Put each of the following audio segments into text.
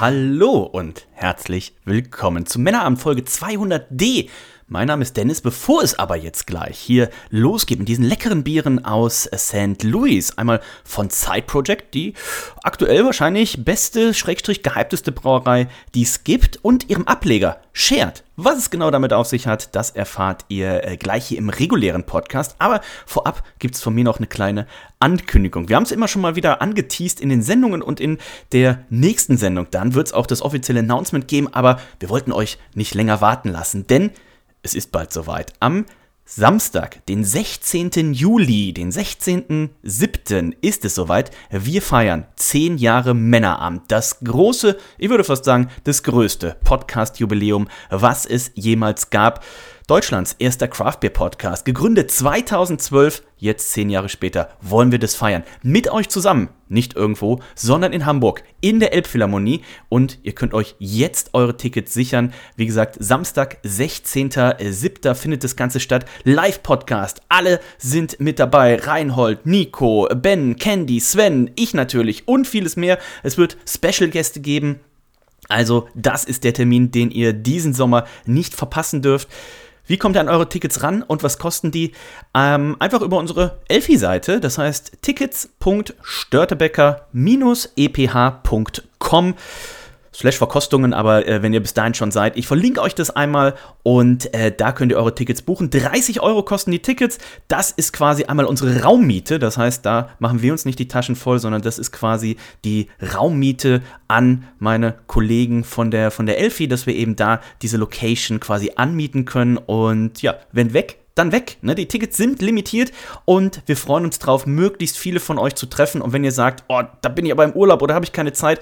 Hallo und herzlich willkommen zum Männerabend Folge 200d. Mein Name ist Dennis, bevor es aber jetzt gleich hier losgeht mit diesen leckeren Bieren aus St. Louis, einmal von Side Project, die aktuell wahrscheinlich beste, schrägstrich gehypteste Brauerei, die es gibt, und ihrem Ableger Shared. Was es genau damit auf sich hat, das erfahrt ihr äh, gleich hier im regulären Podcast. Aber vorab gibt es von mir noch eine kleine Ankündigung. Wir haben es immer schon mal wieder angeteased in den Sendungen und in der nächsten Sendung. Dann wird es auch das offizielle Announcement geben, aber wir wollten euch nicht länger warten lassen, denn es ist bald soweit. Am Samstag, den 16. Juli, den 16.07. ist es soweit. Wir feiern 10 Jahre Männerabend. Das große, ich würde fast sagen, das größte Podcast-Jubiläum, was es jemals gab. Deutschlands erster Craftbeer-Podcast, gegründet 2012, jetzt zehn Jahre später, wollen wir das feiern. Mit euch zusammen, nicht irgendwo, sondern in Hamburg, in der Elbphilharmonie. Und ihr könnt euch jetzt eure Tickets sichern. Wie gesagt, Samstag, 16.07. findet das Ganze statt. Live-Podcast, alle sind mit dabei. Reinhold, Nico, Ben, Candy, Sven, ich natürlich und vieles mehr. Es wird Special-Gäste geben. Also, das ist der Termin, den ihr diesen Sommer nicht verpassen dürft. Wie kommt ihr an eure Tickets ran und was kosten die? Ähm, einfach über unsere Elfi-Seite, das heißt tickets.störtebecker-eph.com slash Verkostungen, aber äh, wenn ihr bis dahin schon seid, ich verlinke euch das einmal und äh, da könnt ihr eure Tickets buchen. 30 Euro kosten die Tickets. Das ist quasi einmal unsere Raummiete. Das heißt, da machen wir uns nicht die Taschen voll, sondern das ist quasi die Raummiete an meine Kollegen von der, von der Elfi, dass wir eben da diese Location quasi anmieten können. Und ja, wenn weg, dann weg. Ne? Die Tickets sind limitiert und wir freuen uns drauf, möglichst viele von euch zu treffen. Und wenn ihr sagt, oh, da bin ich aber im Urlaub oder habe ich keine Zeit,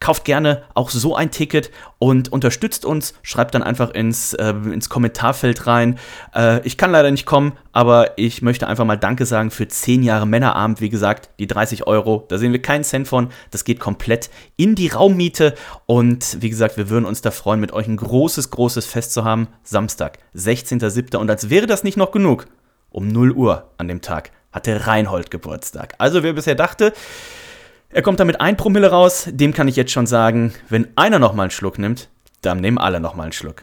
kauft gerne auch so ein Ticket und unterstützt uns. Schreibt dann einfach ins, äh, ins Kommentarfeld rein. Äh, ich kann leider nicht kommen, aber ich möchte einfach mal Danke sagen für 10 Jahre Männerabend. Wie gesagt, die 30 Euro, da sehen wir keinen Cent von. Das geht komplett in die Raummiete. Und wie gesagt, wir würden uns da freuen, mit euch ein großes, großes Fest zu haben. Samstag, 16.07. Und als wäre das nicht noch genug, um 0 Uhr an dem Tag hatte Reinhold Geburtstag. Also wer bisher dachte, er kommt damit ein Promille raus, dem kann ich jetzt schon sagen, wenn einer nochmal einen Schluck nimmt, dann nehmen alle nochmal einen Schluck.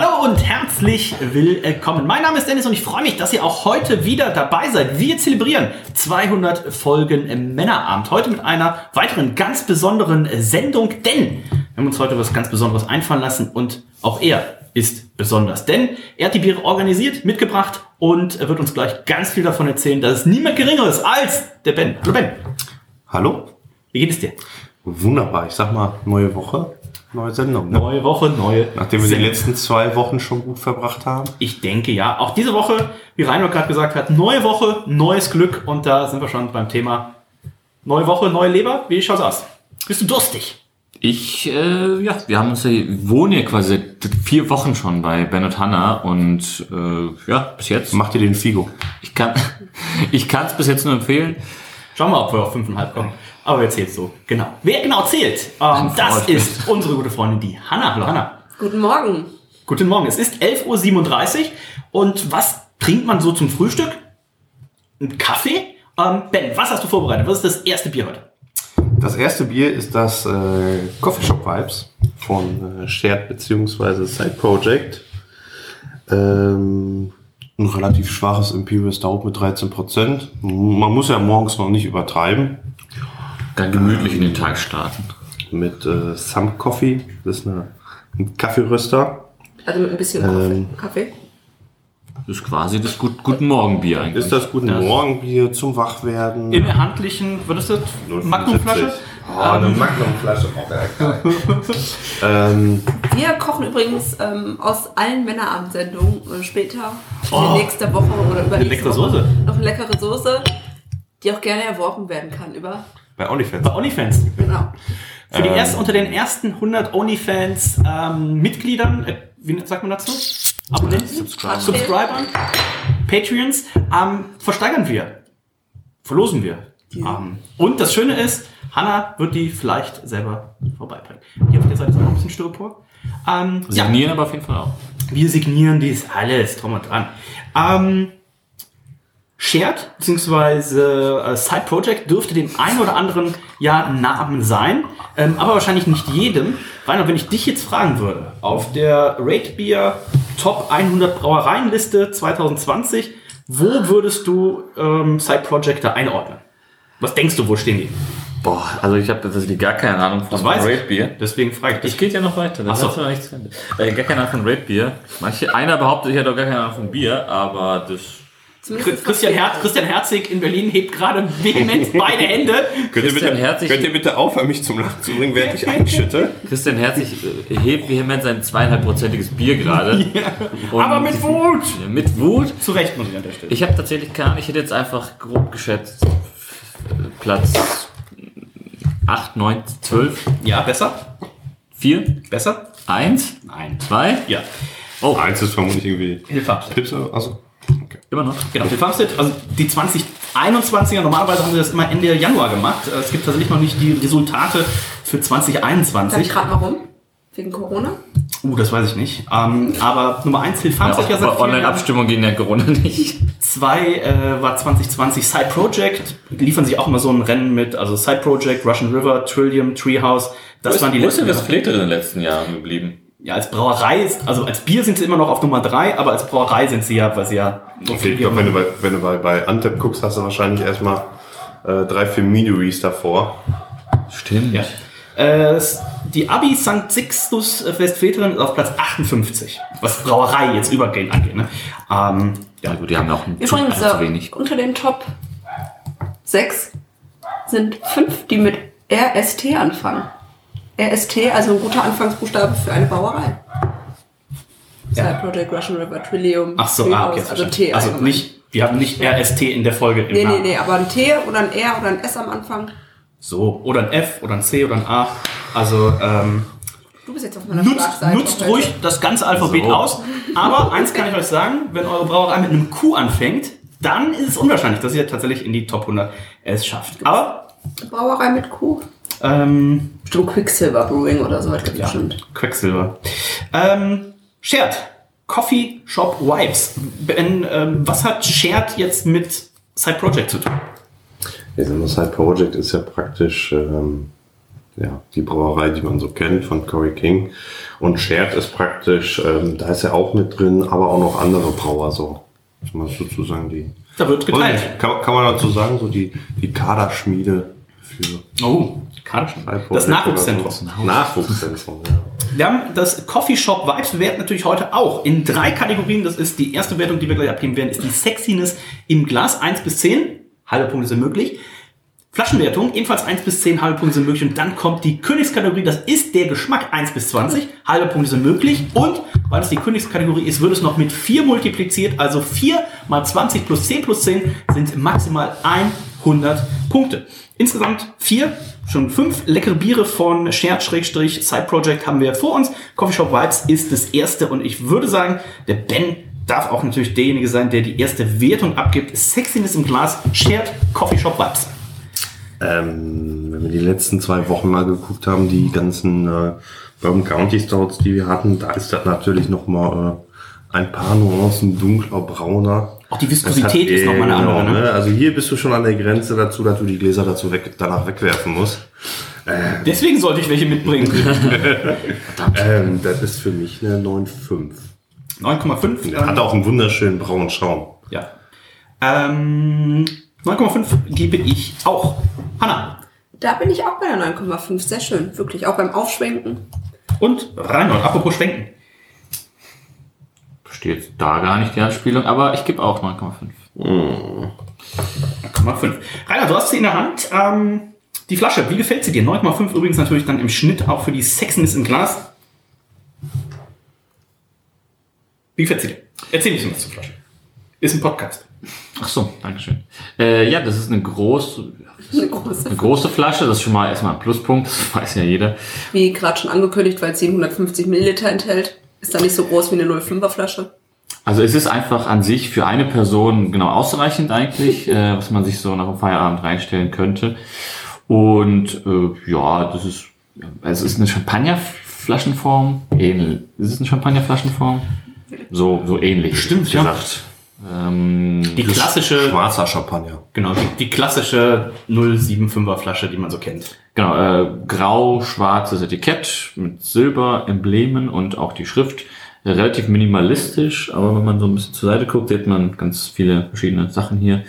Hallo und herzlich willkommen. Mein Name ist Dennis und ich freue mich, dass ihr auch heute wieder dabei seid. Wir zelebrieren 200 Folgen im Männerabend. Heute mit einer weiteren ganz besonderen Sendung, denn wir haben uns heute was ganz Besonderes einfallen lassen und auch er ist besonders, denn er hat die Biere organisiert, mitgebracht und er wird uns gleich ganz viel davon erzählen, dass es niemand geringer ist als der Ben. Hallo Ben. Hallo. Wie geht es dir? Wunderbar. Ich sag mal, neue Woche, neue Sendung. Ne? Neue Woche, neue Nachdem wir Sendung. die letzten zwei Wochen schon gut verbracht haben. Ich denke ja. Auch diese Woche, wie Reinhold gerade gesagt hat, neue Woche, neues Glück. Und da sind wir schon beim Thema neue Woche, neue Leber. Wie schaut's aus? Bist du durstig? Ich, äh, ja, wir haben uns ja, wohnen ja quasi vier Wochen schon bei Ben und Hannah und äh, ja, bis jetzt. Macht ihr den Figo? Ich kann ich kann es bis jetzt nur empfehlen. Schauen wir, ob wir auf 5,5 kommen. Aber wer zählt so? Genau. Wer genau zählt? Ähm, das ist unsere gute Freundin, die Hanna. Hallo Hanna. Guten Morgen. Guten Morgen. Es ist 11.37 Uhr. Und was trinkt man so zum Frühstück? Ein Kaffee? Ähm, ben, was hast du vorbereitet? Was ist das erste Bier heute? Das erste Bier ist das äh, Coffee Shop Vibes von äh, Shared bzw. Side Project. Ähm, ein relativ schwaches Imperial Stout mit 13%. Man muss ja morgens noch nicht übertreiben. Dann gemütlich in den Tag starten. Mit äh, Some Coffee. Das ist eine, ein Kaffeeröster. Also mit ein bisschen ähm, Kaffee. Das ist quasi das Gut Guten Morgenbier eigentlich. Ist das Guten das Morgenbier zum Wachwerden? In der handlichen, was ist das? Magnumflasche? Oh, eine ähm. Magnumflasche ähm, Wir kochen übrigens ähm, aus allen Männerabendsendungen äh, später, oh. nächste Woche oder übernächste eine leckere Woche Soße. noch eine leckere Soße. Die auch gerne erworben werden kann über. Bei OnlyFans. Bei OnlyFans. Genau. Für die Ähm. ersten, unter den ersten 100 OnlyFans ähm, Mitgliedern, äh, wie sagt man dazu? Abonnenten? Subscriber. Subscribern, Patreons, ähm, versteigern wir. Verlosen wir. Ähm, und das Schöne ist, Hanna wird die vielleicht selber vorbeibringen. Hier auf der Seite ist auch noch ein bisschen Styropor. Ähm, ja, Signieren aber auf jeden Fall auch. wir signieren dies alles drum und dran. Ähm, Shared bzw. Äh, Side Project dürfte dem einen oder anderen ja Namen sein, ähm, aber wahrscheinlich nicht jedem. Rainer, wenn ich dich jetzt fragen würde, auf der Rate Beer Top 100 Brauereienliste 2020, wo würdest du ähm, Side Project da einordnen? Was denkst du, wo stehen die? Boah, also ich habe tatsächlich gar keine Ahnung von Rate. Beer. Deswegen frage ich Das dich. geht ja noch weiter. Das Ach so. hast du noch nicht zu Ende. Äh, gar keine Ahnung von Rate Beer. Manche, einer behauptet, ich hätte auch gar keine Ahnung von Bier, aber das. Zumindest Christian, Her Christian Herzig in Berlin hebt gerade vehement beide Hände. Könnt ihr, Christian bitte, Herzig- könnt ihr bitte aufhören, mich zum Lachen zu bringen, während ich einschütte? Christian Herzig äh, hebt vehement sein zweieinhalbprozentiges Bier gerade. Und- Aber mit Wut! Ja, mit Wut. Zu Recht muss ich an der Stelle. Ich habe tatsächlich gar nicht, ich hätte jetzt einfach grob geschätzt äh, Platz 8, 9, 12, Ja, besser? 4, Besser? 1, Nein. 2. Ja. Oh, Eins ist vermutlich irgendwie Hilfe. Tipps. Also, okay. Immer noch. Genau, die Farmstead, also die 2021er, normalerweise haben sie das immer Ende Januar gemacht. Äh, Es gibt tatsächlich noch nicht die Resultate für Sag 2021. gerade warum? Wegen Corona? Uh, das weiß ich nicht. Ähm, aber Nummer 1 Hill Ja, Farmstead ja, seit auch vielen Jahren. Online-Abstimmung gegen der Corona nicht. 2 äh, war 2020 Side Project. Liefern sich auch immer so ein Rennen mit, also Side Project, Russian River, Trillium, Treehouse. Das waren die Wo ist denn letzten das Fletere in den letzten Jahren geblieben? Ja, als Brauerei ist, also als Bier sind sie immer noch auf Nummer 3, aber als Brauerei sind sie ja, weil sie ja. Okay, ich glaube, wenn du bei, wenn du bei, bei Antep guckst, hast du wahrscheinlich erstmal äh, drei, vier Mineries davor. Stimmt. Ja. Äh, die Abi St. Sixtus äh, Westfeteren ist auf Platz 58, was Brauerei jetzt übergehend angeht. Ne? Ähm, Ja gut, die haben auch Übrigens, zu äh, wenig. unter den Top 6 sind 5, die mit RST anfangen. RST, also ein guter Anfangsbuchstabe für eine Brauerei. Side Project, Russian River, Trillium, ach so, ah, okay, also. T. Also allgemein. nicht, wir haben nicht RST in der Folge im Nee, nee, Namen. nee, aber ein T oder ein R oder ein S am Anfang. So, oder ein F oder ein C oder ein A. Also ähm, Du bist jetzt auf meiner nutzt, nutzt ruhig das ganze Alphabet So. aus. Aber eins kann ich euch sagen, wenn eure Brauerei mit einem Q anfängt, dann ist es unwahrscheinlich, dass ihr tatsächlich in die Top 100 es schafft. Aber Brauerei mit Q. ähm, Bestimmt Quicksilver Brewing oder so etwas Ja, bestimmt. Quecksilber. Ähm, Shared. Coffee Shop Vibes. Ben, ähm, was hat Shared jetzt mit Side Project zu tun? Ja, so ein Side Project ist ja praktisch ähm, ja, die Brauerei, die man so kennt von Corey King. Und Shared ist praktisch, ähm, da ist ja auch mit drin, aber auch noch andere Brauer so. Das sozusagen die. Da wird geteilt. Kann, kann man dazu sagen, so die, die Kaderschmiede für Oh, Project Das Nachwuchszentrum. Nachwuchszentrum, ja. Wir haben das Coffee Shop Vibes. Wir werten natürlich heute auch in drei Kategorien. Das ist die erste Wertung, die wir gleich abgeben werden, ist die Sexiness im Glas. 1 bis 10. Halbe Punkte sind möglich. Flaschenwertung, ebenfalls 1 bis 10, halbe Punkte sind möglich. Und dann kommt die Königskategorie, das ist der Geschmack, 1 bis 20, halbe Punkte sind möglich. Und weil es die Königskategorie ist, wird es noch mit 4 multipliziert. Also 4 mal 20 plus 10 plus 10 sind maximal 100 Punkte. Insgesamt 4, schon 5 leckere Biere von Shared-Side Project haben wir vor uns. Coffee Shop Vibes ist das erste und ich würde sagen, der Ben darf auch natürlich derjenige sein, der die erste Wertung abgibt. Sexiness im Glas, Shared Coffee Shop Vibes. Ähm, wenn wir die letzten zwei Wochen mal geguckt haben, die ganzen äh, Bourbon County Stouts, die wir hatten, da ist das natürlich noch mal äh, ein paar Nuancen dunkler, brauner. Auch die Viskosität ist nochmal eine genau, andere. Ne? Also hier bist du schon an der Grenze dazu, dass du die Gläser dazu weg, danach wegwerfen musst. Deswegen sollte ich welche mitbringen. Ähm, das ist für mich eine 9,5. 9,5. Der hat auch einen wunderschönen braunen Schaum. Ja. Ähm, 9,5 gebe ich auch. Hanna. Da bin ich auch bei der 9,5. Sehr schön. Wirklich. Auch beim Aufschwenken. Und Reinhold, apropos Schwenken. Steht da gar nicht die Anspielung, aber ich gebe auch 9,5. 9,5. Rainer, du hast sie in der Hand. Ähm, die Flasche, wie gefällt sie dir? 9,5 übrigens natürlich dann im Schnitt auch für die Sexiness im Glas. Wie gefällt sie dir? Erzähl ein bisschen was zur Flasche. Ist ein Podcast. Ach so, Dankeschön. Äh, ja, das ist eine große, Eine große. eine große Flasche. Das ist schon mal erstmal ein Pluspunkt. Das weiß ja jeder. Wie gerade schon angekündigt, weil es 750 Milliliter enthält. Ist da nicht so groß wie eine 05er Flasche. Also es ist einfach an sich für eine Person genau ausreichend eigentlich, äh, was man sich so nach dem Feierabend reinstellen könnte. Und äh, ja, das ist, also es ist eine Champagnerflaschenform. Ähnlich. Ist es eine Champagnerflaschenform? So, so ähnlich. Stimmt, ja. gesagt. Ähm, Die klassische, Schwarzer Champagner. genau, die, die klassische 075er Flasche, die man so kennt. Genau, äh, grau-schwarzes Etikett mit Silber-Emblemen und auch die Schrift. Relativ minimalistisch, aber wenn man so ein bisschen zur Seite guckt, sieht man ganz viele verschiedene Sachen hier.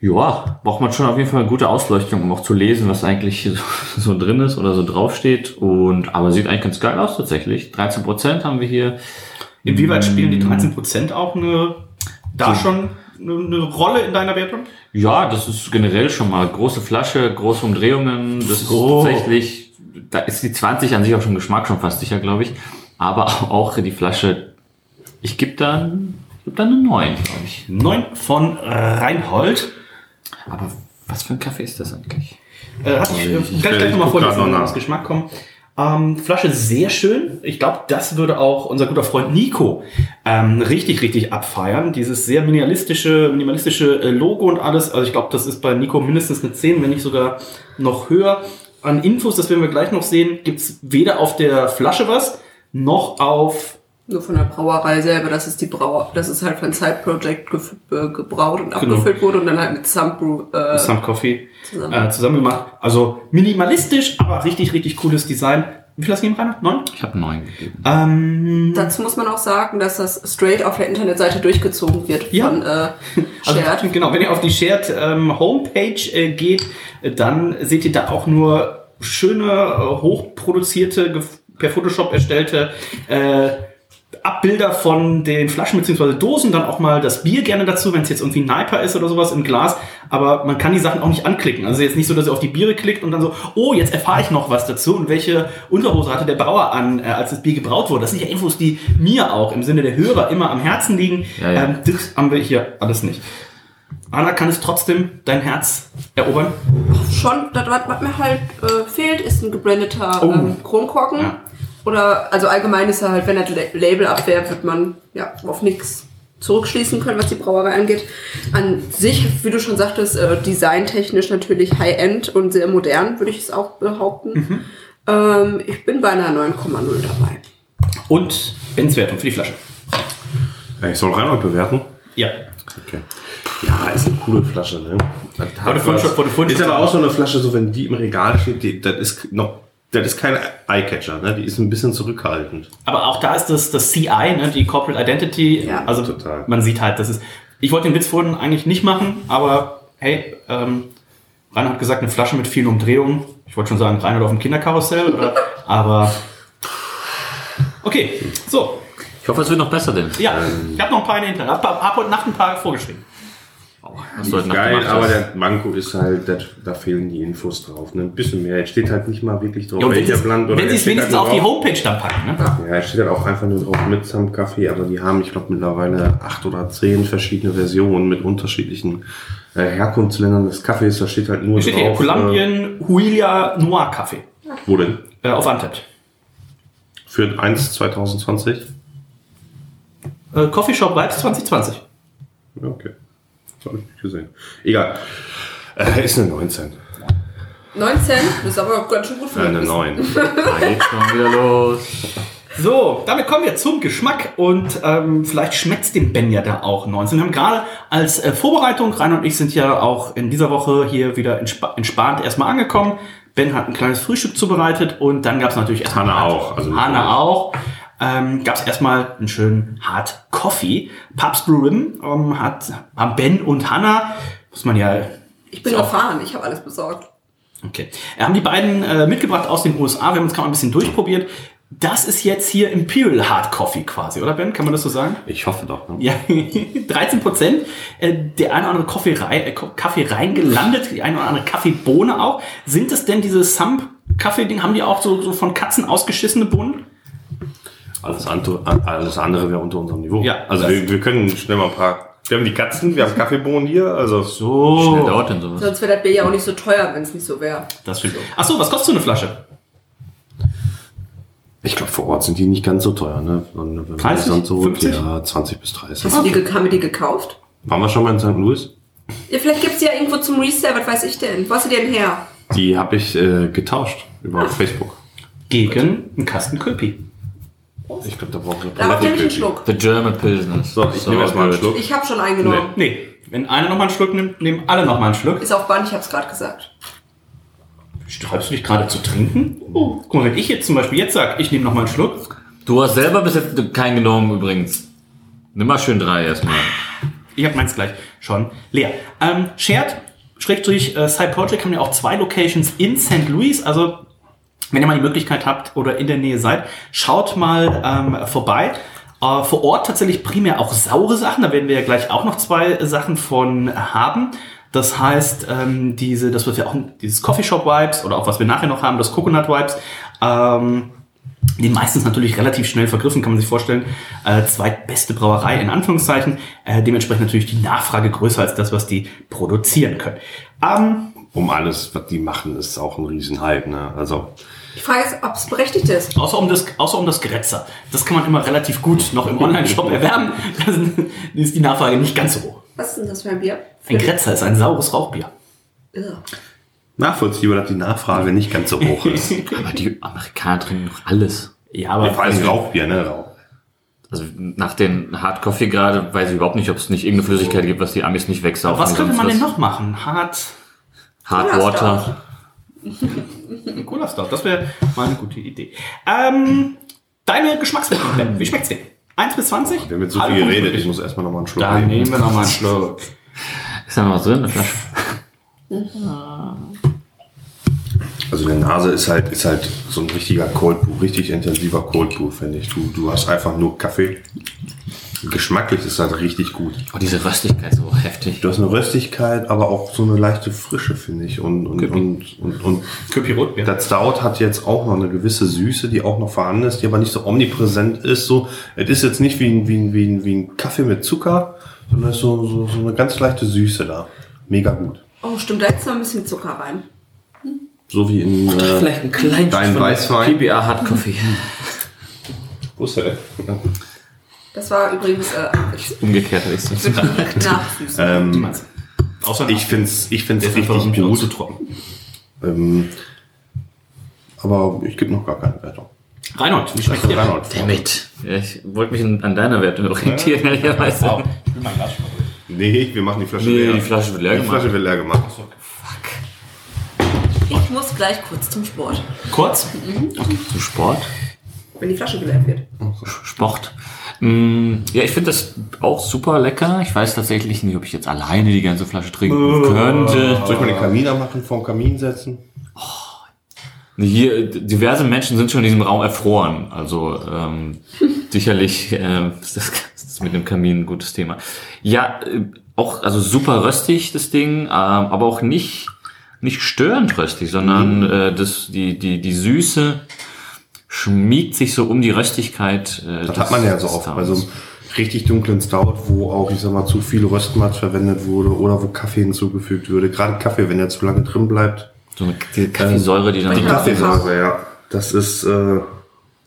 Ja, braucht man schon auf jeden Fall eine gute Ausleuchtung, um auch zu lesen, was eigentlich so, so drin ist oder so draufsteht. Und aber sieht eigentlich ganz geil aus tatsächlich. 13% haben wir hier. Inwieweit spielen die 13% auch eine, da schon eine, eine Rolle in deiner Wertung? Ja, das ist generell schon mal große Flasche, große Umdrehungen. Das So. ist tatsächlich, da ist die 20 an sich auch schon Geschmack schon fast sicher, glaube ich. Aber auch die Flasche, ich gebe da, ich geb da eine 9, glaube ich. 9 von Reinhold. Aber was für ein Kaffee ist das eigentlich? Äh, hat ich, ich- ich kann ich gleich nochmal vorlesen, noch nach. ins Geschmack kommen. Ähm, Flasche sehr schön. Ich glaube, das würde auch unser guter Freund Nico ähm, richtig, richtig abfeiern. Dieses sehr minimalistische, minimalistische äh, Logo und alles. Also ich glaube, das ist bei Nico mindestens eine 10, wenn nicht sogar noch höher. An Infos, das werden wir gleich noch sehen, gibt's weder auf der Flasche was, noch auf Nur von der Brauerei selber, das ist die Brauer, das ist halt von Side Project gef- äh, gebraut und abgefüllt wurde und dann halt mit Brew, äh, Some Coffee zusammen. äh, zusammen gemacht. Also minimalistisch, aber richtig, richtig cooles Design. Wie viel hast du gegeben, Rainer? Neun? Ich habe 9 gegeben. Ähm, Dazu muss man auch sagen, dass das straight auf der Internetseite durchgezogen wird Ja. von äh, Also, Shared. genau, wenn ihr auf die Shared ähm, Homepage äh, geht, dann seht ihr da auch nur schöne, äh, hochproduzierte, per Photoshop erstellte äh, Abbilder von den Flaschen bzw. Dosen, dann auch mal das Bier gerne dazu, wenn es jetzt irgendwie ein Niper ist oder sowas im Glas. Aber man kann die Sachen auch nicht anklicken. Also jetzt nicht so, dass ihr auf die Biere klickt und dann so, oh, jetzt erfahre ich noch was dazu und welche Unterhose hatte der Brauer an, äh, als das Bier gebraut wurde. Das sind ja Infos, die mir auch im Sinne der Hörer immer am Herzen liegen. Ja, ja. Ähm, das haben wir hier alles nicht. Anna, kann es trotzdem dein Herz erobern? Schon, das, was, was mir halt äh, fehlt, ist ein gebrandeter Oh. ähm, Kronkorken. Ja. Oder, also allgemein ist er halt, wenn er Label abwehrt, wird man ja auf nichts zurückschließen können, was die Brauerei angeht. An sich, wie du schon sagtest, äh, designtechnisch natürlich High-End und sehr modern, würde ich es auch behaupten. Mhm. Ähm, ich bin bei einer 9,0 dabei. Und Bens Wertung für die Flasche. Ja, ich soll Reinhold bewerten. Ja. Okay. Ja, ist eine coole Flasche, ne? Das hat was. schon- ist aber auch so eine Flasche, so wenn die im Regal steht, die, das ist noch, das ist kein Eyecatcher, ne? Die ist ein bisschen zurückhaltend. Aber auch da ist das, das CI, ne, die Corporate Identity. Ja. Also Total. man sieht halt, das ist. Ich wollte den Witz vorhin eigentlich nicht machen, aber hey, ähm, Rainer hat gesagt, eine Flasche mit vielen Umdrehungen. Ich wollte schon sagen, Rainer auf dem Kinderkarussell, oder, aber. Okay, so. Ich hoffe, es wird noch besser, denn. Ja, ich habe noch ein paar in den Hintern. Hab, hab heute Nacht ein paar vorgeschrieben. Du heute Nacht Geil, aber hast. der Manko ist halt, das, da fehlen die Infos drauf. Ne? Ein bisschen mehr. Jetzt steht halt nicht mal wirklich drauf, Ja, welcher sie Blend wenn sie es es steht wenigstens halt auf die Homepage dann packen, ne? Ja, es steht halt auch einfach nur drauf mit Sam Kaffee, aber die haben, ich glaube, mittlerweile acht oder zehn verschiedene Versionen mit unterschiedlichen äh, Herkunftsländern des Kaffees. Da steht halt nur Hier steht hier drauf. Kolumbien Huila Noir Kaffee. Äh, wo denn? Äh, auf Untapped. Für 1 2020? Äh, Coffee Shop Vibes 2020. Ja, okay. Das habe ich nicht gesehen. Egal. Äh, ist eine 19. 19, das ist aber ganz schön gut für Äh, eine mich. 9. Da geht's schon wieder los. So, damit kommen wir zum Geschmack und ähm, vielleicht schmeckt's dem Ben ja da auch 19. Wir haben gerade als äh, Vorbereitung, Rainer und ich sind ja auch in dieser Woche hier wieder entspa entspannt erstmal angekommen. Ben hat ein kleines Frühstück zubereitet und dann gab's natürlich erstmal Hanna auch, also Hanna auch. Ähm, gab's erstmal einen schönen Hard Coffee. Pubs Brew Rim ähm, hat haben Ben und Hanna, muss man ja Ich bin erfahren, ich habe alles besorgt. Okay. Wir haben die beiden äh, mitgebracht aus den USA. Wir haben uns gerade mal ein bisschen durchprobiert. Das ist jetzt hier Imperial Hard Coffee quasi, oder Ben? Kann man das so sagen? Ich hoffe doch. Ne? Ja, 13 Prozent. Äh, der eine oder andere Kaffee, rein, äh, Kaffee reingelandet, die eine oder andere Kaffeebohne auch. Sind es denn diese Sump Kaffee-Ding? Haben die auch so, so von Katzen ausgeschissene Bohnen? Alles andere, alles andere wäre unter unserem Niveau. Ja, also wir, wir können schnell mal ein paar. Wir haben die Katzen, wir haben Kaffeebohnen hier, also So. Schnell dauert denn sowas? Sonst wäre das Bier ja auch nicht so teuer, wenn es nicht so wäre. Das stimmt. Achso, was kostet so eine Flasche? ich glaube vor Ort sind die nicht ganz so teuer, ne? Und Wenn man 30, die sonst so 50? ja 20 bis 30. Hast du die, haben wir die gekauft? Waren wir schon mal in St. Louis? Ja, vielleicht gibt es ja irgendwo zum Resell, was weiß ich denn. Wo hast du die denn her? Die habe ich äh, getauscht über Facebook. Gegen einen Kasten Köpi. Ich glaube, da braucht eine Darauf nehme ich einen. Schluck. The German Pilsner. So, ich nehme erstmal einen. Schluck. Ich habe schon eingenommen. Nee, wenn einer nochmal einen Schluck nimmt, nehmen alle nochmal einen Schluck. Ist auf Band, ich habe es gerade gesagt. Sträubst du dich gerade zu trinken? Oh. Guck mal, wenn ich jetzt zum Beispiel jetzt sage, ich nehme nochmal einen Schluck. Du hast selber bis jetzt keinen genommen übrigens. Nimm mal schön drei erstmal. Ich habe meins gleich schon leer. Ähm, Shared, Schrägstrich, äh, Side Project haben ja auch zwei Locations in St. Louis. Also, wenn ihr mal die Möglichkeit habt oder in der Nähe seid, schaut mal ähm, vorbei. Äh, vor Ort tatsächlich primär auch saure Sachen. Da werden wir ja gleich auch noch zwei Sachen von haben. Das heißt, ähm, diese, das wird ja auch dieses Coffeeshop Vibes oder auch was wir nachher noch haben, das Coconut Vibes. Ähm, die meistens natürlich relativ schnell vergriffen, kann man sich vorstellen. Äh, zweitbeste Brauerei in Anführungszeichen. Äh, dementsprechend natürlich die Nachfrage größer als das, was die produzieren können. Ähm, Um alles, was die machen, ist auch ein Riesenhype, ne? Also, Die Frage ist, ob es berechtigt ist. außer, um das, außer um das Grätzer. Das kann man immer relativ gut noch im Online-Shop erwerben. Da ist die Nachfrage nicht ganz so hoch. Was ist denn das für ein Bier? Ein Grätzer ist ein saures Rauchbier. Ugh. nachvollziehbar, dass die Nachfrage nicht ganz so hoch ist. Aber die Amerikaner trinken doch alles. Ja, aber Vor allem Rauchbier, ne? Rauch. Also nach den Hard Coffee gerade weiß ich überhaupt nicht, ob es nicht irgendeine Flüssigkeit gibt, was die Amis nicht wegsaufen. was könnte man denn noch machen? Hart Hard Water. Cola Stout, das wäre mal eine gute Idee. Ähm, deine Geschmacksrichtung, wie schmeckt's dir? 1 bis 20? Wir haben jetzt so Alle viel geredet, ich muss erstmal nochmal einen Schluck Dann nehmen. nehmen wir nochmal einen Schluck. Ist da noch was drin? Eine Flasche? Also in der Nase ist halt, ist halt so ein richtiger Cold Brew, richtig intensiver Cold Brew, finde ich. Du, du hast einfach nur Kaffee. Geschmacklich ist halt richtig gut. Oh, diese Röstigkeit so heftig. Du hast eine Röstigkeit, aber auch so eine leichte Frische, finde ich. Und, und, und, und, und Köpi Rotbier. das Stout hat jetzt auch noch eine gewisse Süße, die auch noch vorhanden ist, die aber nicht so omnipräsent ist. So, es ist jetzt nicht wie ein, wie ein, wie ein, wie ein Kaffee mit Zucker, sondern es ist so, so, so eine ganz leichte Süße da. Mega gut. Oh, stimmt, da ist noch ein bisschen Zucker rein. So wie in äh, Vielleicht ein kleines dein Weißwein. PBA Hard Coffee. Ist der? Das war übrigens äh, Umgekehrt habe ich es. Ähm, Außer ich finde es ich find's ist richtig gut. zu trocken. Ähm, aber ich gebe noch gar keine Wertung. Reinhold, wie schmeckt dir? Reinhold. Damit. Ja, ich wollte mich an deiner Wertung orientieren, ehrlicherweise. Wow, ich will mein Glas. Nee, wir machen die Flasche Nee, leer. die Flasche wird leer Die gemacht. Flasche wird leer gemacht. Ich muss gleich kurz zum Sport, Kurz? Zum Sport. wenn die Flasche geleert wird. Sport. Mm, Ja, ich finde das auch super lecker. Ich weiß tatsächlich nicht, ob ich jetzt alleine die ganze Flasche trinken könnte. Soll ich mal den Kamin anmachen, vorm Kamin setzen? Hier, äh, diverse Menschen sind schon in diesem Raum erfroren. Also ähm, sicherlich äh, ist das, ist mit dem Kamin ein gutes Thema. Ja, äh, auch also super röstig das Ding, ähm, aber auch nicht nicht störend röstig, sondern äh, das die die die Süße schmiegt sich so um die Röstigkeit. Äh, Das hat man ja so oft bei so einem richtig dunklen Stout, wo auch, ich sag mal, zu viel Röstmalz verwendet wurde oder wo Kaffee hinzugefügt würde. Gerade Kaffee, wenn der zu lange drin bleibt. so eine die Kaffeesäure, die dann Die Kaffeesäure, ja. Das ist äh,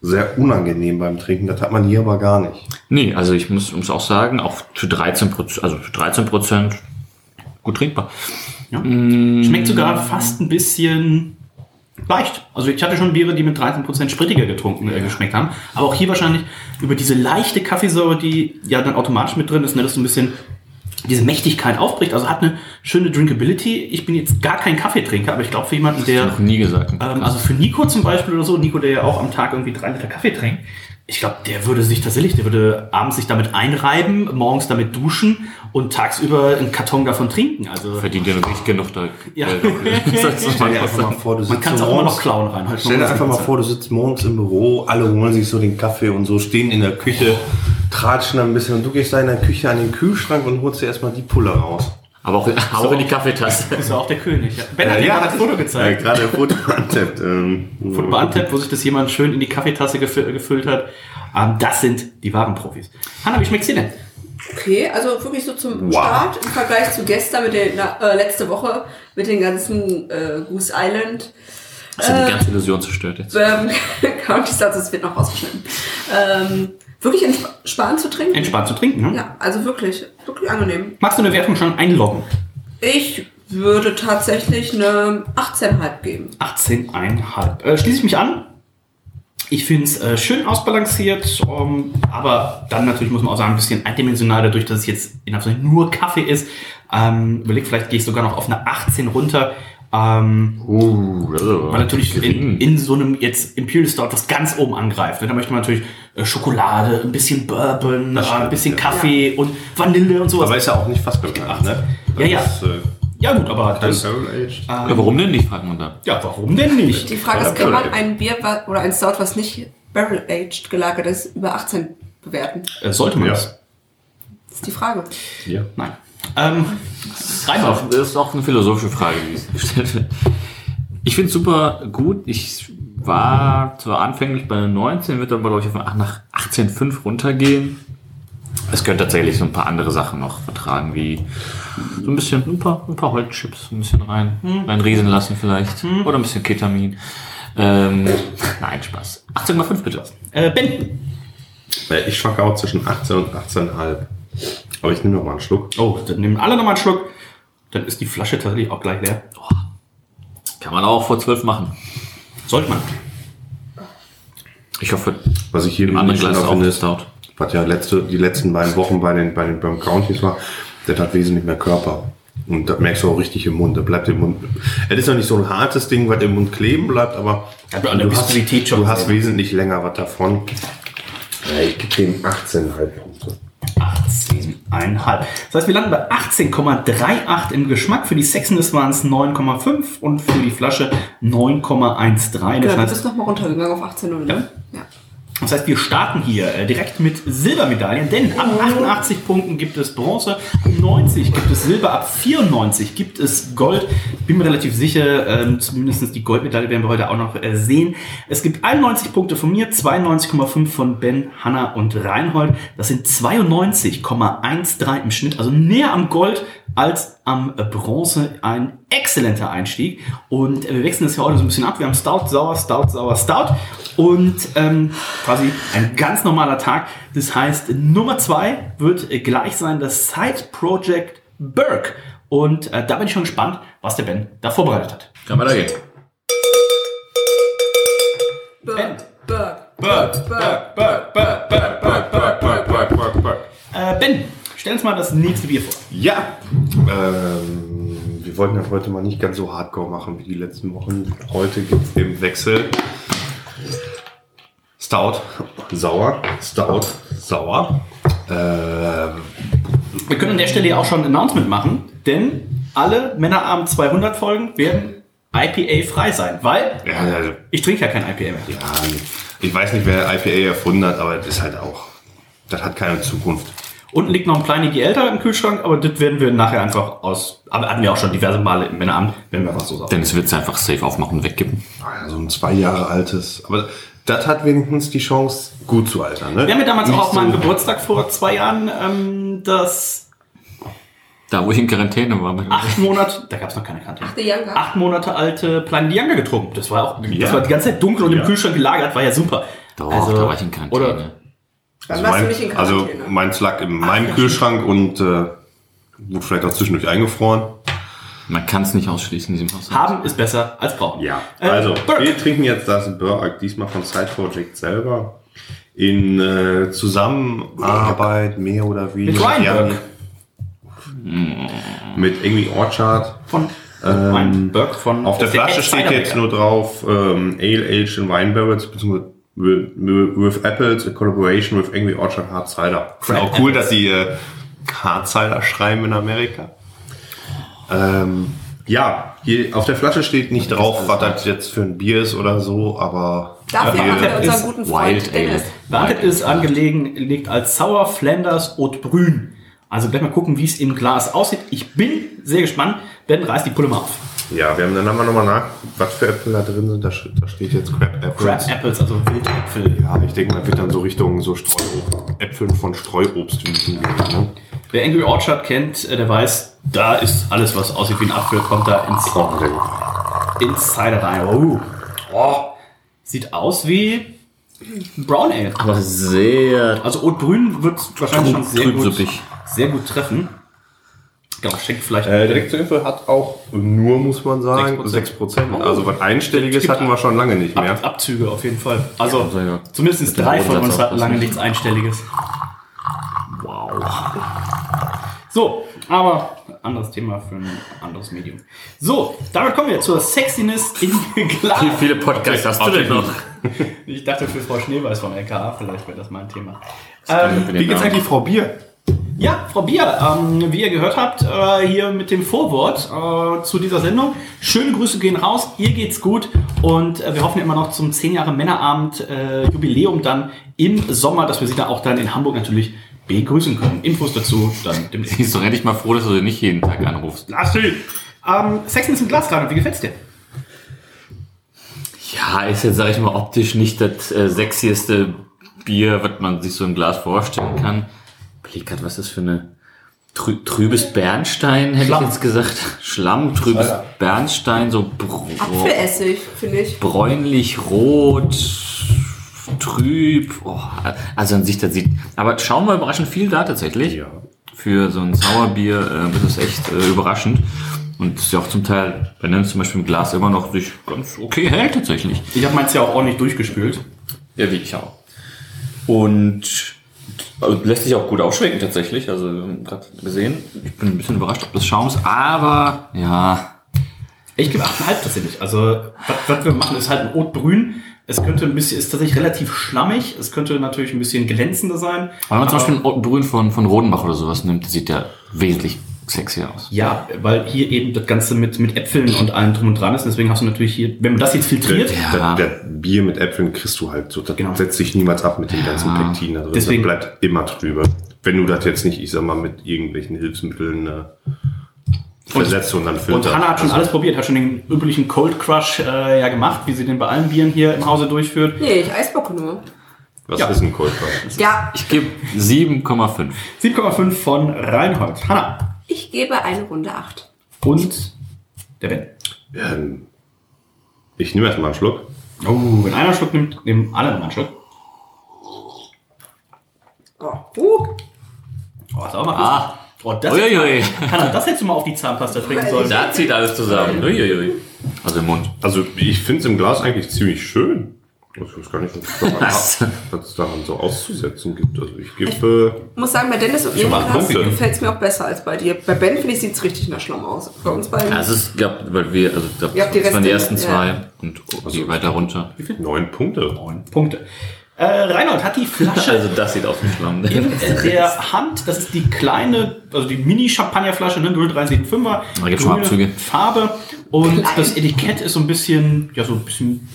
sehr unangenehm beim Trinken. Das hat man hier aber gar nicht. Nee, also ich muss, muss auch sagen, auch für 13 Prozent, also für 13 Prozent gut trinkbar. Schmeckt sogar fast ein bisschen leicht. Also ich hatte schon Biere, die mit 13% sprittiger getrunken äh, geschmeckt haben. Aber auch hier wahrscheinlich über diese leichte Kaffeesäure, die ja dann automatisch mit drin ist, ne, dass so ein bisschen diese Mächtigkeit aufbricht. Also hat eine schöne Drinkability. Ich bin jetzt gar kein Kaffeetrinker, aber ich glaube für jemanden, der... Noch nie gesagt. Ähm, also für Nico zum Beispiel oder so, Nico, der ja auch am Tag irgendwie drei Liter Kaffee trinkt, ich glaube, der würde sich tatsächlich, der würde abends sich damit einreiben, morgens damit duschen und tagsüber einen Karton davon trinken. Also Verdient ja noch nicht genug da. Ja. Vor, man kann es auch immer noch klauen rein. Halt Stell dir einfach mal vor, du sitzt morgens im Büro, alle holen sich so den Kaffee und so, stehen in der Küche, tratschen ein bisschen und du gehst da in der Küche an den Kühlschrank und holst dir erstmal die Pulle raus. Aber auch, auch in die Kaffeetasse. Ist auch der König. Ja. Ben hat Äh, dir ja, gerade das Foto Äh, gezeigt. gerade ein Foto beantippt. Ähm, Foto beantippt, wo sich das jemand schön in die Kaffeetasse gefü gefüllt hat. Ähm, das sind die wahren Profis. Hanna, wie schmeckt's dir denn? Okay, also wirklich so zum Wow. Start im Vergleich zu gestern mit den, na, äh, letzte Woche mit den ganzen äh, Goose Island Das hat die ganze Illusion zerstört jetzt. ähm, County Stars, das wird noch rausgeschnitten. Ähm, wirklich entspannt zu trinken. Entspannt zu trinken, ne? Ja, also wirklich, wirklich angenehm. Magst du eine Wertung schon einloggen? Ich würde tatsächlich eine 18,5 geben. 18,5. Äh, schließe ich mich an. Ich finde es äh, schön ausbalanciert, ähm, aber dann natürlich muss man auch sagen, ein bisschen eindimensional, dadurch, dass es jetzt in Anführungszeichen nur Kaffee ist. Ähm, überleg, vielleicht gehe ich sogar noch auf eine 18 runter. Ähm, Uh, aber weil natürlich in, in so einem jetzt Imperial Stout was ganz oben angreift. ne? Da möchte man natürlich äh, Schokolade, ein bisschen Bourbon, ein bisschen Kaffee und Vanille und sowas. aber ist ja auch nicht fast bekannt, ne? Ja, ja. Ist, äh, ja gut, aber das, Aged. ja, warum denn nicht, fragt man da. ja, warum denn nicht? Die Frage Ja, ist, kann man ein Bier oder ein Stout, was nicht Barrel-Aged gelagert ist, über 18 bewerten? Äh, sollte man Ja. das? Das ist die Frage. Ja. Nein. Ähm, Das ist Reinhold. auch- das ist auch eine philosophische Frage, die gestellt wird. Ich finde es super gut. Ich war zwar anfänglich bei 19, wird aber, glaube ich, auf- nach 18,5 runtergehen. Es könnte tatsächlich so ein paar andere Sachen noch vertragen, wie so ein bisschen, ein paar, ein paar Holzchips ein bisschen rein, reinriesen lassen vielleicht. Oder ein bisschen Ketamin. Ähm, nein, Spaß. 18,5 bitte. Äh, ben. Äh, Ich schwanke auch zwischen 18 und 18,5. Aber ich nehme noch mal einen Schluck. Oh, dann nehmen alle nochmal einen Schluck. Dann ist die Flasche tatsächlich auch gleich leer. Kann man auch vor 12 machen. Sollte man. Ich hoffe, Was ich hier im anderen übrigens auch finde, das Stout. was ja letzte, die letzten beiden Wochen bei den, bei den beim Counties war, der hat wesentlich mehr Körper. Und das merkst du auch richtig im Mund. Der bleibt im Mund. Es ist noch nicht so ein hartes Ding, was im Mund kleben bleibt, aber du, hast, Viskosität schon du hast wesentlich länger was davon. Ja, ich gebe dem 18,5 Punkte. 18,5. Das heißt, wir landen bei 18,38 im Geschmack. Für die Sexiness waren es 9,5 und für die Flasche 9,13. Genau, Das du heißt, bist nochmal runtergegangen auf 18,0, ne? Ja. Das heißt, wir starten hier äh, direkt mit Silbermedaillen, denn ab 88 Punkten gibt es Bronze, ab 90 gibt es Silber, ab 94 gibt es Gold. Bin mir relativ sicher, ähm, zumindest die Goldmedaille werden wir heute auch noch äh, sehen. Es gibt 91 Punkte von mir, 92,5 von Ben, Hanna und Reinhold. Das sind 92,13 im Schnitt, also näher am Gold als am äh, Bronze. Ein exzellenter Einstieg. Und äh, wir wechseln das ja heute so ein bisschen ab. Wir haben Stout, Sauer, Stout, Sauer, Stout. Und ähm, quasi ein ganz normaler Tag. Das heißt, Nummer zwei wird äh, gleich sein das Side Project Burke. Und äh, da bin ich schon gespannt, was der Ben da vorbereitet hat. Kann man da gehen. Burp, burp, Burke, Burke, Burke, Burke, Burke, Burke, Burke. Äh, Ben, stell uns mal das nächste Bier vor. Ja, ähm, wir wollten das heute mal nicht ganz so hardcore machen wie die letzten Wochen. Heute gibt es im Wechsel Stout, sauer, Stout, sauer. Ähm, Wir können an der Stelle ja auch schon ein Announcement machen, denn alle Männerabend 200 Folgen werden IPA-frei sein, weil ja, also, ich trinke ja kein IPA mehr. ja, ich weiß nicht, wer IPA erfunden hat, aber das ist halt auch, das hat keine Zukunft. Unten liegt noch ein Pliny die älter im Kühlschrank, aber das werden wir nachher einfach aus. Aber hatten wir auch schon diverse Male im Männerabend, wenn wir was so sagen. Dennis wird es einfach safe aufmachen und wegkippen. Ah ja, so ein zwei Jahre altes, aber das hat wenigstens die Chance, gut zu altern. Ne? Wir haben ja damals Nicht auch auf meinem so- Geburtstag vor zwei Jahren ähm, das Da, wo ich in Quarantäne war. Mit acht Monate, da gab es noch keine Younger. Acht Monate alte die Younger getrunken. Das war auch, das Ja. war die ganze Zeit dunkel und im Ja. Kühlschrank gelagert, war ja super. Doch, Also, da war ich in Quarantäne. Oder Also, warst du mein, nicht in also meins lag in meinem Kühlschrank und äh, wurde vielleicht auch zwischendurch eingefroren. Man kann es nicht ausschließen in diesem Haus. haben ist besser als brauchen. Ja, Äh, also Burke. wir trinken jetzt das Burke, diesmal von Side Project selber. In äh, Zusammenarbeit, mehr oder weniger. Ryan Ja, Burke. Mit irgendwie Orchard. Von Ähm, Burke von Auf der Flasche steht jetzt nur drauf ähm, Ale Aged in Wine Barrels, beziehungsweise with, with Apples, a collaboration with Angry Orchard Hard Cider. Ist auch cool, dass sie äh, Hard Cider schreiben in Amerika. Ähm, ja, hier auf der Flasche steht nicht drauf, was das jetzt für ein Bier ist oder so, aber Dafür haben wir ist unseren guten Freund. Dennis. Beachtet ist angelegt liegt als Sauer Flanders Haute Brün. Also gleich mal gucken, wie es im Glas aussieht. Ich bin sehr gespannt. Ben, reiß die Pulle mal auf. Ja, wir haben dann haben wir nochmal nach, was für Äpfel da drin sind. Da, da steht jetzt Crab Apples. Crab Apples, also Wildäpfel. Ja, ich denke, man wird dann so Richtung so Streuobst, Äpfeln von Streuobstwiesen gehen. Ne? Wer Angry Orchard kennt, äh, der weiß, da ist alles, was aussieht wie ein Apfel, kommt da ins, Oh, der- ins Cider rein. Oh. oh. Sieht aus wie Brown Ale. Aber sehr Also Rot-Grün wird wahrscheinlich schon sehr gut, sehr gut treffen. Genau, schenkt vielleicht. Äh, direkt zur Info hat auch nur, muss man sagen, 6%. 6%. Also was Einstelliges hatten wir schon lange nicht mehr. Ab, Abzüge auf jeden Fall. Also Also, ja. zumindest Mit drei von uns hatten lange nicht. nichts Einstelliges. wow. So, aber anderes Thema für ein anderes Medium. So, damit kommen wir zur Sexiness in Glas. Wie viele Podcasts hast du denn noch? Ich dachte für Frau Schneeweiß vom LKA, vielleicht wäre das mein Thema. kann Ähm, Wie geht's eigentlich Frau Bier? Ja, Frau Bier, ähm, wie ihr gehört habt, äh, hier mit dem Vorwort äh, zu dieser Sendung. Schöne Grüße gehen raus, ihr geht's gut und äh, wir hoffen immer noch zum 10 Jahre Männerabend äh, Jubiläum dann im Sommer, dass wir sie da auch dann in Hamburg natürlich begrüßen können. Infos dazu dann demnächst. Bist du endlich mal froh, dass du nicht jeden Tag anrufst? Lars ähm, Sexiness im Glas gerade, wie gefällt's dir? Ja, ist jetzt, sag ich mal, optisch nicht das äh, sexieste Bier, was man sich so im Glas vorstellen kann. Überleg grad, was ist das für eine trü trübes Bernstein, hätte Schlamm. ich jetzt gesagt. Schlamm, trübes Bernstein, so Apfelessig, finde ich. bräunlich rot, trüb. Oh, also an sich, das sieht. Aber schauen wir überraschend viel da tatsächlich. Ja. Für so ein Sauerbier äh, ist es echt äh, überraschend. Und ist ja auch zum Teil, wenn es zum Beispiel im Glas immer noch sich ganz okay hält tatsächlich. Ich habe meins ja auch ordentlich durchgespült. Ja, wie ich auch. Und also lässt sich auch gut aufschwenken tatsächlich. Also wir haben gerade gesehen. Ich bin ein bisschen überrascht ob des Schaums, aber ja. Ich gebe 8,5 tatsächlich. Also, was, was wir machen, ist halt ein Rotbrün. Es könnte ein bisschen, ist tatsächlich relativ schlammig. Es könnte natürlich ein bisschen glänzender sein. Wenn man zum Beispiel einen Brühen von, von Rodenbach oder sowas nimmt, sieht ja wesentlich sexier aus. Ja, weil hier eben das Ganze mit, mit Äpfeln und allem drum und dran ist. Deswegen hast du natürlich hier, wenn man das jetzt filtriert, Ja. Der, der Bier mit Äpfeln kriegst du halt so. Das Genau. setzt sich niemals ab mit dem ganzen Pektin da drin. Deswegen- das bleibt immer drüber. Wenn du das jetzt nicht, ich sag mal, mit irgendwelchen Hilfsmitteln äh, versetzt und dann und filterst. Hannah hat schon alles probiert, hat schon den üblichen Cold Crush äh, ja gemacht, wie sie den bei allen Bieren hier im Hause durchführt. Nee, ich Eisbocke nur. Was Ja. ist ein Cold Crush? Ja, Ich gebe 7,5. 7,5 von Reinhold. Hannah. Ich gebe eine Runde 8. Und der Ben. Ähm, ich nehme erstmal einen Schluck. Oh, wenn einer einen Schluck nimmt, nehmen alle noch einen Schluck. Oh. Uh, Oh, ist auch mal Ah. Oh, das, Uiuiui. Hannah, das hättest du mal auf die Zahnpasta trinken sollen. Da zieht alles zusammen. Uiuiui. Also im Mund. Also ich finde es im Glas eigentlich ziemlich schön. Ich weiß gar nicht, was es daran, was es daran so auszusetzen gibt. Also ich gebe... ich muss sagen, bei Dennis und Punkte. gefällt es mir auch besser als bei dir. Bei Ben, finde ich, sieht es richtig nach Schlamm aus. Bei uns beiden. Also es gab, weil wir, also ich glaub, Ihr habt die das waren die ersten ja. zwei und die weiter runter. äh, Neun Punkte. Neun Punkte. Äh, Reinhold hat die Flasche Also das sieht aus wie Schlamm. ne? in der Hand. Das ist die kleine, also die Mini-Champagnerflasche, ne? 0375er. Da gibt's schon grüne Abzüge. Farbe. Und Klein. das Etikett ist so ein bisschen, ja, so ein bisschen.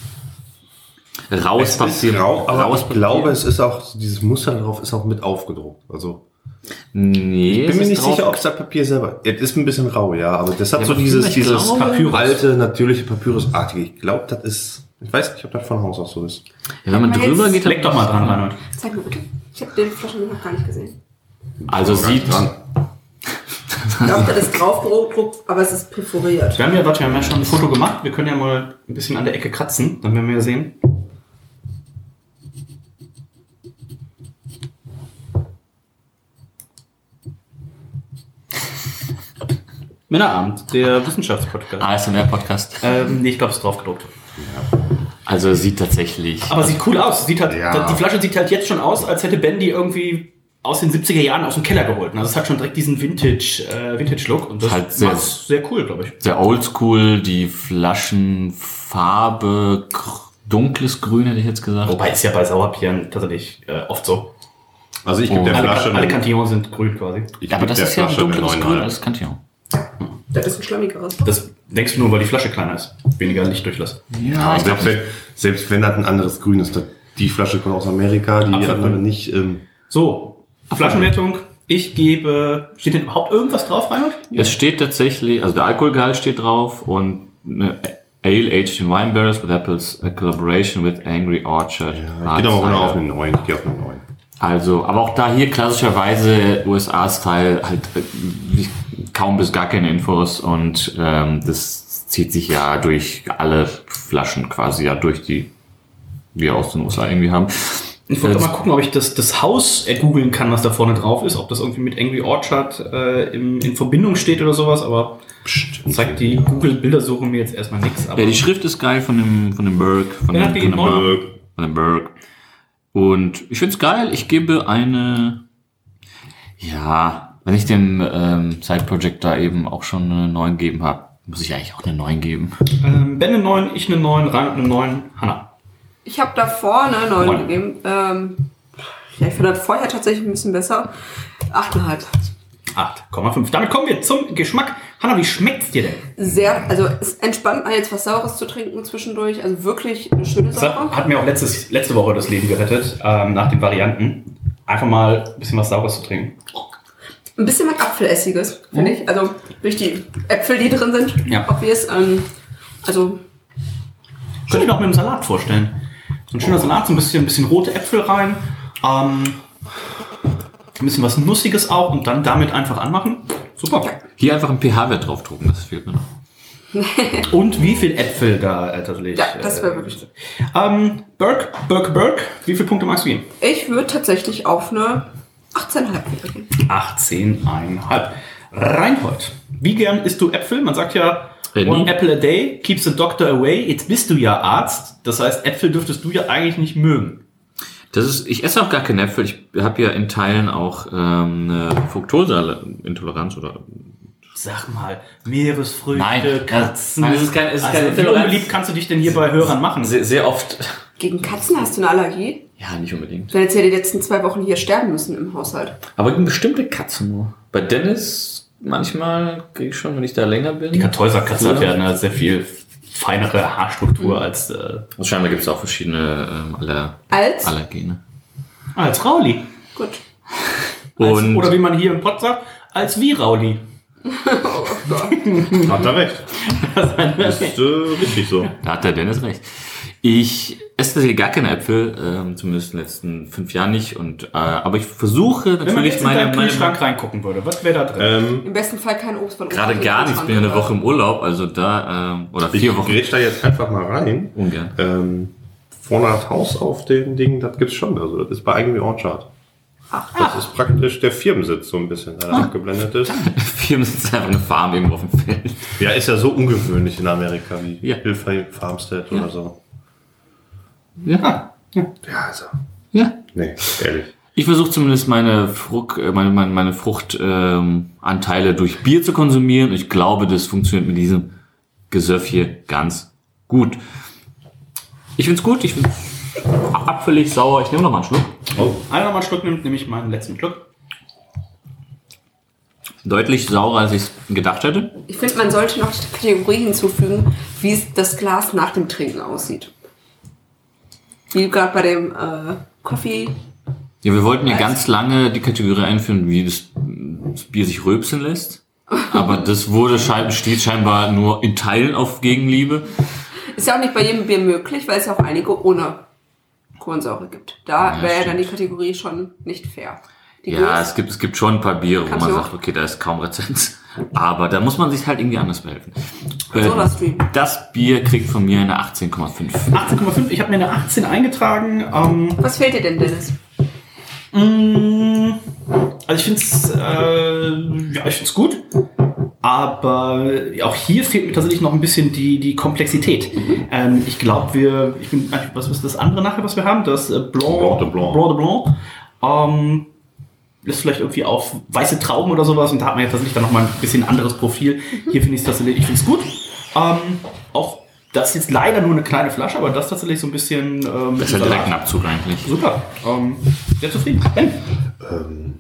Raues Papier. grau, aber Raues ich glaube, es ist auch, dieses Muster drauf ist auch mit aufgedruckt. Also Nee, ich bin mir nicht ist drauf- sicher, ob es das Papier selber... Es ist ein bisschen rau, ja, aber das hat Ja, so dieses, dieses glaube- Papyrus. alte, natürliche Papyrusartige. Ich glaube, das ist... Ich weiß nicht, ob das von Haus aus so ist. Ja, wenn man drüber geht, Leck doch mal dran, Reinhold. Zeig mir bitte. Ich habe den Flaschen noch gar nicht gesehen. Also sieht, Dran. Ich glaube, das ist draufgedruckt, aber es ist perforiert. Wir haben ja, warte, wir haben ja schon ein Foto gemacht. Wir können ja mal ein bisschen an der Ecke kratzen, dann werden wir ja sehen. Männerabend, der Wissenschaftspodcast. ASMR-Podcast. Ähm, nee, ich glaube, es ist drauf gedruckt. Also es sieht tatsächlich. Aber sieht cool aus. Sieht halt, Ja. Die Flasche sieht halt jetzt schon aus, als hätte Ben die irgendwie aus den 70er Jahren aus dem Keller geholt. Also es hat schon direkt diesen Vintage, äh, Vintage-Look und das Halt sehr- macht's sehr cool, glaube ich. sehr oldschool, die Flaschenfarbe, dunkles Grün hätte ich jetzt gesagt. Wobei ist ja bei Sauerbieren tatsächlich äh, oft so. Also ich gebe Oh. der Alle, Flasche... alle Cantillons sind grün quasi. ich aber geb das ist ja ein dunkles Grün, 9,5. das kann ich auch. Das ist ein schlammigeres. Das denkst du nur, weil die Flasche kleiner ist. Weniger Lichtdurchlass. Ja, Aber ich selbst, wenn, selbst wenn das ein anderes Grün ist, die Flasche kommt aus Amerika, die andere nicht. Ähm, So, Flaschenwertung. Ich gebe. Steht denn überhaupt irgendwas drauf, Reinhold? Es steht tatsächlich, also der Alkoholgehalt steht drauf und eine Ale aged in wine barrels with apples, a collaboration with Angry Orchard. Ja, geht aber runter auf eine 9. Ich gehe auf eine 9. Also, aber auch da hier klassischerweise USA-Style halt äh, kaum bis gar keine Infos und ähm, das zieht sich ja durch alle Flaschen quasi ja durch die wir aus den USA irgendwie haben. Ich wollte mal gucken, ob ich das, das Haus äh, googeln kann, was da vorne drauf ist, ob das irgendwie mit Angry Orchard äh, in, in Verbindung steht oder sowas, aber Psst, zeigt die Google-Bildersuche mir jetzt erstmal nichts. Ja, die Schrift ist geil von dem, von dem Berg. Von, Ja, dem, von, dem. Berg von dem Berg. Und ich find's geil. Ich gebe eine, ja, wenn ich dem ähm, Side Project da eben auch schon eine 9 gegeben habe, muss ich eigentlich auch eine 9 geben. Ähm, ben eine 9, ich eine 9, Reinhold eine 9, Hanna. Ich habe davor eine 9 Neun. gegeben. Ähm, ja, ich fand das vorher tatsächlich ein bisschen besser. 8,5. 8,5. Damit kommen wir zum Geschmack. Hanna, wie schmeckt's dir denn? Sehr, also es entspannt mal jetzt was Saures zu trinken zwischendurch. Also wirklich eine schöne Sache. hat, hat mir auch letztes, letzte Woche das Leben gerettet, ähm, nach den Varianten. Einfach mal ein bisschen was Saures zu trinken. Ein bisschen was Apfelessiges, finde ich. Also durch die Äpfel, die drin sind. Ja. Obvious. Ähm, also Könnt ihr doch mit dem Salat vorstellen. So ein schöner Salat, so ein bisschen, ein bisschen rote Äpfel rein. Ähm, ein bisschen was Nussiges auch und dann damit einfach anmachen. Super. Hier einfach einen pH-Wert draufdrucken, das fehlt mir noch. Und wie viel Äpfel da äh, tatsächlich? Ja, das wäre wirklich. Ähm, Burke, Burke, Burke, wie viele Punkte magst du geben? ich würde tatsächlich auf eine 18,5 wieder gehen. 18,5. Reinhold, wie gern isst du Äpfel? Man sagt ja, Äh, one apple a day keeps the doctor away. Jetzt bist du ja Arzt. Das heißt, Äpfel dürftest du ja eigentlich nicht mögen. Das ist, ich esse auch gar keine Äpfel. Ich habe ja in Teilen auch ähm, eine Fructoseintoleranz oder Sag mal, Meeresfrüchte, Nein, Katzen. nein, es ist kein- es ist also, keine wie unbeliebt kannst du dich denn hier bei Hörern machen? sehr, sehr oft. Gegen Katzen hast du eine Allergie? Ja, nicht unbedingt. Wenn jetzt ja die letzten zwei Wochen hier sterben müssen im Haushalt. Aber gegen bestimmte Katzen nur. Bei Dennis manchmal kriege ich schon, wenn ich da länger bin. Die Kartäuserkatze hat ja eine sehr viel feinere Haarstruktur als, äh, Und scheinbar gibt es auch verschiedene ähm, Aller Als? Allergene. als Rauli. Gut. Als, Und oder wie man hier im Pott sagt, als wie Rauli. Hat er recht. Das ist äh, richtig so. da hat der Dennis recht. Ich esse tatsächlich gar keine Äpfel, ähm, zumindest in den letzten fünf Jahren nicht. Und, äh, aber ich versuche Wenn man natürlich jetzt in meine, deinen meine, Kühlschrank reingucken würde, was wäre da drin? Ähm, Im besten Fall kein Obst von gerade Obst- gar nichts. Ich bin ja eine Woche im Urlaub, also da ähm, oder ich vier Wochen grätsch da jetzt einfach mal rein. ungern. Ähm, vorne das Haus auf den Ding, das gibt's schon. Also das ist bei Angry Orchard. Das ist praktisch der Firmensitz so ein bisschen, der da abgeblendet ist. Firmen sind einfach eine Farm irgendwo auf dem Feld. Ja, ist ja so ungewöhnlich in Amerika wie Ja. Hillframe Farmstead oder so. Ja. Ja, also. Ja. Nee, ehrlich. Ich versuche zumindest meine, Frucht, äh, meine, meine, meine Fruchtanteile ähm, Anteile durch Bier zu konsumieren. Ich glaube, das funktioniert mit diesem Gesöff hier ganz gut. Ich find's gut, ich find's apfelig, sauer. Ich nehme noch mal einen Schluck. Oh. Einer noch mal einen Schluck nimmt, nehme ich meinen letzten Schluck. Deutlich saurer, als ich gedacht hätte. Ich finde, man sollte noch die Kategorie hinzufügen, wie es das Glas nach dem Trinken aussieht. Wie gerade bei dem äh, Coffee. Ja, wir wollten ja ganz lange die Kategorie einführen, wie das, das Bier sich rülpsen lässt. Aber das wurde schein, steht scheinbar nur in Teilen auf Gegenliebe. Ist ja auch nicht bei jedem Bier möglich, weil es ja auch einige ohne Kohlensäure gibt. Da Ja, wäre ja dann die Kategorie schon nicht fair. Die Ja, es gibt, es gibt schon ein paar Biere, wo man sagt, okay, da ist kaum Rezenz. Aber da muss man sich halt irgendwie anders behelfen. Äh, Soda-Stream. das Bier kriegt von mir eine 18,5. 18,5, ich habe mir eine 18 eingetragen. Ähm, Was fehlt dir denn, Dennis? Mm, Also ich finde es äh, ja, ich find's gut, aber auch hier fehlt mir tatsächlich noch ein bisschen die, die Komplexität. Ähm, ich glaube, wir, ich bin, was ist das andere nachher, was wir haben? Das äh, Blanc, Blanc de Blanc. Blanc, de Blanc. Ähm, lässt vielleicht irgendwie auf weiße Trauben oder sowas und da hat man ja tatsächlich dann nochmal ein bisschen anderes Profil. Hier finde ich es tatsächlich, ich finde es gut. Ähm, auch das ist jetzt leider nur eine kleine Flasche, aber das tatsächlich so ein bisschen ähm, Das ist halt direkt ein Abzug eigentlich. Super. Ähm, sehr zufrieden. Ben. Ähm,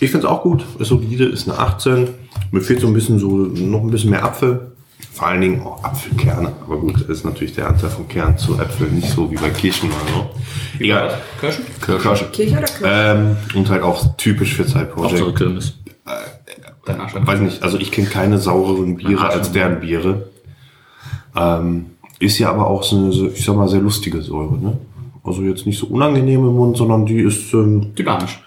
ich finde es auch gut. Ist solide, ist eine 18. Mir fehlt so ein bisschen so noch ein bisschen mehr Apfel. Vor allen Dingen auch Apfelkerne. Aber gut, ist natürlich der Anteil von Kern zu Äpfeln nicht so wie bei Kirschen oder so. Egal. Kirschen? Kirschen. Kirche oder Kirche? Ähm, und halt auch typisch für Side Hauptsache Project. Kirmes. Dein Arsch. Weiß nicht, also ich kenne keine saureren Biere als deren Biere. Ähm, ist ja aber auch so eine, so, ich sag mal, sehr lustige Säure, ne? Also jetzt nicht so unangenehm im Mund, sondern die ist, ähm, Dynamisch.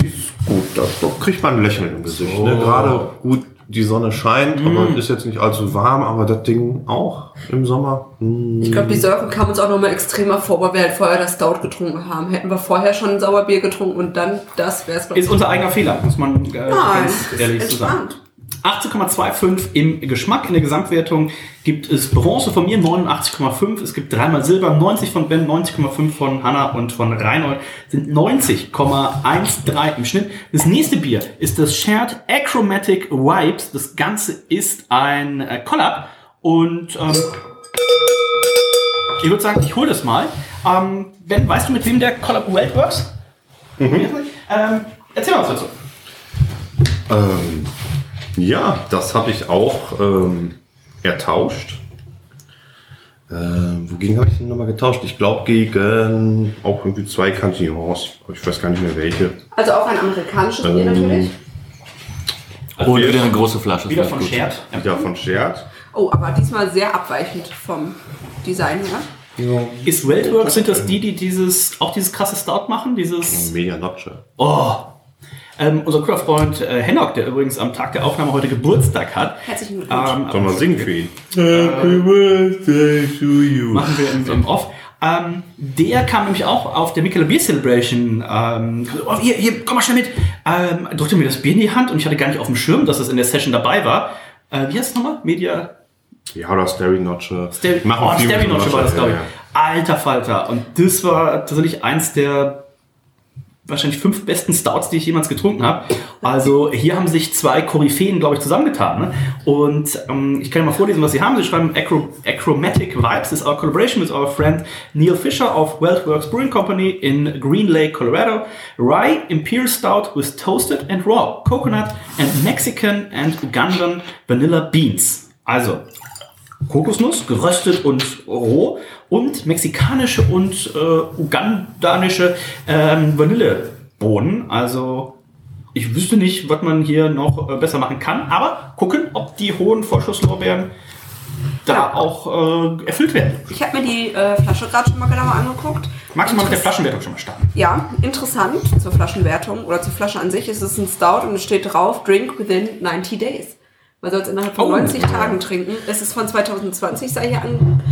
die ist gut. Da, da kriegt man ein Lächeln im Gesicht. Ne? Gerade gut, die Sonne scheint, aber ist jetzt nicht allzu warm, aber das Ding auch im Sommer. mm, Ich glaube, die Säure kam uns auch nochmal extremer vor, weil wir halt vorher das Stout getrunken haben. Hätten wir vorher schon ein Sauerbier getrunken und dann das wäre es Ist unser eigener Fehler, muss man äh, Nein, ganz ist ehrlich zu sagen. Entspannt. 18,25 im Geschmack. In der Gesamtwertung gibt es Bronze von mir 89,5. Es gibt dreimal Silber, 90 von Ben, 90,5 von Hanna und von Reinhold sind 90,13 im Schnitt. Das nächste Bier ist das Shared Achromatic Vibes. Das Ganze ist ein äh, Collab und ähm, ich würde sagen, ich hole das mal. Ähm, ben, weißt du, mit wem der Collab World works? Ähm, erzähl mal was dazu. Ähm, ja, das habe ich auch ähm, ertauscht. Ähm, wogegen habe ich den nochmal getauscht? Ich glaube gegen auch irgendwie zwei Cantillons. Ich weiß gar nicht mehr welche. Also auch ein amerikanisches Bier Ähm, natürlich. Und wieder eine große Flasche. Wieder von. Shared. Wieder von Shared. Oh, aber diesmal sehr abweichend vom Design her. Ist Weltworks, sind das die, die dieses, auch dieses krasse Stout machen? Dieses, Mega Notche. oh. Ähm, unser cooler Freund äh, Hennock, der übrigens am Tag der Aufnahme heute Geburtstag hat. Herzlichen Glückwunsch. Ähm, Sollen wir singen für ihn? machen wir im, im Off. Ähm, der kam nämlich auch auf der Michelob Beer Celebration. Ähm, oh, hier, hier, komm mal schnell mit. Ähm, drückte mir das Bier in die Hand und ich hatte gar nicht auf dem Schirm, dass das in der Session dabei war. Äh, wie heißt es nochmal? Media Ja, oder Starry Notche. Steri Machen oh, viel mit Sterry Notch war das, ja, glaube ich. ja. Alter Falter. Und das war tatsächlich eins der wahrscheinlich fünf besten Stouts, die ich jemals getrunken habe. Also hier haben sich zwei Koryphäen, glaube ich, zusammengetan. Ne? Und ähm, ich kann mal vorlesen, was sie haben. Sie schreiben Acro Achromatic Vibes is our collaboration with our friend Neil Fisher of Weltworks Brewing Company in Green Lake, Colorado. Rye Imperial Stout with toasted and raw coconut and Mexican and Ugandan vanilla beans. Also Kokosnuss, geröstet und roh und mexikanische und äh, ugandanische ähm, Vanillebohnen. Also ich wüsste nicht, was man hier noch äh, besser machen kann, aber gucken, ob die hohen Vorschusslorbeeren da Ja. auch äh, erfüllt werden. Ich habe mir die äh, Flasche gerade schon mal genauer angeguckt. Magst du mal mit der Flaschenwertung schon mal starten? Ja, interessant zur Flaschenwertung oder zur Flasche an sich ist es ein Stout und es steht drauf, drink within 90 days. Man soll es innerhalb von Oh. 90 Tagen trinken. Es ist von 2020, sei hier an,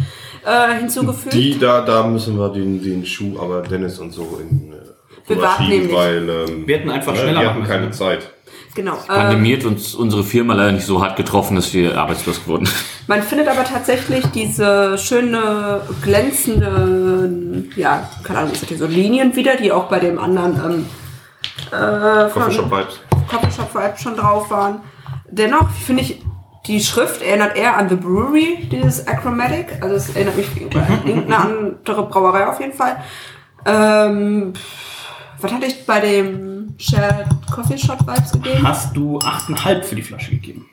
äh, hinzugefügt. Die, da, da müssen wir den, den Schuh, aber Dennis und so in äh, Wir warten rüberschieben, nämlich. weil ähm, Wir hätten einfach ne, schneller wir machen hatten keine. Zeit. genau. Äh, Pandemie hat uns unsere Firma leider nicht so hart getroffen, dass wir arbeitslos geworden sind. man findet aber tatsächlich diese schöne, glänzende, ja, keine Ahnung, ist das hier so Linien wieder, die auch bei dem anderen ähm, äh, von- Coffeeshop Vibes. Coffeeshop Vibe schon drauf waren. Dennoch finde ich, die Schrift erinnert eher an The Brewery, dieses Achromatic. Also es erinnert mich an irgendeine andere Brauerei auf jeden Fall. Ähm, was hatte ich bei dem Shared Coffee Shop Vibes gegeben? Hast du 8,5 für die Flasche gegeben?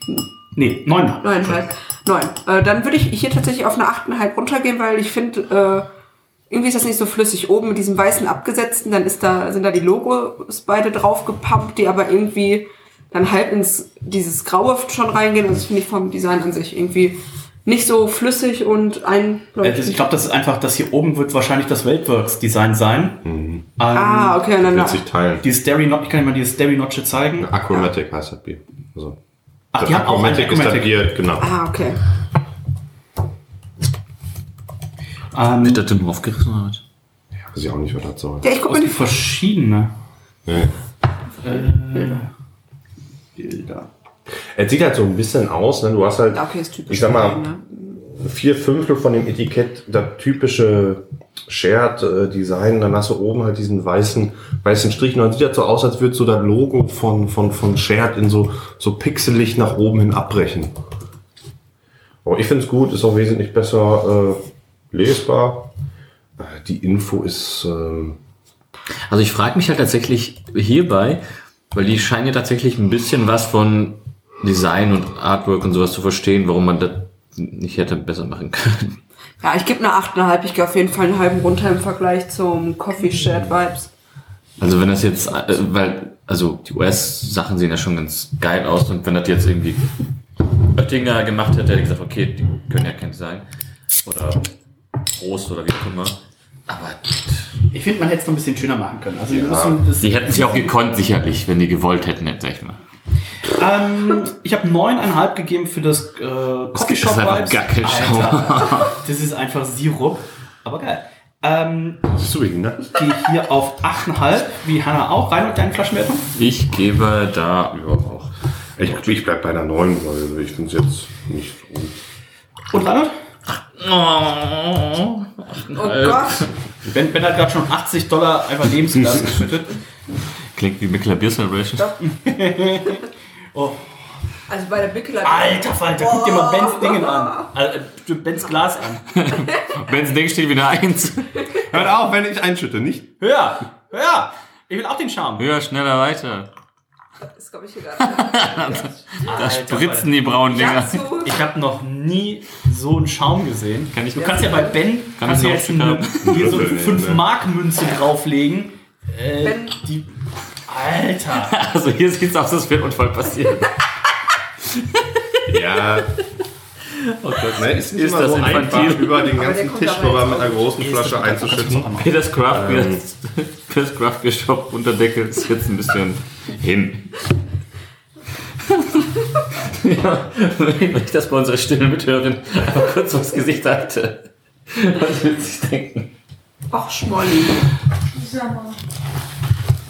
Nee, 9,5. Neuneinhalb. Neun. Äh, dann würde ich hier tatsächlich auf eine 8,5 runtergehen, weil ich finde, äh, irgendwie ist das nicht so flüssig. Oben mit diesem weißen abgesetzten, dann ist da, sind da die Logos beide drauf gepumpt, die aber irgendwie dann halb ins dieses Graue schon reingehen. Das finde ich vom Design an sich irgendwie nicht so flüssig und ein. Äh, das- Ich glaube, das ist einfach, das hier oben wird wahrscheinlich das Weltworks-Design sein. Ähm, ah, okay, und dann Wird sich teilen. Dieses Dairy Not, ich kann dir mal dieses Dairy Notche zeigen. Achromatic heißt das Bier. Also, Ach, die haben auch ein Achromatic ist das Achromatic. Bier, genau. Ah, okay. Ähm, Wird der Tim aufgerissen oder was? Weiß ich auch nicht, was das soll. Ja, ich gucke gibt die verschiedene Nee. Bilder. Es sieht halt so ein bisschen aus, ne? Du hast halt, okay, ist typisch. ich sag mal, ne? vier Fünftel von dem Etikett, das typische Shared-Design, dann hast du oben halt diesen weißen, weißen Strich. Und dann sieht das so aus, als würde so das Logo von, von, von Shared in so, so pixelig nach oben hin abbrechen. Aber ich finde es gut, ist auch wesentlich besser äh, lesbar. Äh, Die Info ist, ähm, Also ich frage mich halt tatsächlich hierbei, weil die scheinen ja tatsächlich ein bisschen was von Design und Artwork und sowas zu verstehen, warum man das nicht hätte besser machen können. Ja, ich gebe eine 8,5. Ich gehe auf jeden Fall einen halben runter im Vergleich zum Coffee Shared Vibes. Also wenn das jetzt, äh, weil, also die US-Sachen sehen ja schon ganz geil aus und wenn das jetzt irgendwie Oettinger gemacht hätte, hätte ich gesagt, okay, die können ja kein Design. Oder Prost oder wie auch immer. Aber Ich finde, man hätte es noch ein bisschen schöner machen können. Also, das, die hätten es ja auch gekonnt, sicherlich, wenn die gewollt hätten, hätte sag ich mal. ähm, ich habe neuneinhalb gegeben für das äh, Coffee Shop Vibes. Das ist einfach Sirup. Aber geil. Ähm, Deswegen, ne? ich gehe hier auf 8,5, wie Hannah auch. Rein mit deinen Flaschenwertung. Ich gebe da, ja, auch. Ich, ich bleib bei der 9, weil ich finde es jetzt nicht so. Und Reinhard? Oh, Oh Gott. Ben, ben hat gerade schon 80 Dollar einfach Lebensglas geschüttet. Klingt wie Mickler Beer Celebration. Oh, Also bei der Bickeler. alter Falter, guck dir mal Bens Dingen an. Äh, Bens Glas an. Ben's Ding steht wieder eins. Hört auf, wenn ich einschütte, nicht? Höher, höher. Ich will auch den Charme. Höher, schneller, weiter. Das glaube ich hier nicht. Da spritzen die braunen Dinger. Ich habe noch nie so einen Schaum gesehen. Kann ich- du kannst ja bei Ben Kann kannst du jetzt eine, hier so eine Würfel nehmen, 5-Mark-Münze drauflegen. Äh, Ben- die, Alter. Also hier sieht's aus, als wäre ein Unfall passiert. Ja. Oh Gott. Ne, ist nicht Ist immer das so infantil? einfach, über den ganzen Tisch aber rüber mit einer großen Flasche einzuschütten. Peters Craft Beer, Peters Craft Beer Shop Unterdeckel ist jetzt ein bisschen hin. ja, wenn ich das bei unserer Stimme mithören, einfach kurz vors Gesicht halte. Was wird sich denken? Ach, Schmolli.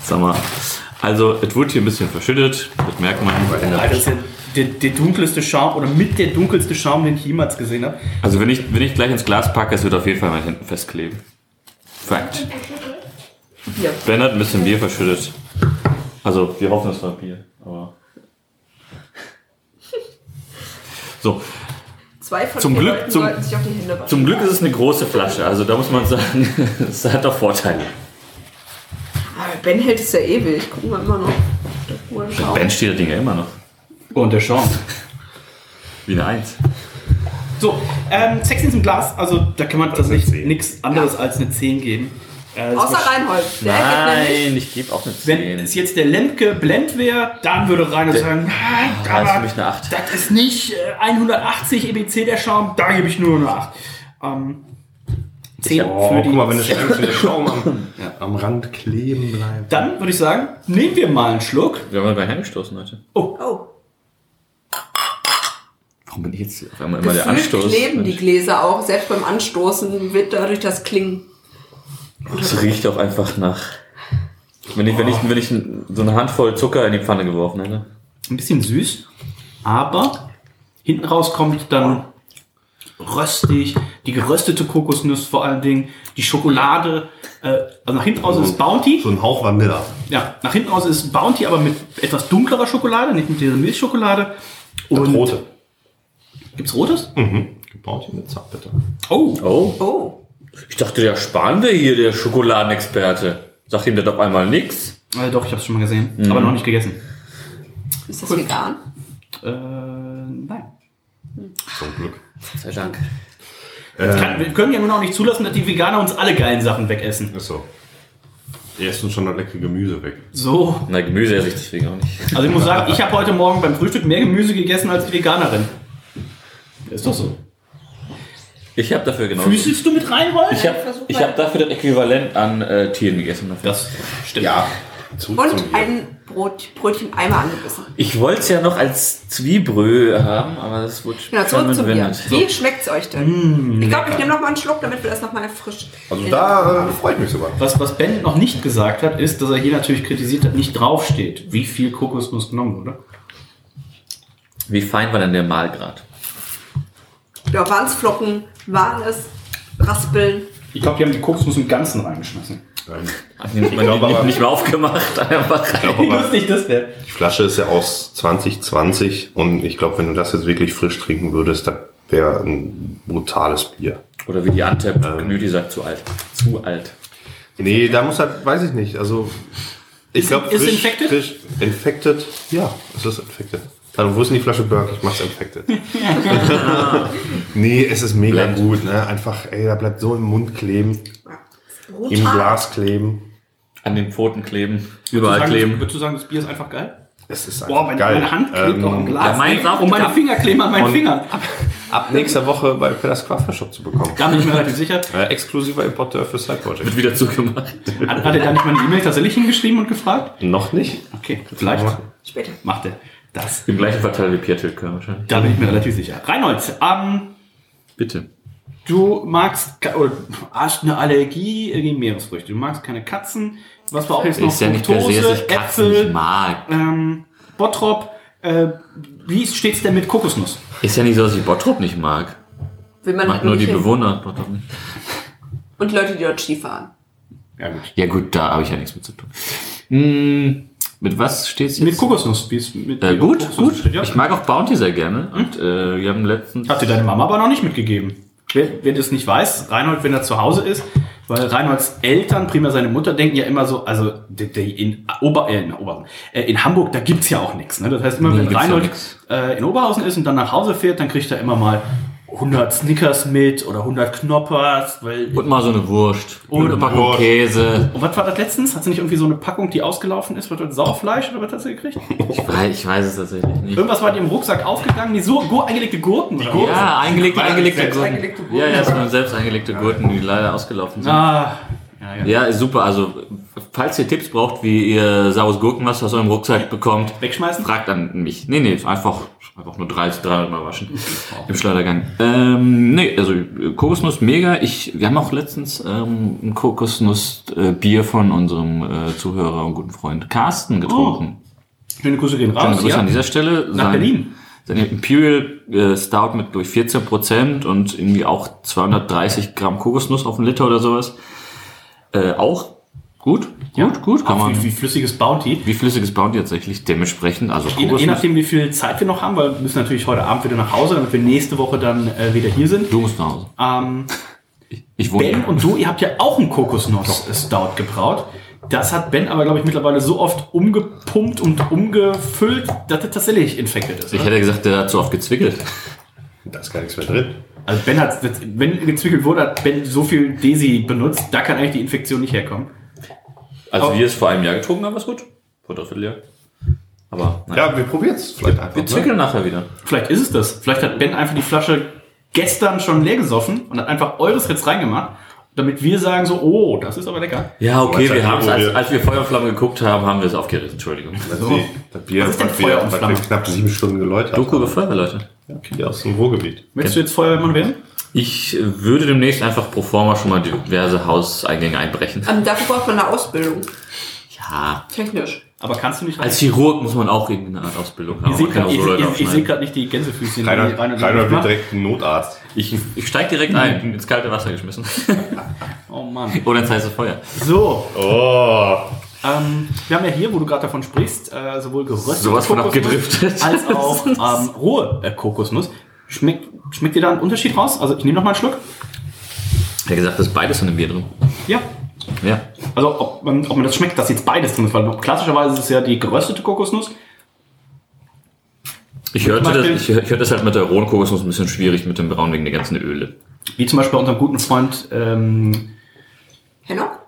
Sag mal. Also, es wurde hier ein bisschen verschüttet, das merkt man. Ja der, der dunkelste Schaum oder mit der dunkelste Schaum, den ich jemals gesehen habe. Also, wenn ich, wenn ich gleich ins Glas packe, es wird auf jeden Fall mal hinten festkleben. Fakt. Bier. Ben hat ein bisschen Bier verschüttet. Also, wir hoffen, es war Bier, aber. So, Zwei von Zum Glück- Leuten zum- sollten sich auf die Hände waschen. zum Glück ist es eine große Flasche, also da muss man sagen, es hat doch Vorteile. Aber Ben hält es ja ewig. Gucken wir immer noch. Ben steht das Ding ja immer noch. Und der Schaum. Wie eine Eins. So, ähm, Sex in diesem Glas, also da kann man tatsächlich eine 10. nichts anderes als eine 10 geben. Äh, Außer Reinhold. Der Nein, ich gebe auch eine Wenn 10. es jetzt der Lemke Blend wäre, dann würde Reinhold sagen, nein, Ja, ist für aber mich eine 8. das ist nicht äh, 180 EBC der Schaum, da gebe ich nur eine 8. Ähm, 10 Oh, für die guck mal, wenn, das, wenn der Schaum am, am Rand kleben bleibt. Dann würde ich sagen, nehmen wir mal einen Schluck. Wir haben mal bei hergestoßen heute. Oh, Warum bin ich jetzt auf einmal immer der gefühlt Anstoß? kleben die Gläser auch. Selbst beim Anstoßen wird dadurch das Klingen. Es riecht auch einfach nach. Wenn ich, wenn ich, wenn ich so eine Handvoll Zucker in die Pfanne geworfen hätte. Ein bisschen süß, aber hinten raus kommt dann röstig, die geröstete Kokosnuss vor allen Dingen, die Schokolade. Äh, also nach hinten raus ist es Bounty. So ein Hauch Vanilla. Ja, nach hinten raus ist Bounty, aber mit etwas dunklerer Schokolade, nicht mit dieser Milchschokolade. Und Rote. Gibt's rotes? Mhm. Gebaut hier mit Zartbitter. Oh, Oh. Oh. Ich dachte, der Spahn wäre hier der Schokoladenexperte. Sagt ihm das auf einmal nix. äh, doch, ich habe es schon mal gesehen, aber noch nicht gegessen. Ist das vegan? Äh, nein. Zum Glück. Sei Dank. Kann, wir können ja nur noch nicht zulassen, dass die Veganer uns alle geilen Sachen wegessen. Ist so. Die essen schon das leckere Gemüse weg. So. Na, Gemüse esse ich deswegen auch nicht. Also ich muss sagen, ich habe heute Morgen beim Frühstück mehr Gemüse gegessen als die Veganerin. Ist doch so. Ich habe dafür genau. Füßelst du mit Reinhold? Ich habe ich hab dafür das Äquivalent an äh, Tieren gegessen. Dafür. Das stimmt. Ja. Zurück Und ein Brot, Brötchen einmal angebissen. Ich wollte es ja noch als Zwiebrö haben, aber das wurde Genau, zurück zum Bier. entwendet. Wie schmeckt's euch denn? ich glaube, ich nehme noch mal einen Schluck, damit wir das noch mal frisch. Also da äh, freut mich sogar. Was, was Ben noch nicht gesagt hat, ist, dass er hier natürlich kritisiert hat, nicht draufsteht, wie viel Kokosnuss genommen wurde. Wie fein war denn der Mahlgrad? Ja, waren es Flocken? Waren es Raspeln? Ich glaube, die haben die Kokosnuss im Ganzen reingeschmissen. Ähm, ich nicht, glaube nicht, mehr aufgemacht. Einfach rein. Wie lustig das wäre. Die Flasche ist ja aus 2020 und ich glaube, wenn du das jetzt wirklich frisch trinken würdest, das wäre ein brutales Bier. Oder wie die Antep Community sagt, zu alt. Zu alt. Nee, da muss halt, weiß ich nicht. Also, ich Ist- glaube, ist frisch, infected? frisch, infected, ja, es ist infected. Also wo ist denn die Flasche Burke? Ich mach's infected. nee, es ist mega Blend. gut, ne? Einfach, ey, da bleibt so im Mund kleben, im. Glas kleben. An den Pfoten kleben, überall sagen, kleben. Würdest du sagen, das Bier ist einfach geil? Es ist Boah, meine, geil. meine Hand klebt Ähm, auch am Glas. ja, und meine Finger kleben an meinen Und- Fingern. Ab nächster Woche bei Pedas Craft Shop zu bekommen. Da bin ich mir relativ sicher. Äh, exklusiver Importeur für Side Project. Wird wieder zugemacht. Hat, hat er da nicht mal eine E-Mail tatsächlich hingeschrieben und gefragt? Noch nicht. Okay, vielleicht Später. macht er das. Im gleichen Verteiler wie Pierre Tilke wahrscheinlich. Da bin ich mir relativ sicher. Reinhold, ähm, Bitte. du magst oder hast eine Allergie gegen Meeresfrüchte. Du magst keine Katzen. Was war auch jetzt noch? Ist ja nicht per se, dass Fructose, ich Katzen Äpfel, nicht mag. ähm, Bottrop. Äh, wie steht's denn mit Kokosnuss? Ist ja nicht so, dass ich Bottrop nicht mag. Will man Mag nur die hin. Bewohner Bottrop nicht. Und die Leute, die dort Ski fahren. Ja gut. Ja gut, da habe ich ja nichts mit zu tun. Hm, mit was steht's jetzt? Mit Kokosnuss. Mit Äh, gut, Kokosnuss gut. ja. Ich mag auch Bounty sehr gerne. Und äh, wir haben letztens... Hat dir deine Mama aber noch nicht mitgegeben. Wer, wer das nicht weiß, Reinhold, wenn er zu Hause ist, weil Reinholds Eltern, primär seine Mutter, denken ja immer so, also die, die in, Ober, äh, in, Oberhausen, äh, in Hamburg, da gibt's ja auch nichts. Ne? Das heißt, immer Nee, wenn Reinhold äh, in Oberhausen ist und dann nach Hause fährt, dann kriegt er immer mal 100 Snickers mit oder 100 Knoppers. Weil Und mal so eine Wurst. Und eine Packung Wurst. Käse. und was war das letztens? Hat sie nicht irgendwie so eine Packung, die ausgelaufen ist? Was war das? Sauerfleisch oder was hat sie gekriegt? Ich weiß, ich weiß es tatsächlich nicht. Irgendwas war in ihrem Rucksack aufgegangen, die so gu- eingelegte Gurken. Oder was? Ja, eingelegte, eingelegte selbst Gurken. eingelegte Gurken. Ja, ja, es waren selbst eingelegte Gurken, die leider ausgelaufen sind. Ah, ja, ja. Ja, ist super. Also, falls ihr Tipps braucht, wie ihr saures Gurkenwasser aus eurem Rucksack bekommt, Wegschmeißen? fragt an mich. Nee, nee, einfach, einfach nur 30, 300 Mal waschen. Im Schleudergang. Ähm, nee, also Kokosnuss mega. Ich, wir haben auch letztens ähm, ein Kokosnuss-Bier von unserem äh, Zuhörer und guten Freund Carsten getrunken. Schöne Grüße gehen Schöne raus. Grüße ja. an dieser Stelle. Nach Berlin. Sein Imperial äh, Stout mit durch 14 Prozent und irgendwie auch 230 Gramm Kokosnuss auf einen Liter oder sowas. Äh, auch gut, gut, gut, kann Auch man. wie, wie flüssiges Bounty. Wie flüssiges Bounty tatsächlich dementsprechend, also Je, je nachdem, wie viel Zeit wir noch haben, weil wir müssen natürlich heute Abend wieder nach Hause, damit wir nächste Woche dann äh, wieder hier sind. Du musst nach Hause. Ähm, Ich wohne. ben und du, ihr habt ja auch einen Kokosnuss-Stout gebraut. Das hat Ben aber, glaube ich, mittlerweile so oft umgepumpt und umgefüllt, dass er tatsächlich infected ist. ich oder? hätte gesagt, der hat zu oft gezwickelt. Da ist gar nichts mehr drin. Also Ben hat, wenn gezwickelt wurde, hat Ben so viel Desi benutzt, da kann eigentlich die Infektion nicht herkommen. Als Oh. wir es vor einem Jahr getrunken haben, war es gut. Vor dreiviertel Jahr. Aber nein. Ja, wir probieren es vielleicht einfach. wir ne? zwickeln nachher wieder. Vielleicht ist es das. Vielleicht hat Ben einfach die Flasche gestern schon leer gesoffen und hat einfach eures jetzt reingemacht, damit wir sagen so, oh, das ist aber lecker. Ja, okay, wir haben es, ja als, wohl- als wir Feuer und Flamme geguckt haben, haben wir es aufgerissen. Entschuldigung. Also, die- Das Bier Was ist denn hat Feuer und Flamme? knapp sieben Stunden geläutert. Doku über Feuerwehrleute. Hier aus dem Ruhrgebiet. Möchtest du jetzt Feuerwehrmann werden? Ich würde demnächst einfach pro forma schon mal diverse Hauseingänge einbrechen. Ähm, dafür braucht man eine Ausbildung. Ja. Technisch. Aber kannst du nicht Als Chirurg muss man auch irgendwie eine Art Ausbildung haben. Ich sehe gerade seh grad nicht die Gänsefüßchen. Rainer, die Rainer Rainer wird macht. direkt ein Notarzt. Ich, ich steig direkt ein, ins kalte Wasser geschmissen. Oh Mann. Oder ins heiße Feuer. So, Oh. ähm, wir haben ja hier, wo du gerade davon sprichst, äh, sowohl geröstete Sowas von abgedriftet. als auch ähm, rohe äh, Kokosnuss. Schmeckt, schmeckt dir da ein Unterschied raus? Also ich nehme noch mal einen Schluck. Er hat gesagt, da ist beides in dem Bier drin. Ja. Ja. Also ob man, ob man das schmeckt, dass jetzt beides drin ist, weil klassischerweise ist es ja die geröstete Kokosnuss. Ich hörte, das, ich, ich hörte das halt mit der rohen Kokosnuss ein bisschen schwierig mit dem Braun wegen der ganzen Öle. Wie zum Beispiel bei unserem guten Freund ähm, Hennock?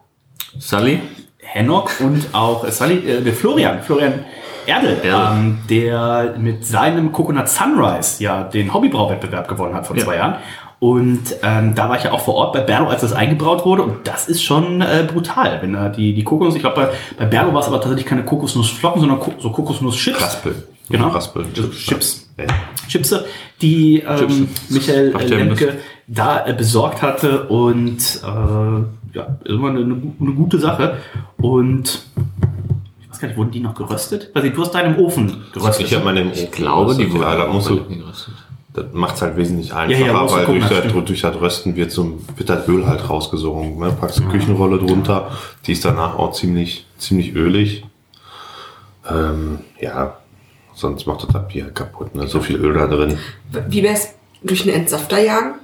Sully? Hennock und auch äh, Sally, äh, Florian, Florian Erdel, Erdel. Ähm, der mit seinem Coconut Sunrise ja den Hobbybrauwettbewerb gewonnen hat vor Ja. zwei Jahren. Und ähm, da war ich ja auch vor Ort bei Berlo, als das eingebraut wurde. Und das ist schon äh, brutal. Wenn da die, die Kokosnuss, ich glaube, bei, bei Berlo war es aber tatsächlich keine Kokosnussflocken, sondern Ko so Kokosnuss-Chips. Raspel. Genau. Raspel. Chips. Ja. Chipse, die ähm. Michael äh, ja Lemke da äh, besorgt hatte und äh, ja, ist immer eine, eine gute Sache. Und nicht, wurden die noch geröstet? Nicht, du hast deinen im Ofen geröstet. Ich habe meine im Ich glaube, die wurden ja, da musst du. Das macht es halt wesentlich Ja, einfacher, ja, du weil gucken, durch, das das, durch das Rösten wird, so, wird das Öl halt rausgesogen. Ne? Packst eine Küchenrolle drunter, die ist danach auch ziemlich, ziemlich ölig. Ähm, ja, sonst macht das Bier kaputt. Ne? So viel Öl da drin. Wie wär's durch einen Entsafter jagen?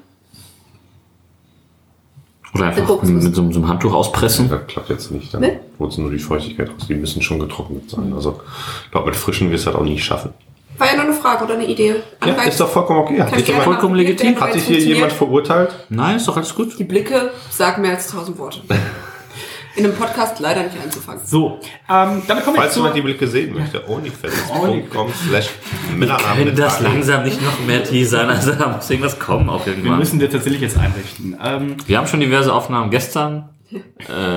Oder Der einfach mit so, so einem Handtuch auspressen. Das klappt jetzt nicht. Dann Ne? holst du nur die Feuchtigkeit raus. Die müssen schon getrocknet sein. Also ich glaube, mit frischen wirst du das auch nicht schaffen. War ja nur eine Frage oder eine Idee. Ja, ist doch vollkommen okay. Hat gerne jemand, vollkommen legitim. hat es hier jemand verurteilt? Nein, ist doch alles gut. Die Blicke sagen mehr als tausend Worte. In einem Podcast leider nicht einzufangen. So, ähm, damit kommen wir Falls jemand die zu... Blicke sehen möchte, onlyfans.com slash Männerabend Können das langsam nicht noch mehr teasern? Also da muss irgendwas kommen auch Wir irgendwann. müssen wir tatsächlich jetzt einrichten. Ähm, Wir haben schon diverse Aufnahmen gestern.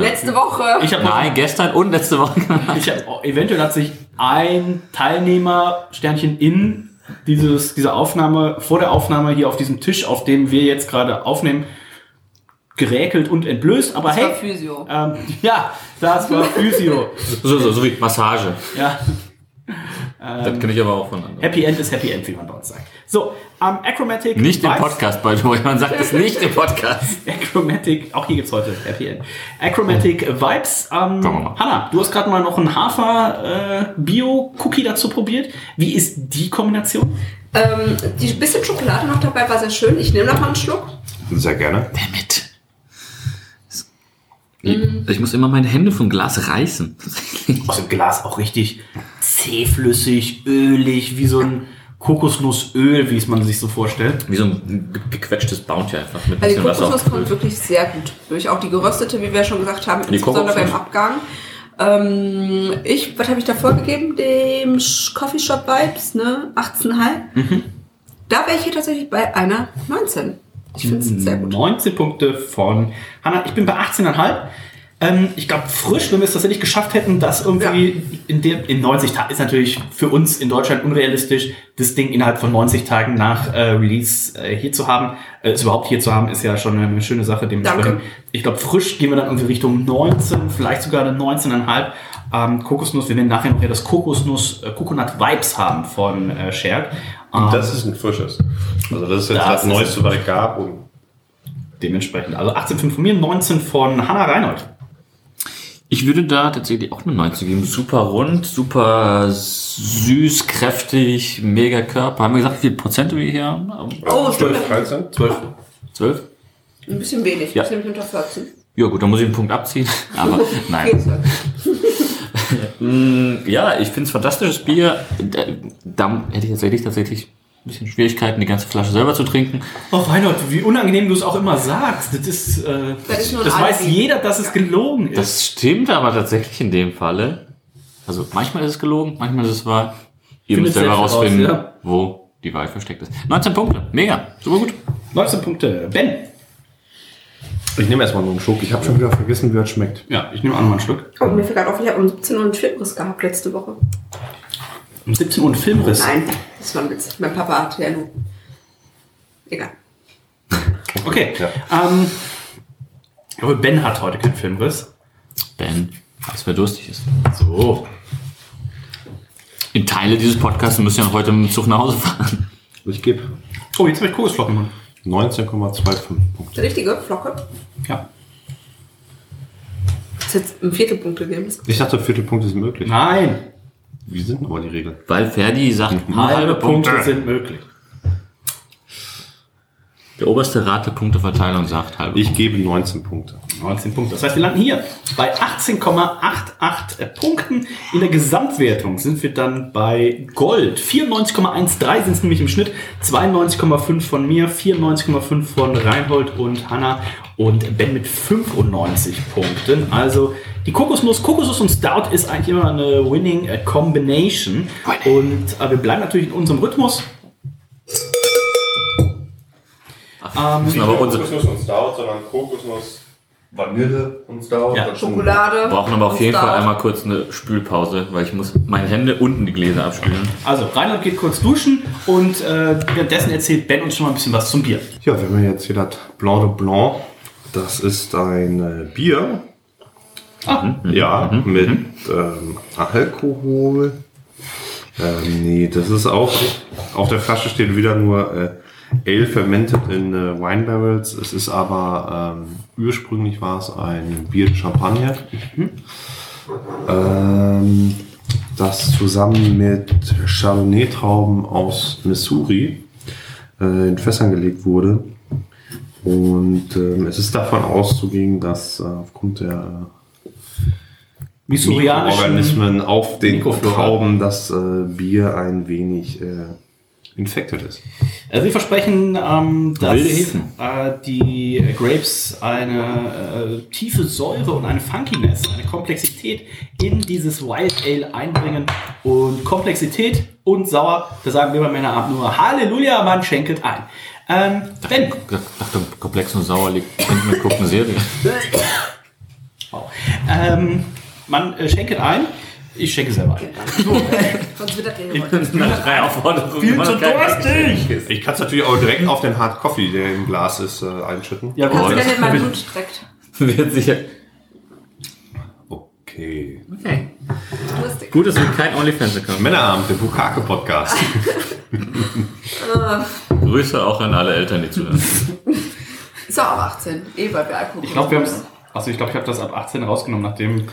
Letzte Woche. ich habe Nein, gestern und letzte Woche gemacht. Ich hab, eventuell hat sich ein Teilnehmer Sternchen in dieses, diese Aufnahme, vor der Aufnahme hier auf diesem Tisch, auf dem wir jetzt gerade aufnehmen, geräkelt und entblößt. Aber das war hey, Physio. ähm, ja, das war Physio. So, so, so wie Massage. ja, Das kenne ich aber auch von anderen. Happy End ist Happy End, wie man bei uns sagt. So, ähm, Acromatic. Nicht im Podcast, by the way. Man sagt es nicht im Podcast. Acromatic, auch hier gibt's heute Happy End. Acromatic Vibes. Ähm. Hanna, du hast gerade mal noch einen Hafer-Bio-Cookie dazu probiert. Wie ist die Kombination? Ähm, die bisschen Schokolade noch dabei war sehr schön. Ich nehme noch mal einen Schluck. Sehr gerne. Damit. Ich muss immer meine Hände vom Glas reißen. Aus dem Glas auch richtig zähflüssig, ölig, wie so ein Kokosnussöl, wie es man sich so vorstellt. Wie so ein ge- gequetschtes Bounty einfach mit ein Also die bisschen Wasser. Kokosnuss kommt wirklich sehr gut durch. Auch die geröstete, wie wir schon gesagt haben, Die insbesondere beim Kokosnuss. Abgang. Ähm, ich, was habe ich da vorgegeben? Dem Sch- Coffee Shop Vibes, ne? 18,5. Mhm. Da wäre ich hier tatsächlich bei einer 19. Ich finde es sehr gut. 19 Punkte von Hanna. Ich bin bei 18,5. Ähm, ich glaube, frisch, wenn wir es tatsächlich geschafft hätten, das irgendwie in, der, in 90 Tagen ist natürlich für uns in Deutschland unrealistisch, das Ding innerhalb von 90 Tagen nach äh, Release äh, hier zu haben. Äh, es überhaupt hier zu haben, ist ja schon eine schöne Sache. Dementsprechend, Danke. ich glaube, frisch gehen wir dann irgendwie Richtung 19, vielleicht sogar eine 19,5. Ähm, Kokosnuss, wir werden nachher noch ja das Kokosnuss, äh, Coconut Vibes haben von äh, Scherk. Ähm, Das ist ein frisches. Also das ist jetzt Das das, Neueste, was es gab. Und dementsprechend. Also 18,5 von mir, 19 von Hanna Reinhold. Ich würde da tatsächlich auch eine 19 geben. Super rund, super süß, kräftig, mega Körper. Haben wir gesagt, wie viele Prozent wir hier haben? Oh, 12, stimmt. 13? 12. 12? Ein bisschen wenig. Ja. Ich nämlich unter 14. Ja gut, dann muss ich einen Punkt abziehen. Aber nein. Mm, Ja, ich finde es fantastisches Bier. Da, da hätte ich tatsächlich tatsächlich ein bisschen Schwierigkeiten, die ganze Flasche selber zu trinken. Oh Reinhold, wie unangenehm du es auch immer sagst. Das ist, äh, Das ist das weiß jeder, dass es gelogen ist. Das stimmt aber tatsächlich in dem Falle. Also manchmal ist es gelogen, manchmal ist es wahr. Ihr Findet müsst selber selbst rausfinden, raus, ja. wo die Wahrheit versteckt ist. 19 Punkte, mega, super gut. 19 Punkte. Ben. Ich nehme erstmal nur einen Schluck. Ich habe schon wieder vergessen, wie das schmeckt. Ja, ich nehme auch mal einen Schluck. Oh, mir fällt gerade auf, ich habe um 17 Uhr einen Filmriss gehabt letzte Woche. Um 17 Uhr ein Filmriss. Nein, das war ein Witz. Mein Papa hat ja nur. Egal. Okay. Ähm, aber Ben hat heute keinen Filmriss. Ben, als wer durstig ist. So. In Teile dieses Podcasts müssen ja heute mit dem Zug nach Hause fahren. Ich gebe Oh, jetzt habe ich Kokosflocken im Mund. 19,25 Punkte. Die richtige Flocke. Ja. Ist jetzt ein Viertelpunkt gegeben. Ich dachte, Viertelpunkte sind möglich. Nein. Wie sind aber die Regeln? Weil Ferdi sagt, nur Halbe Punkte sind möglich. Der oberste Rat der Punkteverteilung sagt halbe Ich gebe 19 Punkte. 19 Punkte. Das heißt, wir landen hier bei 18,88 Punkten. In der Gesamtwertung sind wir dann bei Gold. 94,13 sind es nämlich im Schnitt. 92,5 von mir, 94,5 von Reinhold und Hanna und Ben mit 95 Punkten. Also die Kokosnuss, Kokosnuss und Stout ist eigentlich immer eine Winning äh, Combination. Und äh, wir bleiben natürlich in unserem Rhythmus. Müssen aber unsere, Kokosnuss und Stout, sondern Kokosnuss, Vanille und Stout. Ja, Schokolade. brauchen aber auf jeden Fall Stout. einmal kurz eine Spülpause, weil ich muss meine Hände unten die Gläser abspülen. Also Reinhold geht kurz duschen und äh, währenddessen erzählt Ben uns schon mal ein bisschen was zum Bier. Ja, wir haben jetzt hier das Blanc de Blanc. Das ist ein äh, Bier. Ah, Ja, mit ähm, Alkohol. Ähm, nee, das ist auch, auf der Flasche steht wieder nur äh, Ale fermented in äh, Wine Barrels. Es ist aber ähm, ursprünglich war es ein Bier Champagner. Ähm, das zusammen mit Chardonnay-Trauben aus Missouri äh, in Fässern gelegt wurde. Und ähm, es ist davon auszugehen, dass äh, aufgrund der Mikroorganismen auf den. Trauben, dass äh, Bier ein wenig äh, infected ist. Also wir versprechen, ähm, dass äh, die Grapes eine äh, tiefe Säure und eine Funkiness, eine Komplexität in dieses Wild Ale einbringen. Und Komplexität und sauer, da sagen wir bei Männerabend nur Halleluja, man schenkelt ein. Ähm, ben, Nach dem Komplex und Sauer liegt, könnten wir gucken, Serie. wow. ähm, man äh, schenkelt ein. Ich schenke selber ein. Sonst wird das ja. Viel zu durstig! Ich kann es natürlich auch direkt auf den Hard Coffee, der im Glas ist, äh, einschütten. Ja, Oh, gut. Wenn ihr mal Blut streckt. Wird sicher. Okay. Okay. Lustig. Gut, dass wir kein OnlyFans-Account Männerabend, der Bukake-Podcast. Grüße auch an alle Eltern, die zuhören. Ist auch ab 18. Eh, weil wir Alkohol Ich glaube, wir haben Also ich glaube, ich habe das ab 18 rausgenommen, nachdem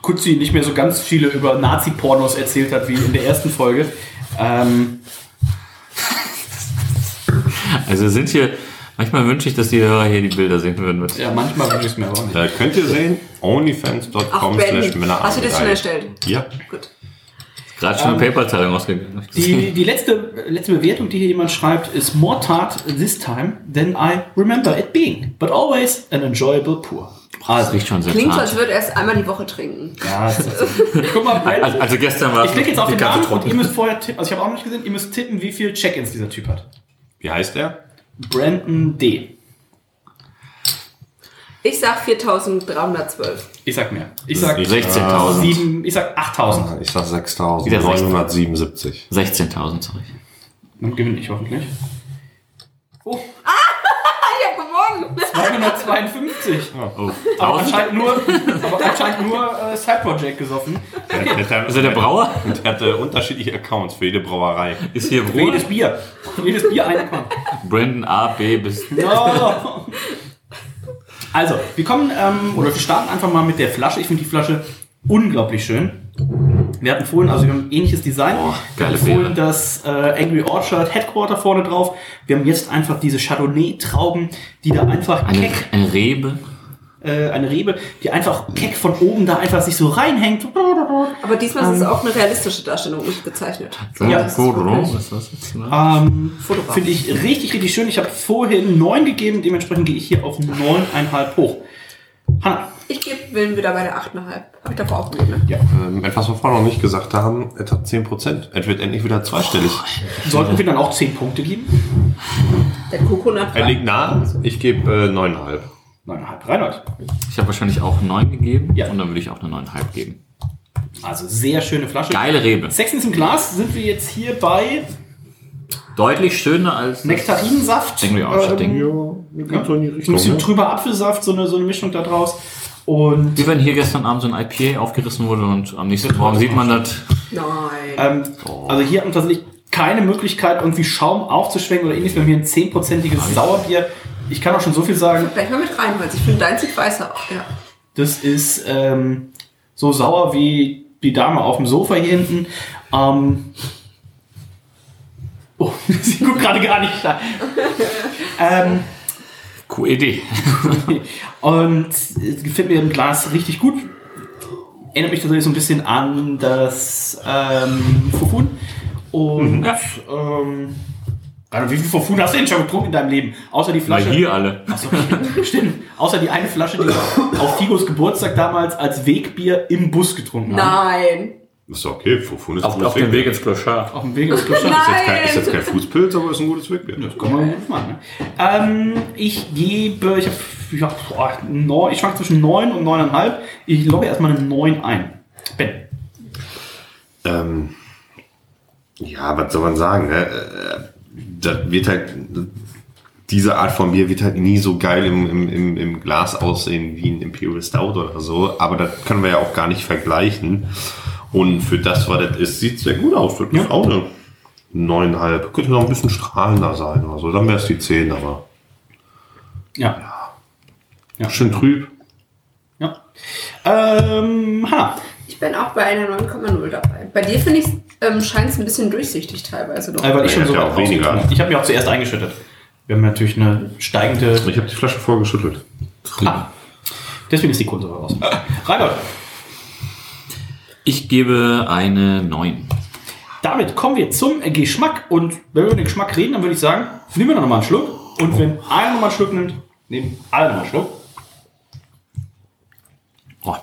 Kutzi nicht mehr so ganz viele über Nazi-Pornos erzählt hat wie in der ersten Folge. Ähm, Also sind hier, manchmal wünsche ich, dass die Hörer hier die Bilder sehen würden. Mit. ja, manchmal wünsche ich es mir auch nicht. Da könnt ihr sehen, Ach, onlyfans.com slash hast du das schon erstellt? Ja. Gut. Gerade schon ein Paper-Teil rausgegangen. Die, die letzte, letzte Bewertung, die hier jemand schreibt, ist more tart this time than I remember it being, but always an enjoyable pour. Ah, es riecht schon sehr Klingt so, hart. als würde er es einmal die Woche trinken. Ja, das ist Guck mal, Brandon, Also, also gestern war ich klicke jetzt auf die den Namen und ihr müsst vorher tippen, also ich habe auch noch nicht gesehen, ihr müsst tippen, wie viel Check-ins dieser Typ hat. Wie heißt der? Brandon D. Ich sag 4312. Ich sag mehr. Ich sag 16.000. sieben, ich sag 8000. Ich sag Wieder 6.977. 16.000, sorry. Dann gewinne ich hoffentlich. 252. Ja. Oh. Anscheinend nur, aber anscheined nur äh, Side Project gesoffen. Der, der, also der Brauer? Und Der hatte unterschiedliche Accounts für jede Brauerei. Ist hier Brot? Für jedes Bier. Für jedes Bier ein Account. Brandon A, B bis... No. Also, wir kommen, ähm, oder wir starten einfach mal mit der Flasche. Ich finde die Flasche unglaublich schön. Wir hatten vorhin, also wir haben ein ähnliches Design. Oh, wir geile hatten vorhin Beere. das äh, Angry Orchard Headquarter vorne drauf. Wir haben jetzt einfach diese Chardonnay-Trauben, die da einfach Eine, keck, eine Rebe. äh, eine Rebe, die einfach keck von oben da einfach sich so reinhängt. Aber diesmal ist es auch eine realistische Darstellung, nicht gezeichnet. Ja, das Foto, wirklich- was ist das jetzt? Ne? Ähm. Finde ich richtig, richtig schön. Ich habe vorhin 9 gegeben, dementsprechend gehe ich hier auf 9,5 hoch. Hanna. Ich gebe Willen wieder bei der 8,5. Habe ich davor auch gegeben. ne? Ja. Ähm, etwas, was wir noch nicht gesagt haben, es hat 10%. Es wird endlich wieder zweistellig. Sollten wir dann auch 10 Punkte geben? Der Coconut Er liegt nah. Ich gebe äh, 9,5. 9,5. Reinhold. Ich habe wahrscheinlich auch 9 gegeben. Ja. Und dann würde ich auch eine 9,5 geben. Also sehr schöne Flasche. Geile Rebe. Sechstens im Glas sind wir jetzt hier bei Deutlich schöner als. Nektarinensaft. Denken wir auch, Ähm, denken. Ja, geht so in die Ein Richtung. bisschen Ne? trüber Apfelsaft, so eine, so eine Mischung da draus. Und Wie wenn hier gestern Abend so ein IPA aufgerissen wurde und am nächsten Morgen sieht man das. Nein. ähm, also hier hat man tatsächlich keine Möglichkeit, irgendwie Schaum aufzuschwenken oder ähnliches. Wir haben hier ein 10%iges Sauerbier. Ich kann auch schon so viel sagen, Gleich mal mit rein, weil ich finde, dein sieht weißer aus. Ja. das ist ähm, so sauer wie die Dame auf dem Sofa hier hinten. Ähm, oh, sie guckt gerade gar nicht da. ähm, QED. Und es gefällt mir im Glas richtig gut. Erinnert mich tatsächlich so ein bisschen an das ähm, Fufun. Und ähm, Reinhard, wie viel Fufun hast du denn schon getrunken in deinem Leben? Außer die Weil Flasche. hier alle. Achso, stimmt. Außer die eine Flasche, die wir auf Figos Geburtstag damals als Wegbier im Bus getrunken haben. Nein. Ist doch okay. Fufun ist Auf, gutes auf dem. Weg ins Kloschar. Auf dem Weg ins Kloster. Ist jetzt, kein, ist jetzt kein Fußpilz, aber ist ein gutes Wegbier. Das kann man gut machen. Ne? Ähm, ich gebe, ich, hab, ja, boah, neun, ich schwank zwischen 9 und 9,5. Ich logge erstmal eine 9 ein. Ben. Ähm, ja, was soll man sagen? Ne? Äh, Das wird halt, diese Art von Bier wird halt nie so geil im, im, im, im Glas aussehen wie ein Imperial Stout oder so. Aber das können wir ja auch gar nicht vergleichen. Und für das, was das ist, sieht sehr gut aus. Das Ja. ist auch eine 9,5. Könnte noch ein bisschen strahlender sein oder so. Dann wäre es die 10, aber Ja. Ja. schön trüb. ja. Ähm, Hanna. Ich bin auch bei einer 9,0 dabei. Bei dir finde ich ähm, scheint es ein bisschen durchsichtig teilweise noch. Äh, weil ich schon Ja, so ja, auch weniger. habe. Ich habe mir auch zuerst eingeschüttet. Wir haben natürlich eine steigende. Ich habe die Flasche vorgeschüttelt. Ah, deswegen ist die Kohlensäure raus. Reinhold. Ich gebe eine 9. Damit kommen wir zum Geschmack. Und wenn wir über den Geschmack reden, dann würde ich sagen, nehmen wir noch mal einen Schluck. Und wenn einer noch mal einen Schluck nimmt, nehmen alle noch mal einen Schluck. Oh.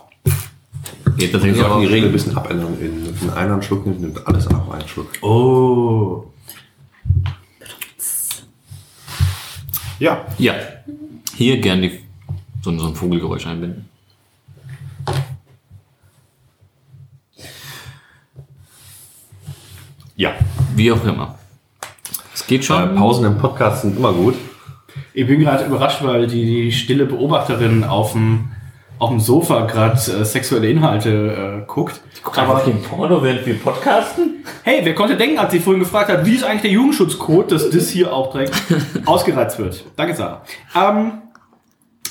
Geht tatsächlich sollten aber die Regel ein bisschen abändern. Wenn einer einen Schluck nimmt, nimmt alles auf einen Schluck. Oh. Ja, Ja. Hier gern die, so, so ein Vogelgeräusch einbinden. Ja. Wie auch immer. Es geht Äh, schon. Pausen im Podcast sind immer gut. Ich bin gerade überrascht, weil die, die stille Beobachterin auf dem, auf dem Sofa gerade äh, sexuelle Inhalte äh, guckt. Aber den Porno, während wir podcasten? hey, wer konnte denken, als sie vorhin gefragt hat, wie ist eigentlich der Jugendschutzcode, dass das hier auch direkt ausgereizt wird? Danke, Sarah. Ähm,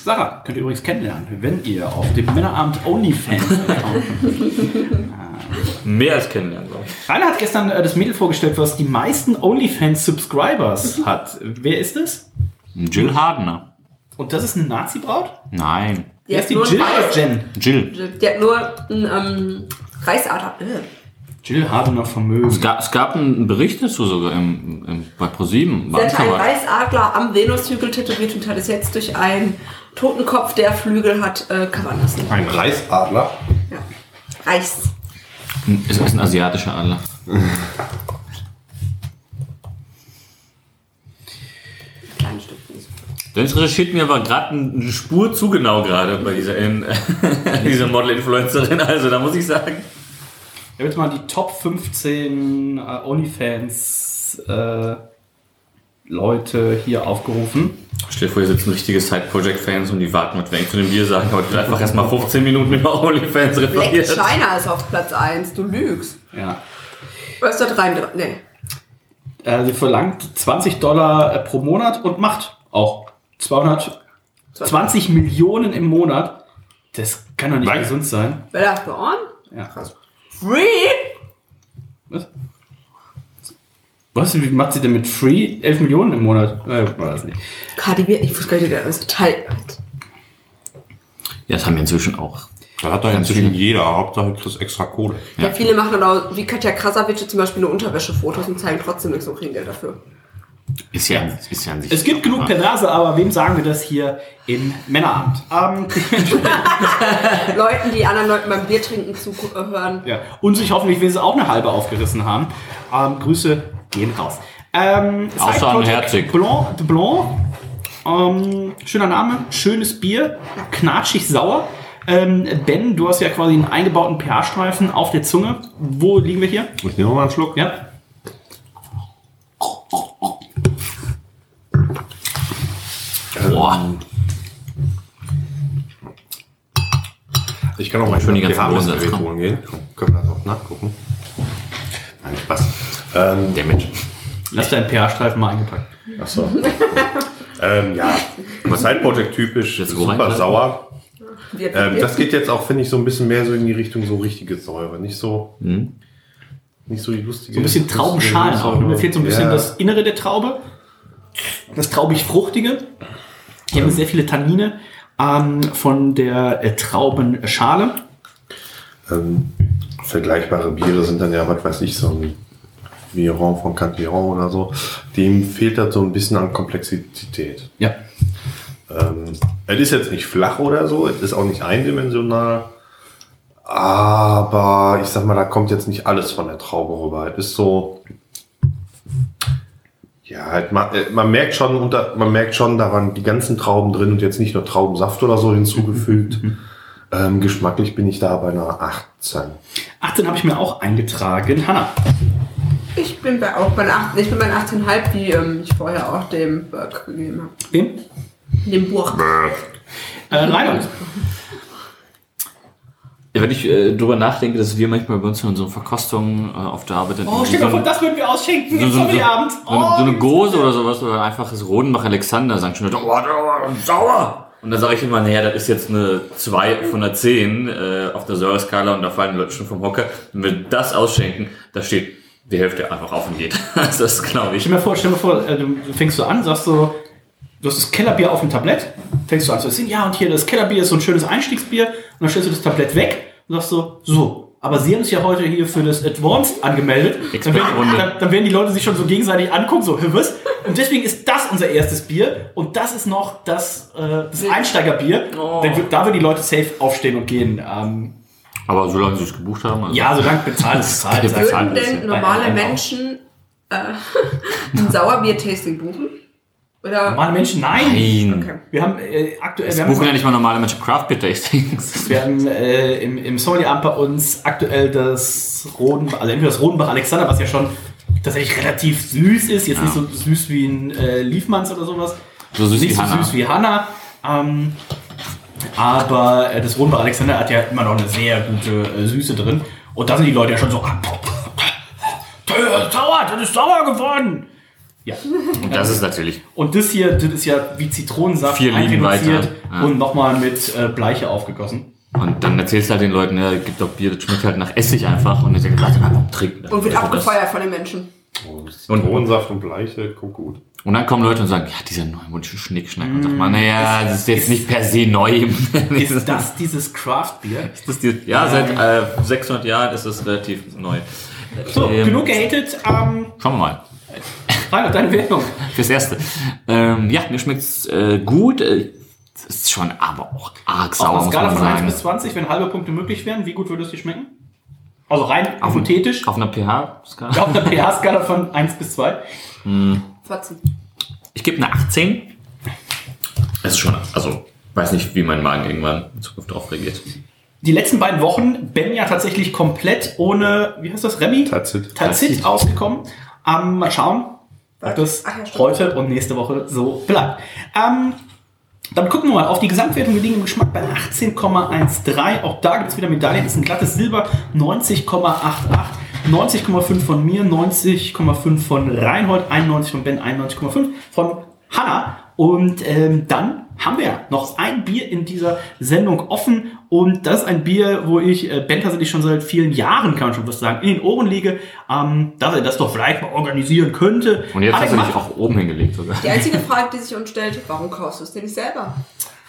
Sarah könnt ihr übrigens kennenlernen, wenn ihr auf dem Männerabend OnlyFans-Account Mehr als kennenlernen, glaube ich. Rainer hat gestern äh, das Mädel vorgestellt, was die meisten OnlyFans-Subscribers hat. Wer ist es? Jill Hardener. Und das ist eine Nazi-Braut? Nein. Die Wer ist die nur Jill oder Jen? Jill. Die hat nur ein ähm, Reisadler. Äh. Jill Hardener Vermögen. Es gab, es gab einen Bericht dazu sogar im, im, bei ProSieben. Sie hatte einen Reisadler am Venushügel tätowiert und hat es jetzt durch einen Totenkopf, der Flügel hat, äh, covern lassen. Ein Reisadler. Ja. Reichs. Es ist ein asiatischer Adler. Kleines Stück. Dennis recherchiert mir aber gerade eine Spur zu genau gerade bei dieser, in, dieser Model-Influencerin. Also da muss ich sagen. Ich habe jetzt mal die Top 15 äh, OnlyFans äh, Leute hier aufgerufen. Stell dir vor, hier sitzen richtige Side-Project-Fans und die warten, wir eigentlich zu dem Bier sagen. Heute wird einfach erstmal 15 Minuten über OnlyFans Black referiert. China ist auf Platz 1. Du lügst. Ja. Was ist da rein? Nee. Äh, sie verlangt 20 Dollar äh, pro Monat und macht auch 220 Millionen im Monat. Das kann doch nicht Nein. gesund sein. Wer on? Ja. Free? Was? Was? Wie macht sie denn mit Free 11 Millionen im Monat? Äh, war das nicht. Cardi B, ich wusste gar nicht, der ist total. Ja, das haben wir inzwischen auch. Da hat doch inzwischen jeder. Hauptsache, kriegst extra Kohle. Ja. viele machen dann auch, wie Katja Krasavice zum Beispiel, nur Unterwäschefotos und zeigen trotzdem nichts und kriegen Geld dafür. Ist ja, ist ja an sich. Es gibt genug Perverse, aber wem sagen wir das hier im Männeramt? Ähm, Leuten, die anderen Leuten beim Bier trinken zuhören. ja. Und sich hoffentlich wenigstens auch eine halbe aufgerissen haben. Ähm, Grüße gehen raus. Ähm, Außer an Herzig. Blanc, de Blanc. Ähm, schöner Name, schönes Bier, knatschig sauer. Ähm, ben, du hast ja quasi einen eingebauten pH-Streifen auf der Zunge. Wo liegen wir hier? Ich nehme mal einen Schluck. Ja. Boah. Ich kann auch mal Schon die pH-Messgerät jetzt, holen gehen. Können wir das auch nachgucken? Nein, Spaß. Ähm, Der Mensch. Lass deinen pH-Streifen mal eingepackt. Achso. ähm, ja, Side Project typisch, Jetzt super rein? sauer. Ähm, das geht jetzt auch, finde ich, so ein bisschen mehr so in die Richtung so richtige Säure. Nicht so, nicht so die lustige. So ein bisschen Traubenschalen auch. Mir fehlt so ein bisschen ja. das Innere der Traube. Das traubig-fruchtige. Hier haben wir sehr viele Tannine ähm, von der äh, Traubenschale. Ähm, vergleichbare Biere sind dann ja, was weiß ich, so ein Viron von Cantillon oder so. Dem fehlt das so ein bisschen an Komplexität. Ja. Ähm, es ist jetzt nicht flach oder so, es ist auch nicht eindimensional, aber ich sag mal, da kommt jetzt nicht alles von der Traube rüber. Es ist so, ja, halt, man, äh, man merkt schon unter, man merkt schon, da waren die ganzen Trauben drin und jetzt nicht nur Traubensaft oder so hinzugefügt. ähm, geschmacklich bin ich da bei einer 18. 18 habe ich mir auch eingetragen. Hanna. ich bin bei, auch bei einer 18, ich bin bei einer 18,5, die ähm, ich vorher auch dem Burg gegeben habe. Wem? Dem Burg. Äh, Reinhold. Ja, wenn ich äh, drüber nachdenke, dass wir manchmal bei uns in unseren Verkostungen äh, auf der Arbeit Oh, stell dir mal vor, das würden wir ausschenken so, so, so, so, Sommerabend. eine, so eine Gose oder sowas oder einfaches Rodenbach Alexander sagen schon Leute, oh, oh, sauer. Und dann sage ich immer, naja, das ist jetzt eine 2 von einer 10 äh, auf der Säureskala und da fallen die Leute schon vom Hocker. Wenn wir das ausschenken, da steht die Hälfte einfach auf und geht. Das ist genau Stell ich. mir vor, stell mir vor, äh, du fängst so an, sagst so, du hast das Kellerbier auf dem Tablett, fängst du an zu erzählen, ja, und hier das Kellerbier ist so ein schönes Einstiegsbier, und dann stellst du das Tablett weg und sagst so, so, aber Sie haben sich ja heute hier für das Advanced angemeldet. Dann werden, dann, dann werden die Leute sich schon so gegenseitig angucken, so, "Hä, was? Und deswegen ist das unser erstes Bier und das ist noch das, äh, das Einsteigerbier. Oh. Dann wird- Da würden die Leute safe aufstehen und gehen. Ähm, Aber solange sie es gebucht haben. Also ja, solange bezahlt ist bezahlt. Würden denn normale Menschen äh, ein Sauerbier-Tasting buchen? Oder? Normale Menschen, nein. Nein. Okay. Wir haben äh, aktuell, wir buchen ja nicht mal normale Menschen Craft Beer Tastings. wir haben äh, im, im Sommelier bei uns aktuell das Rodenbach, also entweder das Rodenbach Alexander, was ja schon tatsächlich relativ süß ist, jetzt nicht so süß wie ein äh, Liefmanns oder sowas. So süß nicht wie so Hanna. süß wie Hanna. Ähm, aber äh, das Rodenbach Alexander hat ja immer noch eine sehr gute äh, Süße drin. Und da sind die Leute ja schon so, ah, das ist sauer, das ist sauer geworden. Ja. Und das ist natürlich. Und das hier, das ist ja wie Zitronensaft Vier einreduziert weiter, ja. und nochmal mit äh, Bleiche aufgegossen. Und dann erzählst du halt den Leuten, ja, gibt doch Bier, das schmeckt halt nach Essig einfach. Und ich denke, warte mal, warum trinken das? Und wird Das- abgefeuert von den Menschen. Und- Zitronensaft und Bleiche, guck gut. Und dann kommen Leute und sagen, ja, dieser neumodische Schnickschnack. Und sagt man, naja, das ist jetzt nicht per se neu. Ist das dieses Craft-Bier? Das ist die, ja, seit äh, 600 Jahren ist es relativ neu. So, Ähm, genug gehatet. Ähm, Schauen wir mal. Rainer, deine Wertung. Fürs Erste. Ähm, ja, mir schmeckt's äh, gut. Äh, Es ist schon aber auch arg Auf sauer, einer muss Skala von 1 sagen. bis 20, wenn halbe Punkte möglich wären, wie gut würde es dir schmecken? Also rein hypothetisch. Auf einer pH-Skala? Auf einer pH-Skala von 1 bis 2. 14. Ich gebe eine 18. Es ist schon, also, weiß nicht, wie mein Magen irgendwann in Zukunft drauf reagiert. Die letzten beiden Wochen, Ben ja tatsächlich komplett ohne, wie heißt das, Remy? Tazit. Tazit ausgekommen. Ähm, mal schauen, ob das Ach ja, heute und nächste Woche so bleibt. Ähm, dann gucken wir mal auf die Gesamtwertung. Wir liegen im Geschmack bei 18,13. Auch da gibt es wieder Medaillen. Das ist ein glattes Silber. 90,88. 90,5 von mir, 90,5 von Reinhold, 91 von Ben, 91,5 von Hanna. Und ähm, dann haben wir noch ein Bier in dieser Sendung offen. Und das ist ein Bier, wo ich äh, Ben tatsächlich schon seit vielen Jahren, kann man schon was sagen, in den Ohren lege, ähm, dass er das doch vielleicht mal organisieren könnte. Und jetzt Hat er hast du dich auch oben hingelegt sogar. Die einzige Frage, die sich uns stellt, warum kaufst du es dir nicht selber?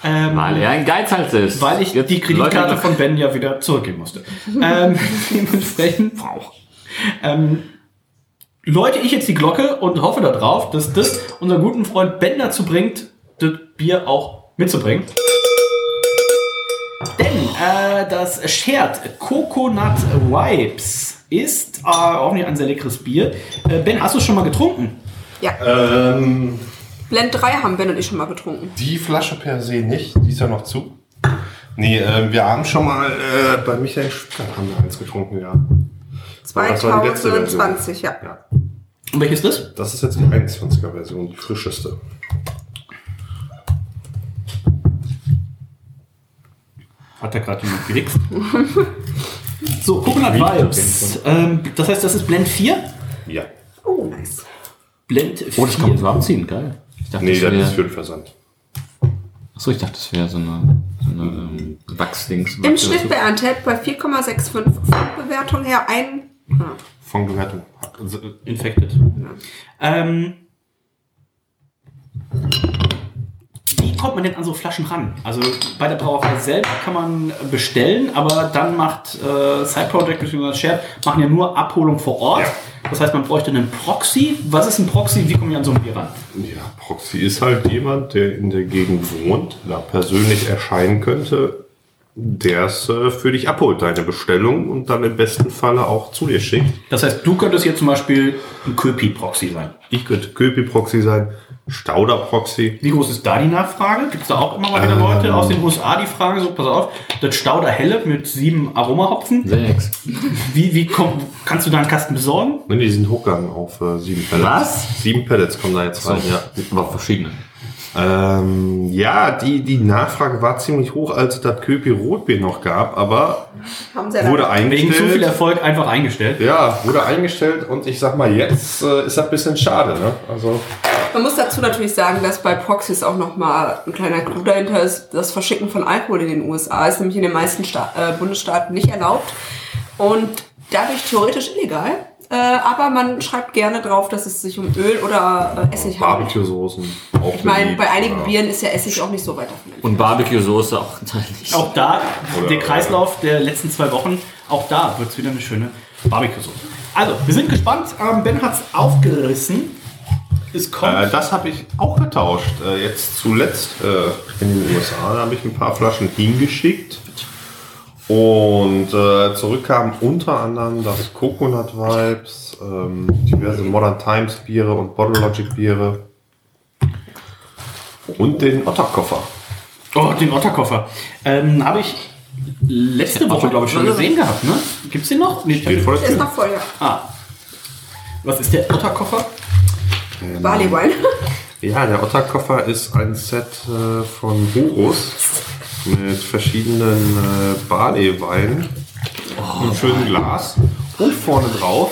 Ähm, Weil er ein Geizhals ist. Weil ich Jetzt die Kreditkarte von Ben ja wieder zurückgeben musste. ähm, dementsprechend ähm, läute ich jetzt die Glocke und hoffe darauf, dass das unseren guten Freund Ben dazu bringt, das Bier auch mitzubringen. Denn äh, das Shared Coconut Vibes ist äh, auch nicht ein sehr leckeres Bier. Äh, ben, hast du es schon mal getrunken? Ja, Ähm, Blend 3 haben Ben und ich schon mal getrunken. die Flasche per se nicht, die ist ja noch zu. Nee, äh, wir haben schon mal äh, bei Michael Stuttgart haben wir eins getrunken, ja. das war die letzte Version. 2020, ja. ja. Und welches ist das? Das ist jetzt die 21er Version, die frischeste. Hat da gerade jemand gewichst? so, Coconut Vibes. Ähm, das heißt, das ist Blend 4? Ja. Oh, nice. Blend 4. Oh, das kann man so abziehen, geil. Ich dachte, Nee, das das wäre. ist für den Versand. Achso, ich dachte, das wäre so eine, so eine ähm, Wachsdings. Im Schnitt bei Antep bei 4,65 von Bewertung her ein. Ah, Von Bewertung. Also, Infected. Ähm, wie kommt man denn an so Flaschen ran? Also bei der Brauerei selbst kann man bestellen, aber dann macht äh, Side Project bzw. Share machen ja nur Abholung vor Ort. Ja. Das heißt, man bräuchte einen Proxy. Was ist ein Proxy? Wie komme ich an so ein Bier ran? Ja, Proxy ist halt jemand, der in der Gegend wohnt, da persönlich erscheinen könnte, der es äh, für dich abholt, deine Bestellung und dann im besten Falle auch zu dir schickt. Das heißt, du könntest jetzt zum Beispiel ein Köpi-Proxy sein. Ich könnte Köpi-Proxy sein, Stauder-Proxy. Wie groß ist da die Nachfrage? Gibt es da auch immer mal wieder Leute aus den USA, die fragen so, pass auf, das Stauder Helle mit sieben Aromahopfen. Sechs. Wie, wie komm, kannst du da einen Kasten besorgen? Ne, die sind hochgegangen auf äh, sieben Pellets. Was? Sieben Pellets kommen da jetzt rein, ja. Aber verschiedene. Ähm, ja, die, die Nachfrage war ziemlich hoch, als es das Köpi Rotbier noch gab, aber haben sie ja wurde leider- Wegen zu viel eingestellt. Erfolg einfach eingestellt. Ja, wurde eingestellt und ich sag mal, jetzt äh, ist das ein bisschen schade, ne? Also, Man muss dazu natürlich sagen, dass bei Proxys auch nochmal ein kleiner Clou dahinter ist. Das Verschicken von Alkohol in den USA ist nämlich in den meisten Sta äh, Bundesstaaten nicht erlaubt und dadurch theoretisch illegal. Äh, aber man schreibt gerne drauf, dass es sich um Öl oder äh, Essig handelt. Barbecue-Soßen. Auch Ich meine, bei einigen ja. Bieren ist ja Essig auch nicht so weit davon entfernt. Und Barbecue-Soße auch teilig. Auch da Oder- der Kreislauf der letzten zwei Wochen. Auch da wird es wieder eine schöne Barbecue-Soße. Also, wir sind gespannt. Ähm, ben hat es aufgerissen. Es kommt. Äh, das habe ich auch getauscht. Äh, jetzt zuletzt äh, in den USA da habe ich ein paar Flaschen hingeschickt. Und äh, zurückkamen unter anderem das Coconut Vibes, ähm, diverse Modern Times Biere und Bottle Logic Biere. Und den Otterkoffer. Oh, den Otterkoffer. Ähm, habe ich letzte Woche, glaube ich, schon gesehen gehabt, ne? Gibt's den noch? Nee, den- vor der ist noch voll, ja. Ah. Was ist der Otterkoffer? Barley Wine. Ja, der Otterkoffer ist ein Set äh, von Horus mit verschiedenen äh, Barley-Weinen, einem schönen Glas und vorne drauf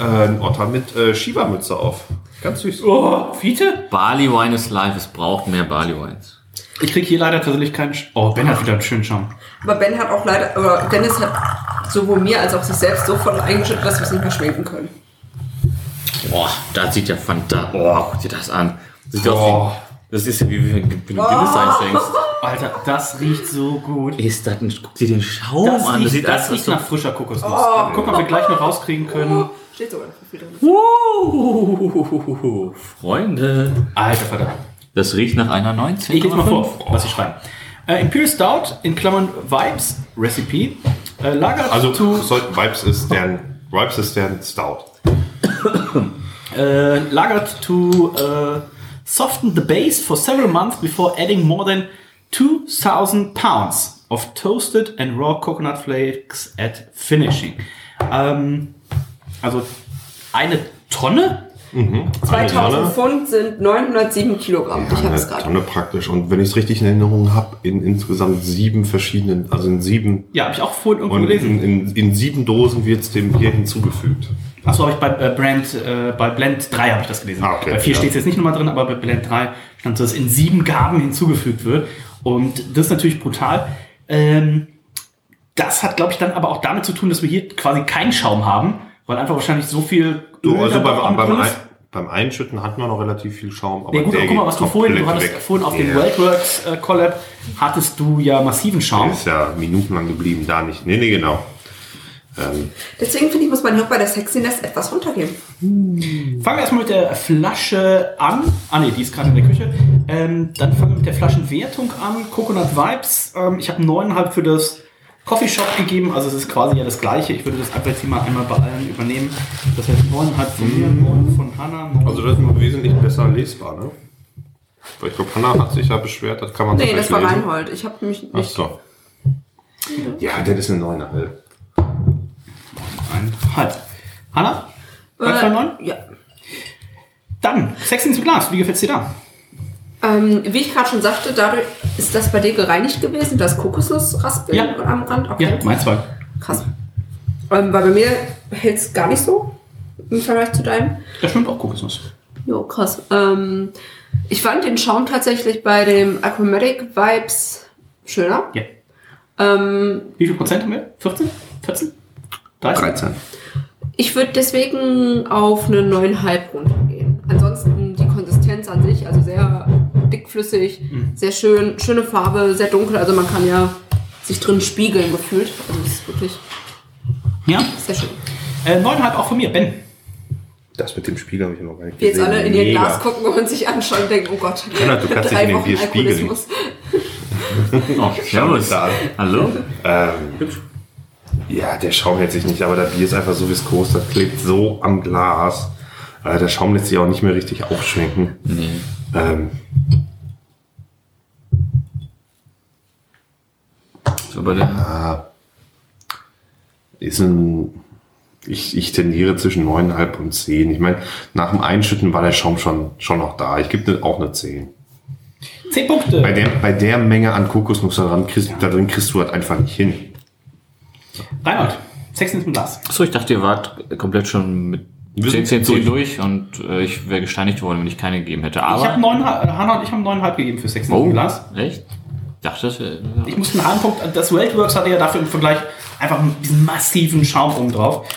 äh, ein Otter mit äh, Schiebermütze auf. Ganz süß. Oh, Fiete? Barley Wine is life. Es braucht mehr Barley Wines. Ich krieg hier leider tatsächlich keinen. Sch oh, Ben hat wieder einen schönen Schaum. Aber Ben hat auch leider, oder Dennis hat sowohl mir als auch sich selbst so voll eingeschüttet, dass wir es nicht mehr schminken können. Boah, das sieht ja fantastisch. Oh, guck dir das an. Sieht aus Boah. wie, das ist ja wie, wie, wie du Guinness einschenkst. Alter, das riecht so gut. Ist das ein, guck dir den Schaum Das an. riecht, sieht das aus riecht so- nach frischer Kokosnuss. Guck mal, ob wir gleich noch rauskriegen können. Steht sogar noch. Uh, Freunde. Alter Vater. Das riecht nach einer 19. Ich lese mal vor, was sie schreiben. Äh, Imperial Stout in Klammern Vibes Recipe. Äh, lagert Also to, soll, Vibes ist deren Vibes ist deren Stout. äh, lagert to äh, soften the base for several months before adding more than 2000 pounds of toasted and raw coconut flakes at finishing. Ähm, also eine Tonne? 2000 Pfund sind 907 Kilogramm. Ich habe Eine es gerade. Tonne praktisch. Und wenn ich es richtig in Erinnerung habe, in insgesamt sieben verschiedenen, also in sieben Ja, habe ich auch vorhin irgendwo und gelesen. in, in, in sieben Dosen wird es dem Bier hinzugefügt. Achso, habe ich bei äh, Brand, äh, bei Blend 3 habe ich das gelesen. Ah, okay, bei 4 ja. steht es jetzt nicht nochmal drin, aber bei Blend 3 stand so, dass in sieben Gaben hinzugefügt wird. Und das ist natürlich brutal. Ähm, das hat, glaube ich, dann aber auch damit zu tun, dass wir hier quasi keinen Schaum haben, weil einfach wahrscheinlich so viel So, Öl also beim, beim, ist. beim Einschütten hat man noch relativ viel Schaum. Aber Ja gut, der aber guck mal, was du vorhin, du hattest vorhin auf dem Ja. Worldworks äh, Collab, hattest du ja massiven Schaum. Ist ja minutenlang geblieben, da nicht. Nee, nee, genau. Ähm, Deswegen finde ich, muss man hier bei der Sexiness etwas runtergehen. Fangen wir erstmal mit der Flasche an. Ah ne, die ist gerade in der Küche. Ähm, dann fangen wir mit der Flaschenwertung an. Coconut Vibes. Ähm, ich habe 9,5 für das Coffee Shop gegeben. Also es ist quasi ja das gleiche. Ich würde das einfach jetzt hier mal einmal bei allen übernehmen. Das heißt 9,5 von mir, 9 von Hannah. 9 also das ist mal wesentlich besser lesbar, ne? Weil ich glaube, Hannah hat sich ja beschwert, das kann man so Nee, das war lesen. Reinhold. Ich habe mich Ach nicht. so. Ja, das ist eine 9,5. Halt. Du bei 9? Äh, ja. Dann, Sex ins Glas. Wie gefällt's dir da? Ähm, wie ich gerade schon sagte, dadurch ist das bei dir gereinigt gewesen, das Kokosnussraspeln Ja. am Rand. Okay. Ja, meins war. Krass. Ähm, weil bei mir hält es gar nicht so im Vergleich zu deinem. Da schwimmt auch Kokosnuss. Jo, krass. Ähm, ich fand den Schaum tatsächlich bei dem Aquamatic Vibes schöner. Ja. Ähm, Wie viel Prozent haben wir? 14? 14? 13? 13. ich würde deswegen auf eine 9,5 runtergehen. Ansonsten die Konsistenz an sich, also sehr dickflüssig, sehr schön, schöne Farbe, sehr dunkel. Also man kann ja sich drin spiegeln gefühlt. Also es ist wirklich Ja. sehr schön. Äh, 9,5 auch von mir. Ben. Das mit dem Spiegel habe ich noch gar nicht Die jetzt alle in ihr Mega. Glas gucken und sich anschauen und denken, oh Gott, Ja, du kannst dich drei in den Wochen Bier spiegeln. Alkoholismus. Oh, servus. Hallo? Ähm, ja, der Schaum hält sich nicht, aber das Bier ist einfach so viskos, das klebt so am Glas. Äh, der Schaum lässt sich auch nicht mehr richtig aufschwenken. Nee. Ähm, So bei der, ist ein, ich, ich tendiere zwischen 9,5 und 10. Ich meine, nach dem Einschütten war der Schaum schon, schon noch da. Ich gebe ne- auch eine 10. 10 Punkte. Bei der, bei der Menge an Kokosnuss da drin, kriegst, da drin kriegst du das einfach nicht hin. Reinhold. Sex ins Glas. Achso, ich dachte, ihr wart komplett schon mit Wir 10, sind 10, 10 durch. und äh, ich wäre gesteinigt worden, wenn ich keine gegeben hätte. Ich Aber. habe 9, Hannah und ich haben 9,5 gegeben für Sex ins oh, Glas. echt? Ich dachte, das wäre. Ich muss einen halben Punkt, das Weltworks hatte ja dafür im Vergleich einfach diesen massiven Schaum oben drauf.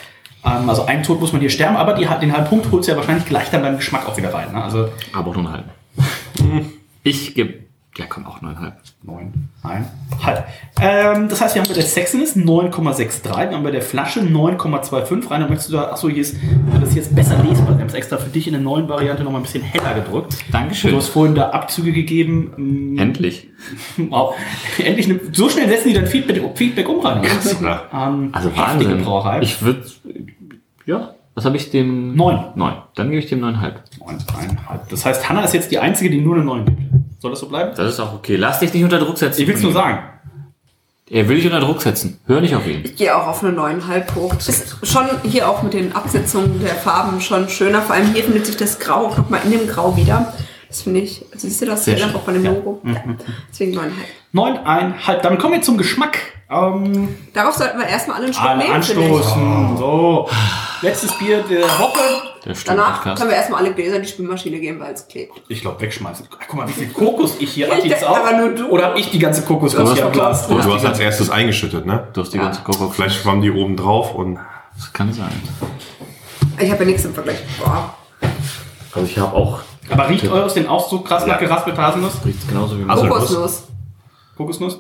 Ähm, also einen Tod muss man hier sterben, aber die, den halben Punkt holst du ja wahrscheinlich gleich dann beim Geschmack auch wieder rein. Ne? Also Aber auch nur einen halben. ich gebe Ja, komm, auch 9,5. 9, 1, halb. Ähm, das heißt, wir haben bei der Sexiness 9,63, wir haben bei der Flasche 9,25. Rainer, möchtest du da, achso, hier ist, das ist jetzt besser lesbar. Wir haben es extra für dich in der neuen Variante noch mal ein bisschen heller gedrückt. Dankeschön. Du hast vorhin da Abzüge gegeben. ähm, Endlich. Wow. Endlich, eine, so schnell setzen die dann Feedback, Feedback um, Rainer. Ähm, Also Wahnsinn. Brauerei. Ich würde, ja, was habe ich dem? 9. 9. Dann gebe ich dem 9,5. 9,5. Das heißt, Hanna ist jetzt die Einzige, die nur eine 9 gibt. Soll das so bleiben? Das ist auch okay. Lass dich nicht unter Druck setzen. Ich will es nur sagen. Er will dich unter Druck setzen. Hör nicht auf ihn. Ich gehe auch auf eine 9,5 hoch. Das ist schon hier auch mit den Absetzungen der Farben schon schöner. Vor allem hier findet sich das Grau auch nochmal in dem Grau wieder. Das finde ich, also siehst du das Sehr hier schön. auch bei dem Ja. Logo? Ja. Deswegen 9,5. 9,5. Damit kommen wir zum Geschmack. Ähm, Darauf sollten wir erstmal alle einen Schluck alle nehmen, anstoßen. So. Letztes Bier der Woche. Danach können wir erstmal alle Gläser in die Spülmaschine geben, weil es klebt. Ich glaube, wegschmeißen. Guck mal, wie viel Kokos ich hier denke aber nur du. Oder habe ich die ganze Kokosnuss hier am Glas? Du hast als erstes eingeschüttet, ne? Du hast die ganze Coco. Vielleicht schwamm die oben drauf und Das kann sein. Ich habe ja nichts im Vergleich. Boah. Also ich habe auch. Aber riecht eures denn auch so krass nach geraspelter Haselnuss? Riecht genauso wie Also- Kokosnuss. Kokosnuss?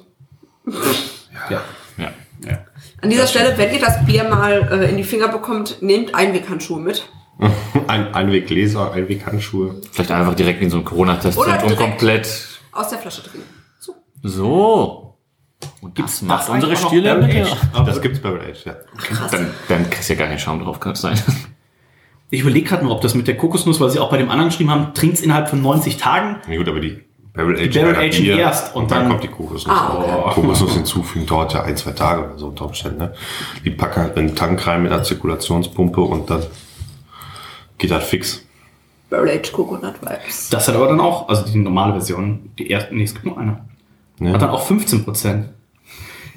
Ja. Ja. ja. An dieser Stelle, wenn ihr das Bier mal äh, in die Finger bekommt, nehmt Einweghandschuhe mit. ein Einweggläser, Einweghandschuhe. Vielleicht einfach direkt in so einen Corona-Test Oder und komplett. Aus der Flasche trinken. So. So. Und das macht unsere Stille mit Aged? Das gibt's Barrel Age, ja. Dann, dann kriegst du ja gar keinen Schaum drauf, kann es sein. Ich überlege gerade nur, ob das mit der Kokosnuss, weil sie auch bei dem anderen geschrieben haben, trinkt es innerhalb von 90 Tagen. Na gut, aber die Barrel Age Barrel ja Bier erst und und dann, dann- kommt die Kokosnuss. Ah, okay. Kokosnuss hinzufügen dauert ja ein, zwei Tage oder so unter Umständen. Ne? Die packen halt einen Tank rein mit einer Zirkulationspumpe und dann geht das fix. Barrel Aged Coconut Vibes. Das hat aber dann auch, also die normale Version, die erste, nee, es gibt nur eine. Ja. Hat dann auch 15%.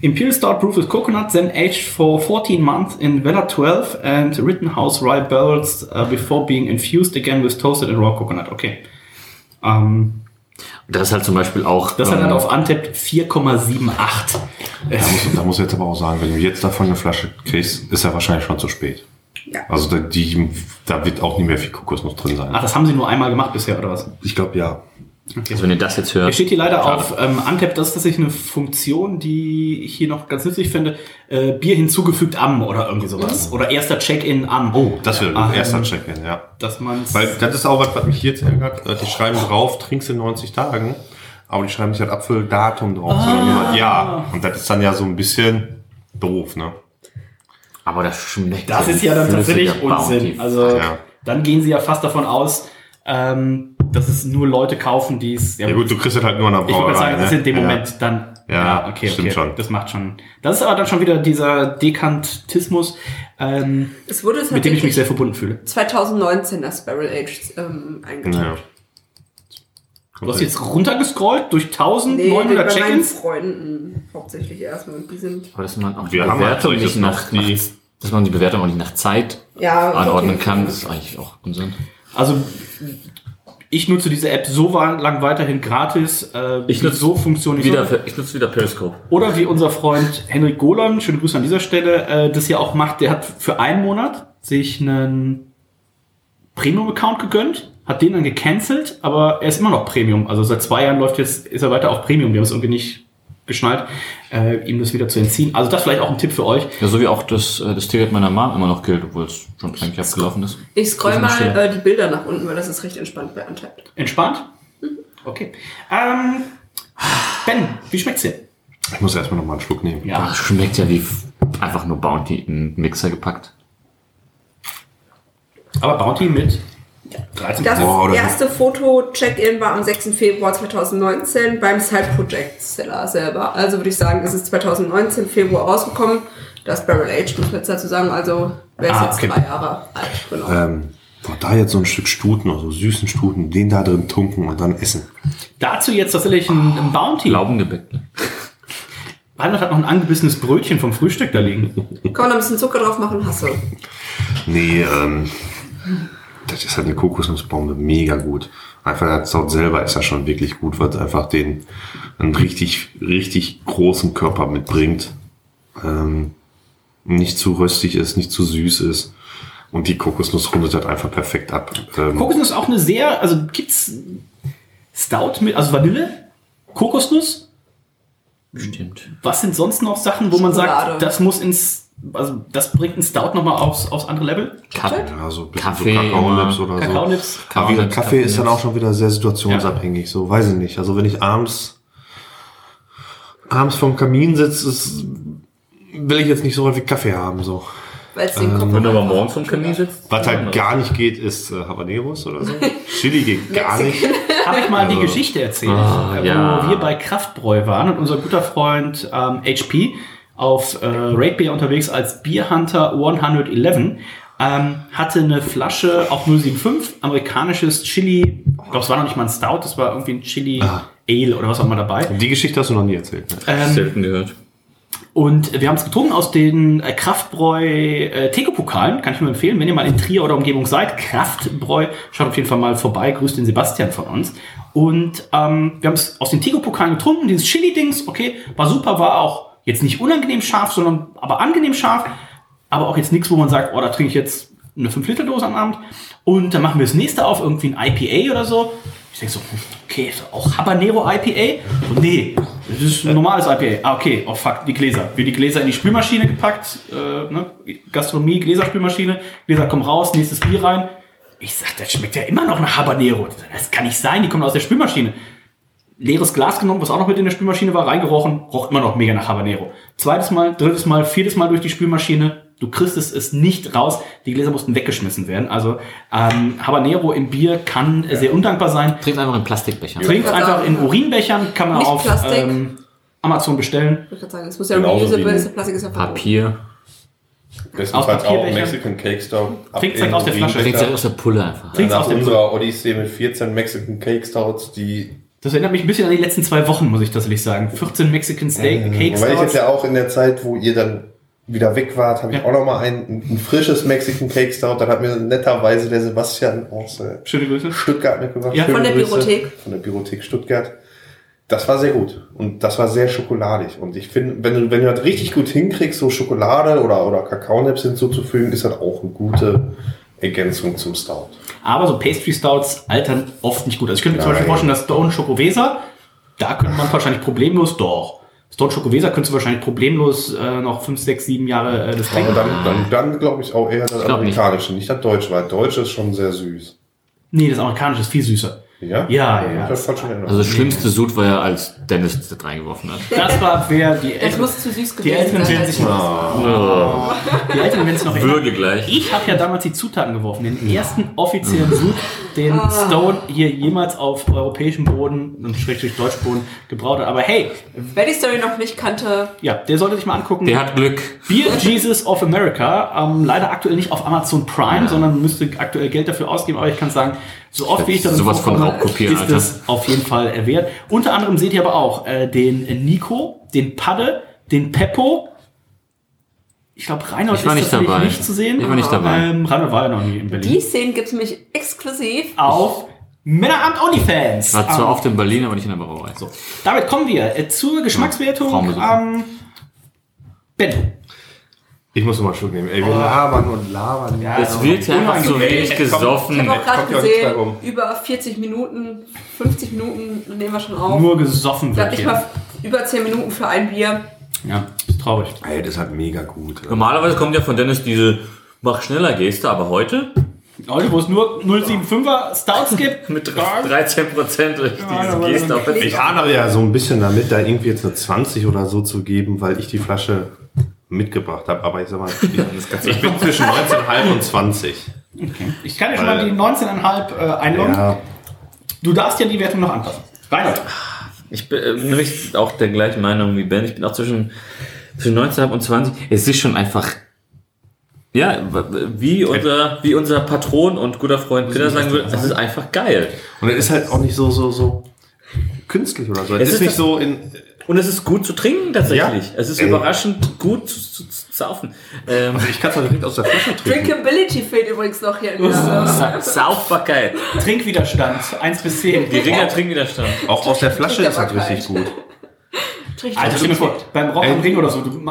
Imperial Stout Proof with Coconut, then aged for 14 months in Weller 12 and Rittenhouse Rye barrels uh, before being infused again with toasted and raw coconut. Okay. Ähm, Das ist halt zum Beispiel auch. das hat ähm, halt auf Antep 4,78. Da muss, da muss ich jetzt aber auch sagen, wenn du jetzt davon eine Flasche kriegst, ist ja wahrscheinlich schon zu spät. Ja. Also da, die, da wird auch nicht mehr viel Kokosnuss drin sein. Ach, das haben sie nur einmal gemacht bisher, oder was? Ich glaube ja. Also wenn ihr das jetzt hört. Hier steht hier leider schade. auf ähm, Antep, das ist tatsächlich eine Funktion, die ich hier noch ganz nützlich finde. Äh, Bier hinzugefügt am oder irgendwie sowas. Oder erster Check-in am. Oh, das wäre Ah, ein erster ähm, Check-in, ja. Dass man Weil das ist auch was, was mich hier jetzt ärgert. Äh, Die schreiben drauf, trinkst in 90 Tagen, aber die schreiben nicht das Abfülldatum drauf, sondern nur das Jahr. Und das ist dann ja so ein bisschen doof, ne? Aber das schmeckt. Das ist ja dann tatsächlich Unsinn. Also Ja. dann gehen sie ja fast davon aus, ähm, dass es nur Leute kaufen, die es. Ja gut, du kriegst es halt nur in der ich würde Brauerei. sagen, das ist in dem ne? Moment dann. Ja, okay, stimmt okay. schon. Das macht schon. Das ist aber dann schon wieder dieser Dekantismus, ähm, Es wurde mit dem ich mich sehr verbunden fühle. 2019 das Barrel Aged ähm, Ja. eingetragen. Du hast jetzt runtergescrollt durch 1900 Nee, bei meinen Check-ins. Freunden hauptsächlich erstmal. Und die sind. Aber dass man auch die halt Bewertung solches nicht nach, nach, dass man die Bewertung auch nicht nach Zeit Ja, anordnen okay. kann, das ist eigentlich auch Unsinn. Also ich nutze diese App so lang weiterhin gratis. Äh, Ich nutze so Funktionen nicht Wieder, so- ich nutze wieder Periscope. Oder wie unser Freund Henrik Golan, schöne Grüße an dieser Stelle, äh, das ja auch macht, der hat für einen Monat sich einen Premium-Account gegönnt, hat den dann gecancelt, aber er ist immer noch Premium. Also seit zwei Jahren läuft jetzt, ist er weiter auf Premium. Wir haben es irgendwie nicht geschnallt, äh, ihm das wieder zu entziehen. Also das vielleicht auch ein Tipp für euch. Ja, so wie auch das, äh, das Ticket meiner Mom immer noch gilt, obwohl es schon eigentlich abgelaufen ist. Ich scroll mal äh, die Bilder nach unten, weil das ist recht entspannt bei Untapped. Entspannt? Okay. Ähm, ben, wie schmeckt's dir? Ich muss erstmal noch mal einen Schluck nehmen. Ja. Das schmeckt ja wie einfach nur Bounty in einen Mixer gepackt. Aber Bounty mit 13 Das so. erste Foto-Check-In war am 6. Februar 2019 beim Side Project Seller selber. Also würde ich sagen, es ist 2019 Februar rausgekommen. Das Barrel Age, muss man jetzt dazu sagen. Also wäre es Ah, jetzt okay. drei Jahre alt. Genau. Ähm, boah, da jetzt so ein Stück Stuten, also süßen Stuten, den da drin tunken und dann essen. Dazu jetzt tatsächlich ein, ein Bounty. Laugengebäck. Ne? Reinhard hat noch ein angebissenes Brötchen vom Frühstück da liegen. Kann man da ein bisschen Zucker drauf machen? Hast du. Nee, ähm, das ist halt eine Kokosnussbombe, mega gut. Einfach das Saut selber ist ja schon wirklich gut, weil es einfach den einen richtig, richtig großen Körper mitbringt. Ähm, nicht zu röstig ist, nicht zu süß ist. Und die Kokosnuss rundet das einfach perfekt ab. Ähm, Kokosnuss ist auch eine sehr, also gibt's Stout mit, also Vanille? Kokosnuss. Stimmt. Was sind sonst noch Sachen, wo man Schokolade. sagt, das muss ins, also das bringt ein Stout nochmal aufs, aufs andere Level? Ja, so Kaffee so Kakaonips oder so. Kakaonips. Aber wie gesagt, Kaffee ist dann auch schon wieder sehr situationsabhängig. So, weiß ich nicht. Also wenn ich abends, abends vorm Kamin sitze, ist, will ich jetzt nicht so häufig Kaffee haben. So. Weil es den Kopf Wenn du aber morgens vom Kamin sitzt. Was halt gar nicht geht, ist äh, Habaneros oder so. Chili geht gar nicht. Habe ich mal die Geschichte erzählt, Ah, ja. wo wir bei Kraftbräu waren und unser guter Freund ähm, HP auf äh, Raid Beer unterwegs als Beer Hunter 111 ähm, hatte eine Flasche, auch 075, amerikanisches Chili, ich glaube, es war noch nicht mal ein Stout, das war irgendwie ein Chili Ale oder was auch immer dabei. Die Geschichte hast du noch nie erzählt. Ne? Ähm, Selten gehört. und wir haben es getrunken aus den äh, Kraftbräu äh, Theke-Pokalen. Kann ich nur empfehlen, wenn ihr mal in Trier oder Umgebung seid. Kraftbräu, schaut auf jeden Fall mal vorbei. Grüßt den Sebastian von uns. Und ähm, wir haben es aus den Theke-Pokalen getrunken. Dieses Chili-Dings, okay, war super, war auch jetzt nicht unangenehm scharf, sondern aber angenehm scharf. Aber auch jetzt nichts, wo man sagt, oh, da trinke ich jetzt eine 5-Liter-Dose am Abend. Und dann machen wir das nächste auf, irgendwie ein IPA oder so. Ich denke so, okay, auch Habanero IPA? Und nee, das ist ein normales IPA. Ah, okay, oh fuck, die Gläser. Wir die Gläser in die Spülmaschine gepackt, äh, ne? Gastronomie, Gläserspülmaschine, Gläser kommen raus, nächstes Bier rein. Ich sag, das schmeckt ja immer noch nach Habanero. Das kann nicht sein, die kommen aus der Spülmaschine. Leeres Glas genommen, was auch noch mit in der Spülmaschine war, reingerochen, roch immer noch mega nach Habanero. Zweites Mal, drittes Mal, viertes Mal durch die Spülmaschine. Du kriegst es, es nicht raus. Die Gläser mussten weggeschmissen werden. Also ähm, Habanero im Bier kann äh, sehr undankbar sein. Trinkt einfach in Plastikbecher. Trinkt einfach in Urinbechern, kann man Nicht auf Plastik. ähm, Amazon bestellen. Ich würde gerade sagen, es muss ja Genauso reusable, ja Plastik ist ja. Papier. Bestenfalls auch. Mexican Cake Stout. Trink's in direkt aus der Flasche. Trinkt Urinbecher. aus der Pulle einfach. Trink's Nach aus dem unserer Odyssee mit 14 Mexican Cake Stouts, die Das erinnert mich ein bisschen an die letzten zwei Wochen, muss ich tatsächlich sagen. 14 Mexican Steak, Cake Weil ich jetzt ja auch in der Zeit, wo ihr dann wieder weg wart, habe ich Ja. auch noch mal ein, ein frisches Mexican Cake Stout. Dann hat mir netterweise der Sebastian aus äh, Schöne Grüße. Stuttgart mitgebracht. Ja, Schöne von der Grüße. Biothek. Von der Biothek Stuttgart. Das war sehr gut. Und das war sehr schokoladig. Und ich finde, wenn du, wenn du das richtig gut hinkriegst, so Schokolade oder, oder Kakaonips hinzuzufügen, ist das auch eine gute Ergänzung zum Stout. Aber so Pastry Stouts altern oft nicht gut. Also ich könnte mir zum Nein. Beispiel vorstellen, dass Stone Schokowesa, da könnte man wahrscheinlich problemlos, doch. Stone Schokowesa könntest du wahrscheinlich problemlos äh, noch 5, 6, 7 Jahre äh, das Aber trinken. dann, dann, dann glaube ich auch eher das glaub nicht. amerikanische, nicht. das deutsche, weil deutsche ist schon sehr süß. Nee, das amerikanische ist viel süßer. Ja? Ja, ja, ja. Das hat schon. Also das schlimmste Sud war ja, als Dennis das reingeworfen hat. Das war wer die Das Eltern. muss zu süß Die gewesen Eltern sein. werden sich noch, die Eltern werden sich noch. Würge gleich. Ich habe ja damals die Zutaten geworfen, den ersten offiziellen Sud, den Ah. Stone hier jemals auf europäischem Boden und schrägstrich Deutschboden gebraut hat. Aber hey, Wer die Story noch nicht kannte, ja, der sollte sich mal angucken. Der hat Glück. Beer Jesus of America, ähm, leider aktuell nicht auf Amazon Prime, sondern müsste aktuell Geld dafür ausgeben, aber ich kann sagen, so oft wie ich darin Sowas von Raubkopieren, ist Alter. es auf jeden Fall äh, wert. Unter anderem seht ihr aber auch äh, den Nico, den Padde, den Peppo. Ich glaube, Reinhold Ich war ist nicht dabei. nicht zu sehen. Ich war nicht dabei. Ähm, Reinhold war ja noch nie in Berlin. die Szenen gibt's nämlich exklusiv. auf Männeramt OnlyFans. War zwar Ähm, oft in Berlin, aber nicht in der Brauerei. So. damit kommen wir äh, zur Geschmackswertung. Traummusik. Ähm, ben, Ich muss noch mal einen Schluck nehmen. Ey, wir labern und labern. Ja, Es wird ja einfach so wenig Ich gesoffen. habe auch gerade gesehen, rum. über 40 Minuten, 50 Minuten nehmen wir schon auf. nur gesoffen Ich wird nicht hier. mal über 10 Minuten für ein Bier. Ja, ist traurig. Ey, das ist halt mega gut. Normalerweise kommt ja von Dennis diese Mach schneller Geste, aber heute Heute, wo es nur 075er Stouts gibt, mit 13 Prozent durch diese Geste Ich hadere ja so ein bisschen damit, da irgendwie jetzt eine 20 oder so zu geben, weil ich die Flasche mitgebracht habe. Aber ich sag mal, ich, ich bin zwischen 19,5 und 20. Ich kann ja schon mal die 19,5 äh, einloggen. Ja, Du darfst ja die Wertung noch anpassen. Reinhard. Ich bin äh, nämlich auch der gleichen Meinung wie Ben. Ich bin auch zwischen, zwischen 19 und 20. Es ist schon einfach. Ja, wie unser, wie unser Patron und guter Freund Peter sagen würde, es ist einfach geil. und es ist halt auch nicht so, so, so künstlich oder so. Es, Es ist, ist nicht so in. Und es ist gut zu trinken tatsächlich. Ja. Es ist Ey. überraschend gut zu, zu, zu saufen. Ähm, Ich kann es direkt aus der Flasche trinken. Drinkability fehlt übrigens noch hier in der Sa- Saufbarkeit. Trinkwiderstand 1 bis 10. Geringer Trinkwiderstand. Auch aus der Flasche ist halt richtig gut. Alter, stell dir vor, beim Rock am Ring oder so, du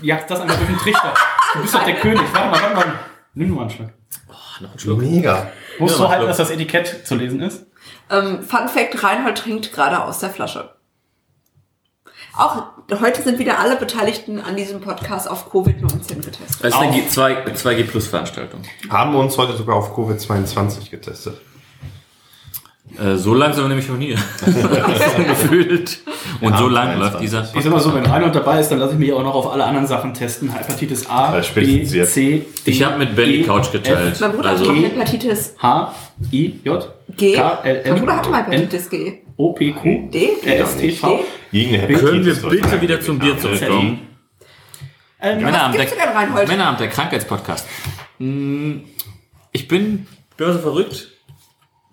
jagst das einfach durch den Trichter. Du bist doch der König. Warte mal, warte mal. Nimm nur mal einen Schluck. Mega. Musst Ja, du halten, Schluck. dass das Etikett zu lesen ist? Ähm, Fun Fact, Reinhold trinkt gerade aus der Flasche. Auch heute sind wieder alle Beteiligten an diesem Podcast auf Covid-19 getestet. Das ist eine G- 2, 2G Plus Veranstaltung. Haben wir uns heute sogar auf Covid-22 getestet. Äh, so langsam nämlich noch nie. Gefühlt. Und so lang läuft dieser. Ich sag mal so, wenn Reinhold dabei ist, dann lasse ich mich auch noch auf alle anderen Sachen testen. Hepatitis A, Ja, B. C, D, Ich habe mit die E, Couch geteilt. Mein Bruder Also, hatte mal Hepatitis H, I, J, G. K, L, Mein M, Bruder hatte mal N, Hepatitis G. O, P, Q, D? R, S, T, V. D? Gegen eine können wir bitte wieder zum Bier zurückkommen? Ähm, Männerabend, denn, der, Männerabend, der Krankheitspodcast. Hm, Ich bin, bin so verrückt.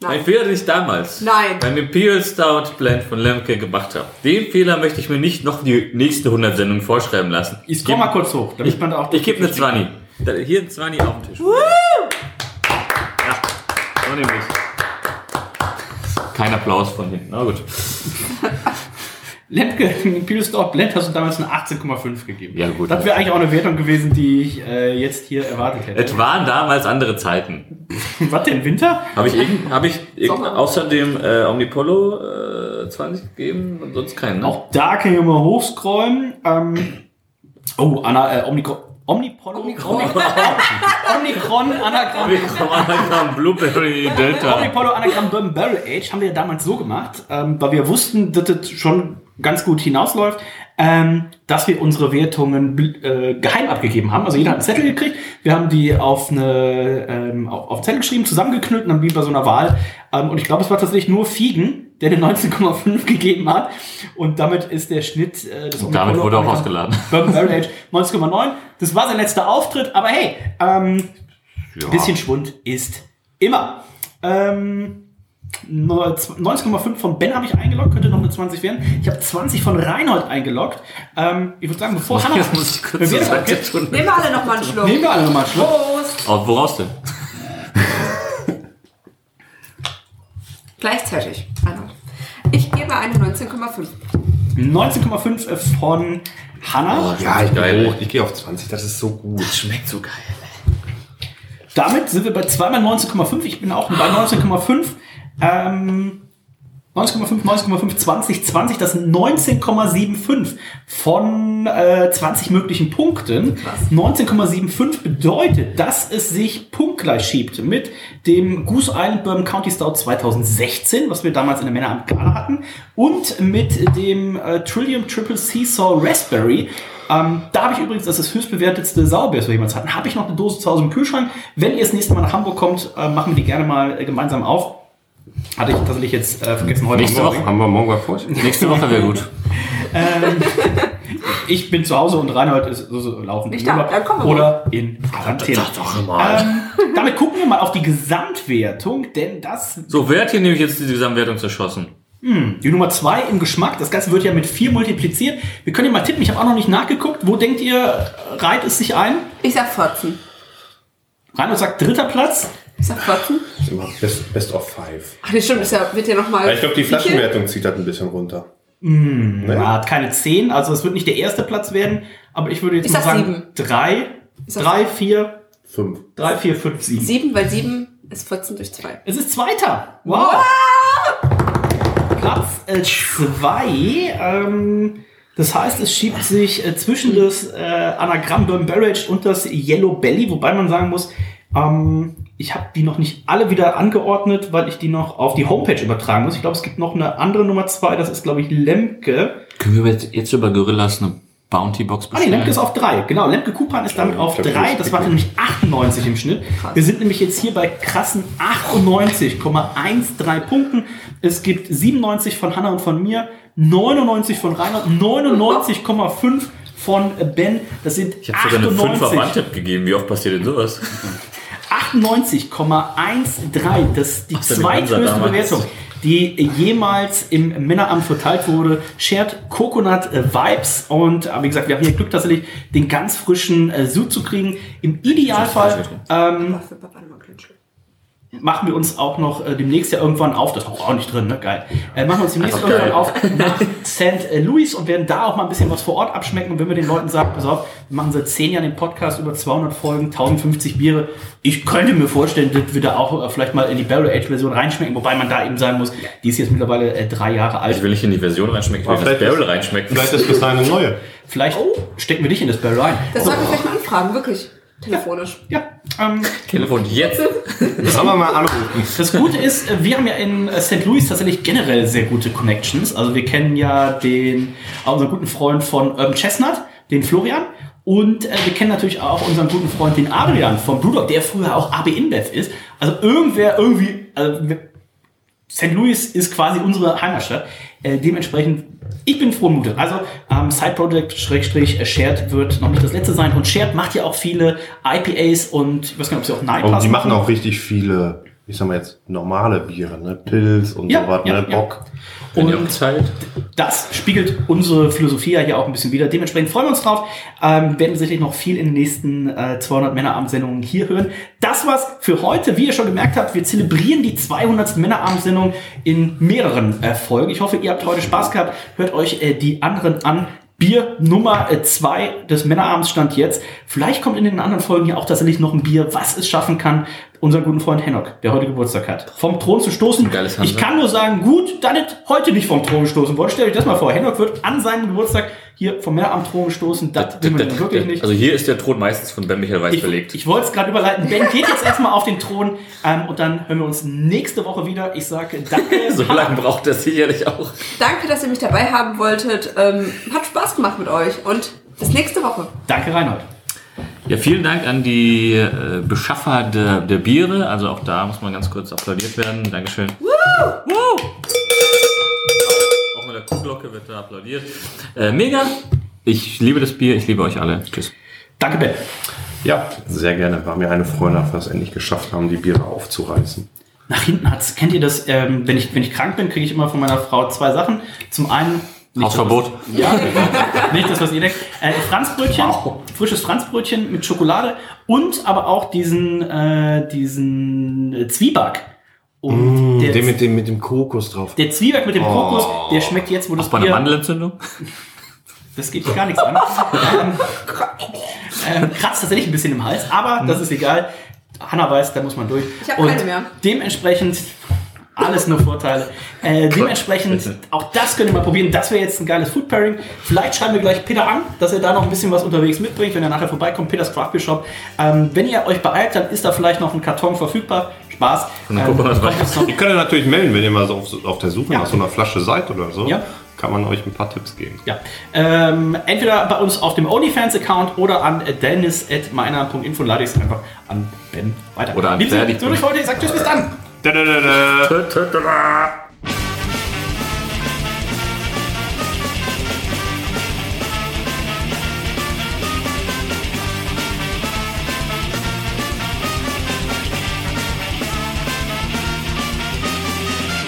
Nein. Ein Fehler, den ich damals Nein. beim Imperial Stout Blend von Lemke gemacht habe. Den Fehler möchte ich mir nicht noch die nächste 100 Sendungen vorschreiben lassen. Ich scroll mal kurz hoch, damit Ich, man da auch... ich gebe eine 20. Da- Hier ein 20 auf den Tisch. Ja, so nämlich. Kein Applaus von hinten. Na gut. Lemke, Imperial Store Blend hast du damals eine 18,5 gegeben. Ja, gut. Das wäre eigentlich auch eine Wertung gewesen, die ich äh, jetzt hier erwartet hätte. Es waren damals andere Zeiten. Was denn, Winter? Habe ich, irgend, hab ich irgend, außer dem äh, Omnipolo äh, 20 gegeben und sonst keinen? Ne? Auch da können wir mal hochscrollen. Ähm, oh, Anna, äh, Omnicron. Omnipolo? Omnicron. Omnicron, Anagramm. Wir kommen an Blueberry Delta. Omnipolo Anagramm Bourbon Barrel Age haben wir ja damals so gemacht, ähm, weil wir wussten, dass das schon ganz gut hinausläuft, ähm, dass wir unsere Wertungen äh, geheim abgegeben haben. Also jeder hat einen Zettel gekriegt. Wir haben die auf eine ähm, auf, auf Zettel geschrieben, zusammengeknüllt und dann wie bei so einer Wahl. Ähm, und ich glaube, es war tatsächlich nur Fiegen, der den 19,5 gegeben hat. Und damit ist der Schnitt äh, des Und damit wurde auch ausgeladen. Bourbon Barrel Age 19,9. Das war sein letzter Auftritt, aber hey, ähm, ein bisschen Schwund ist immer. Ähm, 19,5 von Ben habe ich eingeloggt, könnte noch eine 20 werden. Ich habe 20 von Reinhold eingeloggt. Ähm, ich würde sagen, bevor Hannah... Muss ich kurz wir Seite tun. Nehmen wir alle noch mal einen Schluck. Nehmen wir alle nochmal einen Schluck. Prost! Oh, woraus denn? Gleichzeitig. Reinhold. Ich gebe eine 19,5. 19,5 von Hannah. Ja, ich Geil. Ich gehe auf 20. Das ist so gut. Das schmeckt so geil. Damit sind wir bei zweimal 19,5. Ich bin auch bei 19,5. Ähm, 19,5, 19,5, 20, 20, das sind 19,75 von äh, 20 möglichen Punkten. 19,75 bedeutet, dass es sich punktgleich schiebt mit dem Goose Island Bourbon County Stout 2016, was wir damals in der Männeramt Gala hatten, und mit dem äh, Trillium Triple Seesaw Raspberry. Ähm, da habe ich übrigens, das ist das höchstbewertetste Sauerbier, das wir jemals hatten, habe ich noch eine Dose zu Hause im Kühlschrank. Wenn ihr das nächste Mal nach Hamburg kommt, äh, machen wir die gerne mal äh, gemeinsam auf. Hatte ich tatsächlich jetzt äh, vergessen heute. Nächste Woche. Morgen. Haben wir morgen was vor? Nächste Woche wäre gut. Ich bin zu Hause und Reinhold ist so, so laufend Nicht da, dann kommen wir oder in Quarantäne. doch mal. Ähm, damit gucken wir mal auf die Gesamtwertung, denn das So, wer hat hier nämlich jetzt diese Gesamtwertung zerschossen? die Nummer zwei im Geschmack. Das Ganze wird ja mit vier multipliziert. Wir können ja mal tippen. Ich habe auch noch nicht nachgeguckt. Wo denkt ihr, reiht es sich ein? Ich sag 14. Reinhold sagt dritter Platz. Ich sag 14. Das ist immer Best, best of five. Ach, das stimmt, ist ja, wird ja nochmal. Ja, ich glaube, die Flaschenwertung zieht das ein bisschen runter. Er hat keine zehn, also es wird nicht der erste Platz werden. Aber ich würde jetzt Ich mal sag sagen drei, Ich sag drei, vier, Fünf. drei, vier, fünf, sieben. 7, weil 7 ist 14 durch 2. Es ist Zweiter. Wow. Platz äh, zwei. Ähm, das heißt, es schiebt sich äh, zwischen das äh, Anagramm Burn Barrage und das Yellow Belly, wobei man sagen muss, ähm, ich habe die noch nicht alle wieder angeordnet, weil ich die noch auf die Homepage übertragen muss. Ich glaube, es gibt noch eine andere Nummer zwei. das ist, glaube ich, Lemke. Können wir jetzt jetzt über Gorillas eine Bounty-Box Ah, nee, bestellen? Lemke ist auf drei. Genau, Lemke Kupan ist damit Ja, auf drei. das war nämlich 98 im Schnitt. Wir sind nämlich jetzt hier bei krassen 98,13 Punkten. Es gibt 97 von Hanna und von mir, 99 von Reinhard, 99,5 von Ben. Das sind ich habe sogar eine 5 auf 98. Antipp gegeben. Wie oft passiert denn sowas? 98,13. Das ist die Ach zweithöchste Hansa damals. Bewertung, die jemals im Männeramt verteilt wurde. Shared Coconut äh, Vibes. Und äh, wie gesagt, wir haben hier Glück tatsächlich, den ganz frischen äh, Sud zu kriegen. Im Idealfall, ähm, Für Papa nochmal einen kleinen Schluck. Machen wir uns auch noch äh, demnächst ja irgendwann auf, das ist auch nicht drin, ne? Geil. Äh, machen wir uns demnächst irgendwann auf nach St. Louis und werden da auch mal ein bisschen was vor Ort abschmecken. Und wenn wir den Leuten sagen, pass auf, wir machen seit 10 Jahren den Podcast über 200 Folgen, 1050 Biere. Ich könnte mir vorstellen, dass wir da auch äh, vielleicht mal in die Barrel Age Version reinschmecken, wobei man da eben sagen muss, die ist jetzt mittlerweile äh, drei Jahre alt. Ich will nicht in die Version reinschmecken, ich will in das vielleicht Barrel ist- reinschmecken. Vielleicht ist dahin eine neue. Vielleicht stecken wir dich in das Barrel rein. Das sollten wir vielleicht mal anfragen, wirklich. Telefonisch. Ja, ähm, Telefon jetzt. Das haben wir mal anrufen. Das Gute ist, äh, wir haben ja in äh, St. Louis tatsächlich generell sehr gute Connections. Also wir kennen ja den, äh, unseren guten Freund von Urban Chestnut, den Florian. Und äh, wir kennen natürlich auch unseren guten Freund, den Adrian vom Brewdog, der früher auch AB InBev ist. Also irgendwer irgendwie, also wir, St. Louis ist quasi unsere Heimatstadt. Äh, dementsprechend, ich bin frohen Mutes. Also ähm, Side Project Schrägstrich äh, Shared wird noch nicht das letzte sein. Und Shared macht ja auch viele IPAs und ich weiß gar nicht, ob sie auch Night Und die machen auch richtig viele, ich sag mal jetzt, normale Biere, ne? Pilz und Ja, sowas, ja, ne? ja. Bock. Ihr Und Zeit. das spiegelt unsere Philosophie ja hier auch ein bisschen wieder. Dementsprechend freuen wir uns drauf. Ähm, werden wir sicherlich noch viel in den nächsten äh, 200 Männerabend-Sendungen hier hören. Das war's für heute. Wie ihr schon gemerkt habt, wir zelebrieren die 200. Männerabend-Sendung in mehreren äh, Folgen. Ich hoffe, ihr habt heute Spaß gehabt. Hört euch äh, die anderen an. Bier Nummer 2 des Männerabends stand jetzt. Vielleicht kommt in den anderen Folgen hier auch tatsächlich noch ein Bier, was es schaffen kann, unseren guten Freund Hennock, der heute Geburtstag hat, vom Thron zu stoßen. Geiles Hansa. Ich kann nur sagen, gut, dass es heute nicht vom Thron gestoßen wurde. Stellt euch das mal vor. Hennock wird an seinem Geburtstag hier vom Männerabend Thron gestoßen. Das will man ja wirklich nicht. Also hier ist der Thron meistens von Ben Michael Weiß Ich, belegt. ich wollte es gerade überleiten. Ben geht jetzt erstmal auf den Thron ähm, und dann hören wir uns nächste Woche wieder. Ich sage danke. So lange braucht er sicherlich auch. Danke, dass ihr mich dabei haben wolltet. Ähm, hat Spaß gemacht mit euch und bis nächste Woche. Danke, Reinhold. Ja, vielen Dank an die äh, Beschaffer der, der Biere. Also auch da muss man ganz kurz applaudiert werden. Dankeschön. Auch mit der Kuhglocke wird da applaudiert. Äh, mega. Ich liebe das Bier. Ich liebe euch alle. Tschüss. Danke, Ben. Ja, sehr gerne. War mir eine Freude, dass wir es endlich geschafft haben, die Biere aufzureißen. Nach hinten hat's. Kennt ihr das? Ähm, wenn, ich, wenn ich krank bin, kriege ich immer von meiner Frau zwei Sachen. Zum einen. Nicht Hausverbot. Das, ja, nicht das, was ihr denkt. Äh, Franzbrötchen, frisches Franzbrötchen mit Schokolade und aber auch diesen, äh, diesen äh, Zwieback. Und der, Den mit dem, mit dem Kokos drauf. der Zwieback mit dem Kokos, der schmeckt jetzt, wo das Bei einer Bier... Mandelentzündung? Das geht dich gar nichts an. ähm, ähm, kratzt tatsächlich ein bisschen im Hals, aber das ist egal. Hanna weiß, da muss man durch. Ich hab Und keine mehr. Dementsprechend alles nur Vorteile. Äh, dementsprechend, auch das könnt ihr mal probieren. Das wäre jetzt ein geiles Food Pairing. Vielleicht schreiben wir gleich Peter an, dass er da noch ein bisschen was unterwegs mitbringt, wenn er nachher vorbeikommt. Peters Craft Beer Shop. Ähm, wenn ihr euch beeilt, dann ist da vielleicht noch ein Karton verfügbar. Spaß. Und dann gucken wir, was kommt weiter- jetzt noch- Ihr könnt ja natürlich melden, wenn ihr mal so auf, auf der Suche Ja. nach so einer Flasche seid oder so. Ja. Kann man euch ein paar Tipps geben. Ja. Ähm, entweder bei uns auf dem OnlyFans-Account oder an dennis.meiner.info lade ich es einfach an Ben weiter. Oder an Lieben so durch heute. Ich sag Tschüss, bis dann. Da, da, da, da. Tö, tö, tö, tö.